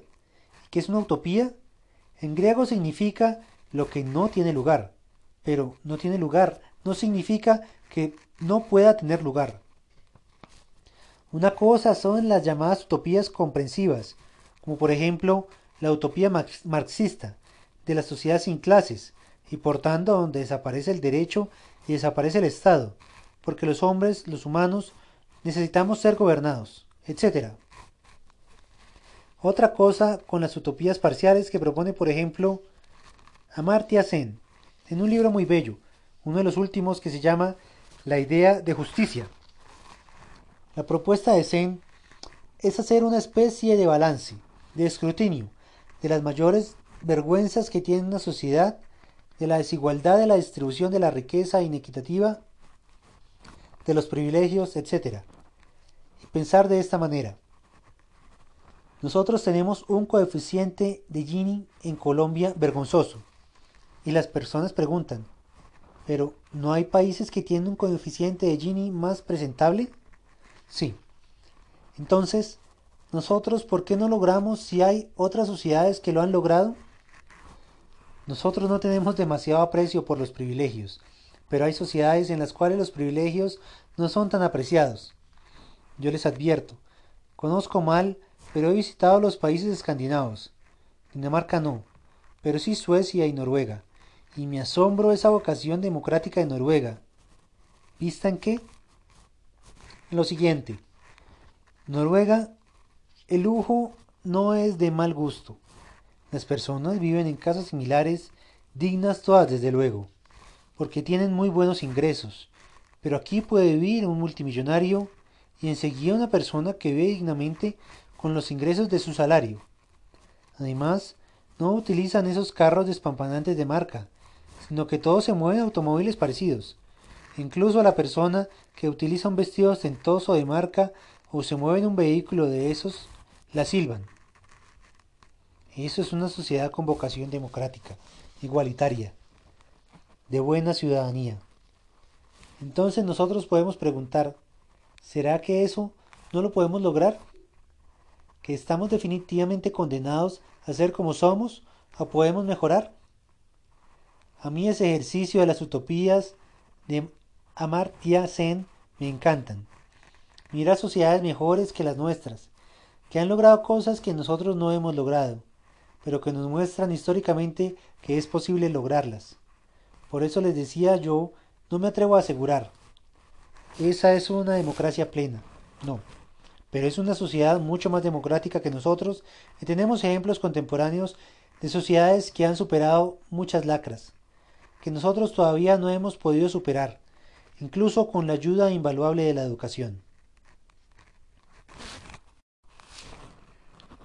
¿Qué es una utopía? En griego significa lo que no tiene lugar, pero no tiene lugar no significa que no pueda tener lugar. Una cosa son las llamadas utopías comprensivas, como por ejemplo la utopía marxista, de la sociedad sin clases, y por tanto donde desaparece el derecho y desaparece el Estado, porque los hombres, los humanos, necesitamos ser gobernados, etc. Otra cosa con las utopías parciales que propone, por ejemplo, Amartya Sen, en un libro muy bello, uno de los últimos que se llama La idea de justicia. La propuesta de Sen es hacer una especie de balance, de escrutinio, de las mayores vergüenzas que tiene una sociedad, de la desigualdad de la distribución de la riqueza inequitativa, de los privilegios, etc. Y pensar de esta manera. Nosotros tenemos un coeficiente de Gini en Colombia vergonzoso. Y las personas preguntan, ¿pero no hay países que tienen un coeficiente de Gini más presentable? Sí. Entonces, nosotros, ¿por qué no logramos si hay otras sociedades que lo han logrado? Nosotros no tenemos demasiado aprecio por los privilegios, pero hay sociedades en las cuales los privilegios no son tan apreciados. Yo les advierto, conozco mal, pero he visitado los países escandinavos. Dinamarca no, pero sí Suecia y Noruega, y me asombro esa vocación democrática de Noruega. ¿Vista en qué? En lo siguiente. Noruega, el lujo no es de mal gusto. Las personas viven en casas similares, dignas todas desde luego, porque tienen muy buenos ingresos. Pero aquí puede vivir un multimillonario y enseguida una persona que vive dignamente con los ingresos de su salario. Además, no utilizan esos carros despampanantes de marca, sino que todos se mueven automóviles parecidos. Incluso la persona que utiliza un vestido ostentoso de marca o se mueve en un vehículo de esos, la silban. Eso es una sociedad con vocación democrática, igualitaria, de buena ciudadanía. Entonces nosotros podemos preguntar, ¿será que eso no lo podemos lograr? ¿Que estamos definitivamente condenados a ser como somos o podemos mejorar? A mí ese ejercicio de las utopías de Amartya Sen me encantan. Mira sociedades mejores que las nuestras, que han logrado cosas que nosotros no hemos logrado pero que nos muestran históricamente que es posible lograrlas. Por eso les decía yo, no me atrevo a asegurar, esa es una democracia plena. No. Pero es una sociedad mucho más democrática que nosotros y tenemos ejemplos contemporáneos de sociedades que han superado muchas lacras, que nosotros todavía no hemos podido superar, incluso con la ayuda invaluable de la educación.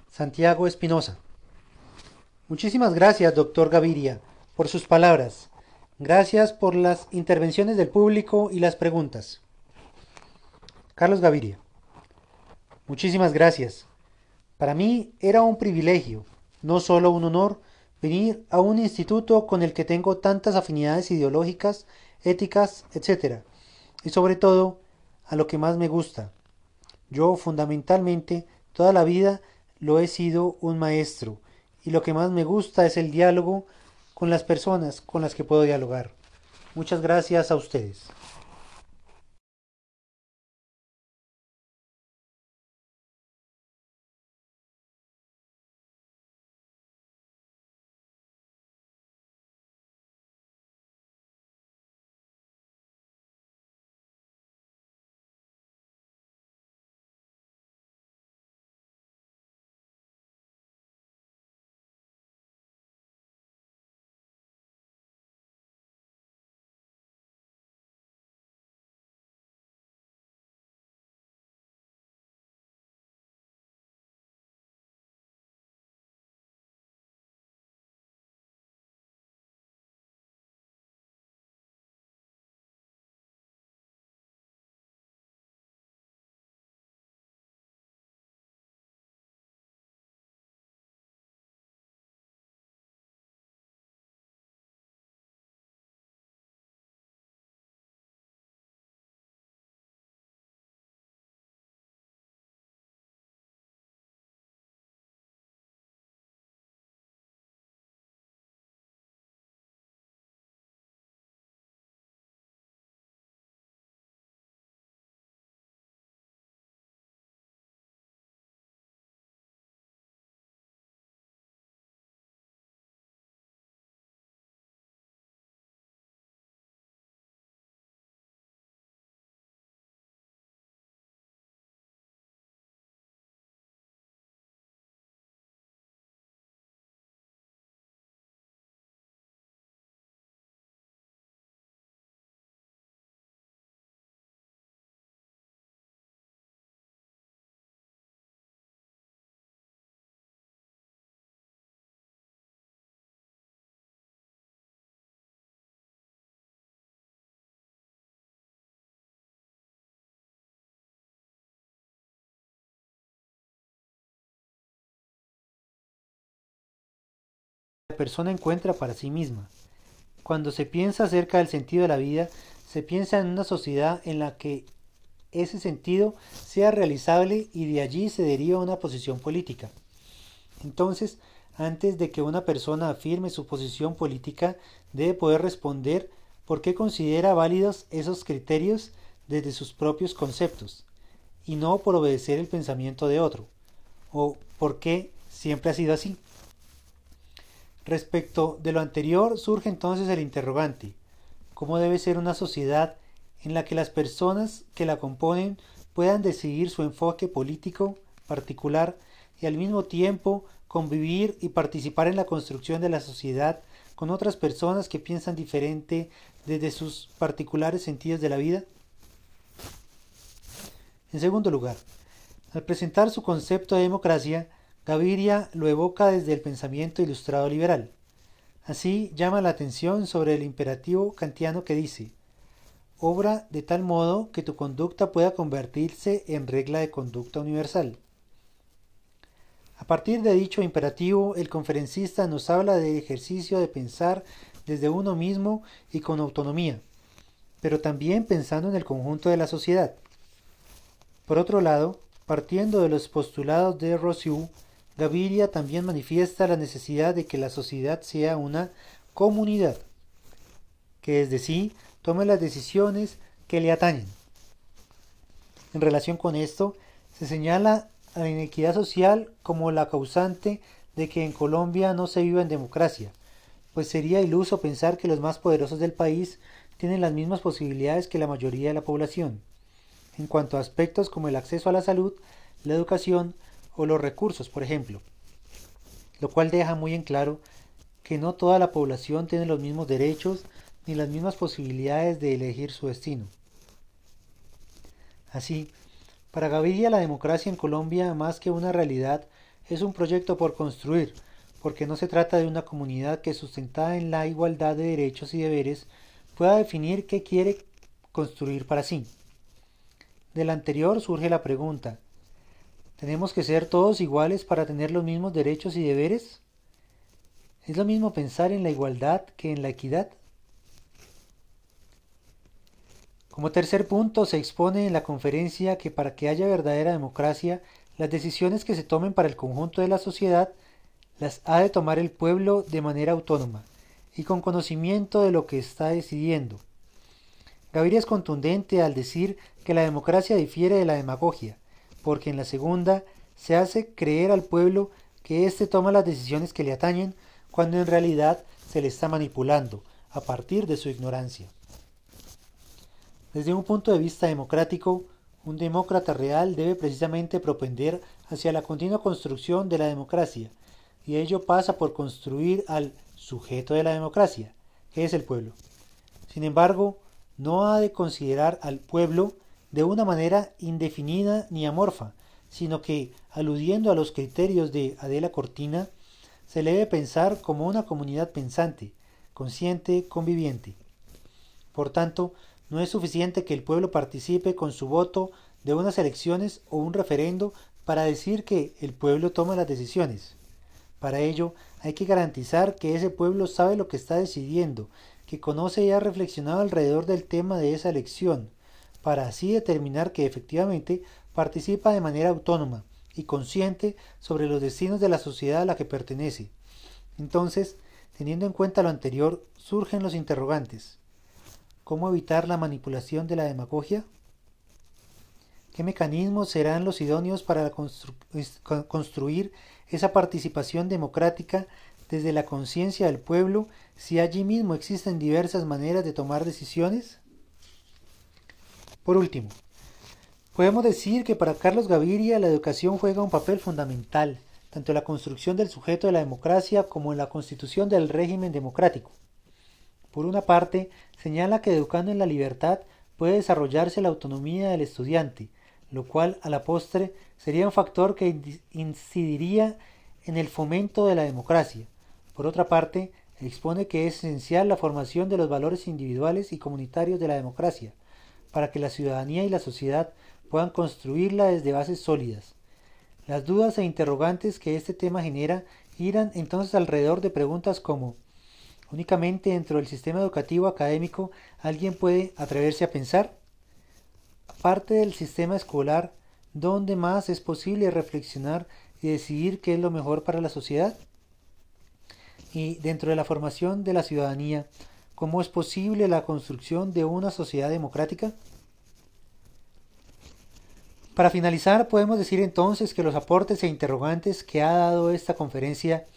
Santiago Espinosa. Muchísimas gracias, doctor Gaviria, por sus palabras. Gracias por las intervenciones del público y las preguntas. Carlos Gaviria. Muchísimas gracias. Para mí era un privilegio, no solo un honor, venir a un instituto con el que tengo tantas afinidades ideológicas, éticas, etc. Y sobre todo, a lo que más me gusta. Yo fundamentalmente toda la vida lo he sido un maestro y lo que más me gusta es el diálogo con las personas con las que puedo dialogar. Muchas gracias a ustedes. Persona encuentra para sí misma. Cuando se piensa acerca del sentido de la vida, se piensa en una sociedad en la que ese sentido sea realizable y de allí se deriva una posición política. Entonces, antes de que una persona afirme su posición política, debe poder responder por qué considera válidos esos criterios desde sus propios conceptos, y no por obedecer el pensamiento de otro, o por qué siempre ha sido así. Respecto de lo anterior surge entonces el interrogante, ¿cómo debe ser una sociedad en la que las personas que la componen puedan decidir su enfoque político particular y al mismo tiempo convivir y participar en la construcción de la sociedad con otras personas que piensan diferente desde sus particulares sentidos de la vida? En segundo lugar, al presentar su concepto de democracia, Gaviria lo evoca desde el pensamiento ilustrado liberal. Así llama la atención sobre el imperativo kantiano que dice, obra de tal modo que tu conducta pueda convertirse en regla de conducta universal. A partir de dicho imperativo, el conferencista nos habla del ejercicio de pensar desde uno mismo y con autonomía, pero también pensando en el conjunto de la sociedad. Por otro lado, partiendo de los postulados de Rousseau, Gaviria también manifiesta la necesidad de que la sociedad sea una comunidad, que desde sí tome las decisiones que le atañen. En relación con esto, se señala a la inequidad social como la causante de que en Colombia no se viva en democracia, pues sería iluso pensar que los más poderosos del país tienen las mismas posibilidades que la mayoría de la población. en cuanto a aspectos como el acceso a la salud, la educación o los recursos, por ejemplo, lo cual deja muy en claro que no toda la población tiene los mismos derechos ni las mismas posibilidades de elegir su destino. Así, para Gaviria la democracia en Colombia, más que una realidad, es un proyecto por construir, porque no se trata de una comunidad que sustentada en la igualdad de derechos y deberes pueda definir qué quiere construir para sí. Del anterior surge la pregunta, ¿tenemos que ser todos iguales para tener los mismos derechos y deberes? ¿Es lo mismo pensar en la igualdad que en la equidad? Como tercer punto, se expone en la conferencia que para que haya verdadera democracia, las decisiones que se tomen para el conjunto de la sociedad las ha de tomar el pueblo de manera autónoma y con conocimiento de lo que está decidiendo. Gaviria es contundente al decir que la democracia difiere de la demagogia, porque en la segunda se hace creer al pueblo que éste toma las decisiones que le atañen cuando en realidad se le está manipulando a partir de su ignorancia. Desde un punto de vista democrático, un demócrata real debe precisamente propender hacia la continua construcción de la democracia, y ello pasa por construir al sujeto de la democracia, que es el pueblo. Sin embargo, no ha de considerar al pueblo de una manera indefinida ni amorfa, sino que, aludiendo a los criterios de Adela Cortina, se le debe pensar como una comunidad pensante, consciente, conviviente. Por tanto, no es suficiente que el pueblo participe con su voto de unas elecciones o un referendo para decir que el pueblo toma las decisiones. Para ello hay que garantizar que ese pueblo sabe lo que está decidiendo, que conoce y ha reflexionado alrededor del tema de esa elección, para así determinar que efectivamente participa de manera autónoma y consciente sobre los destinos de la sociedad a la que pertenece. Entonces, teniendo en cuenta lo anterior, surgen los interrogantes. ¿Cómo evitar la manipulación de la demagogia? ¿Qué mecanismos serán los idóneos para construir esa participación democrática desde la conciencia del pueblo si allí mismo existen diversas maneras de tomar decisiones? Por último, podemos decir que para Carlos Gaviria la educación juega un papel fundamental, tanto en la construcción del sujeto de la democracia como en la constitución del régimen democrático. Por una parte, señala que educando en la libertad puede desarrollarse la autonomía del estudiante, lo cual a la postre sería un factor que incidiría en el fomento de la democracia. Por otra parte, expone que es esencial la formación de los valores individuales y comunitarios de la democracia, para que la ciudadanía y la sociedad puedan construirla desde bases sólidas. Las dudas e interrogantes que este tema genera giran entonces alrededor de preguntas como ¿Únicamente dentro del sistema educativo académico alguien puede atreverse a pensar? Aparte del sistema escolar, ¿dónde más es posible reflexionar y decidir qué es lo mejor para la sociedad? Y dentro de la formación de la ciudadanía, ¿cómo es posible la construcción de una sociedad democrática? Para finalizar, podemos decir entonces que los aportes e interrogantes que ha dado esta conferencia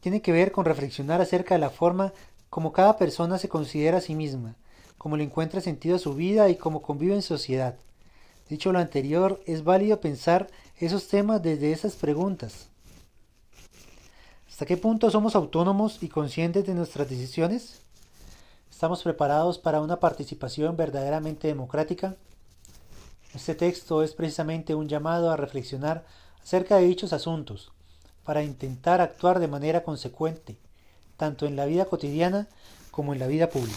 tiene que ver con reflexionar acerca de la forma como cada persona se considera a sí misma, cómo le encuentra sentido a su vida y cómo convive en sociedad. Dicho lo anterior, es válido pensar esos temas desde esas preguntas. ¿Hasta qué punto somos autónomos y conscientes de nuestras decisiones? ¿Estamos preparados para una participación verdaderamente democrática? Este texto es precisamente un llamado a reflexionar acerca de dichos asuntos, para intentar actuar de manera consecuente, tanto en la vida cotidiana como en la vida pública.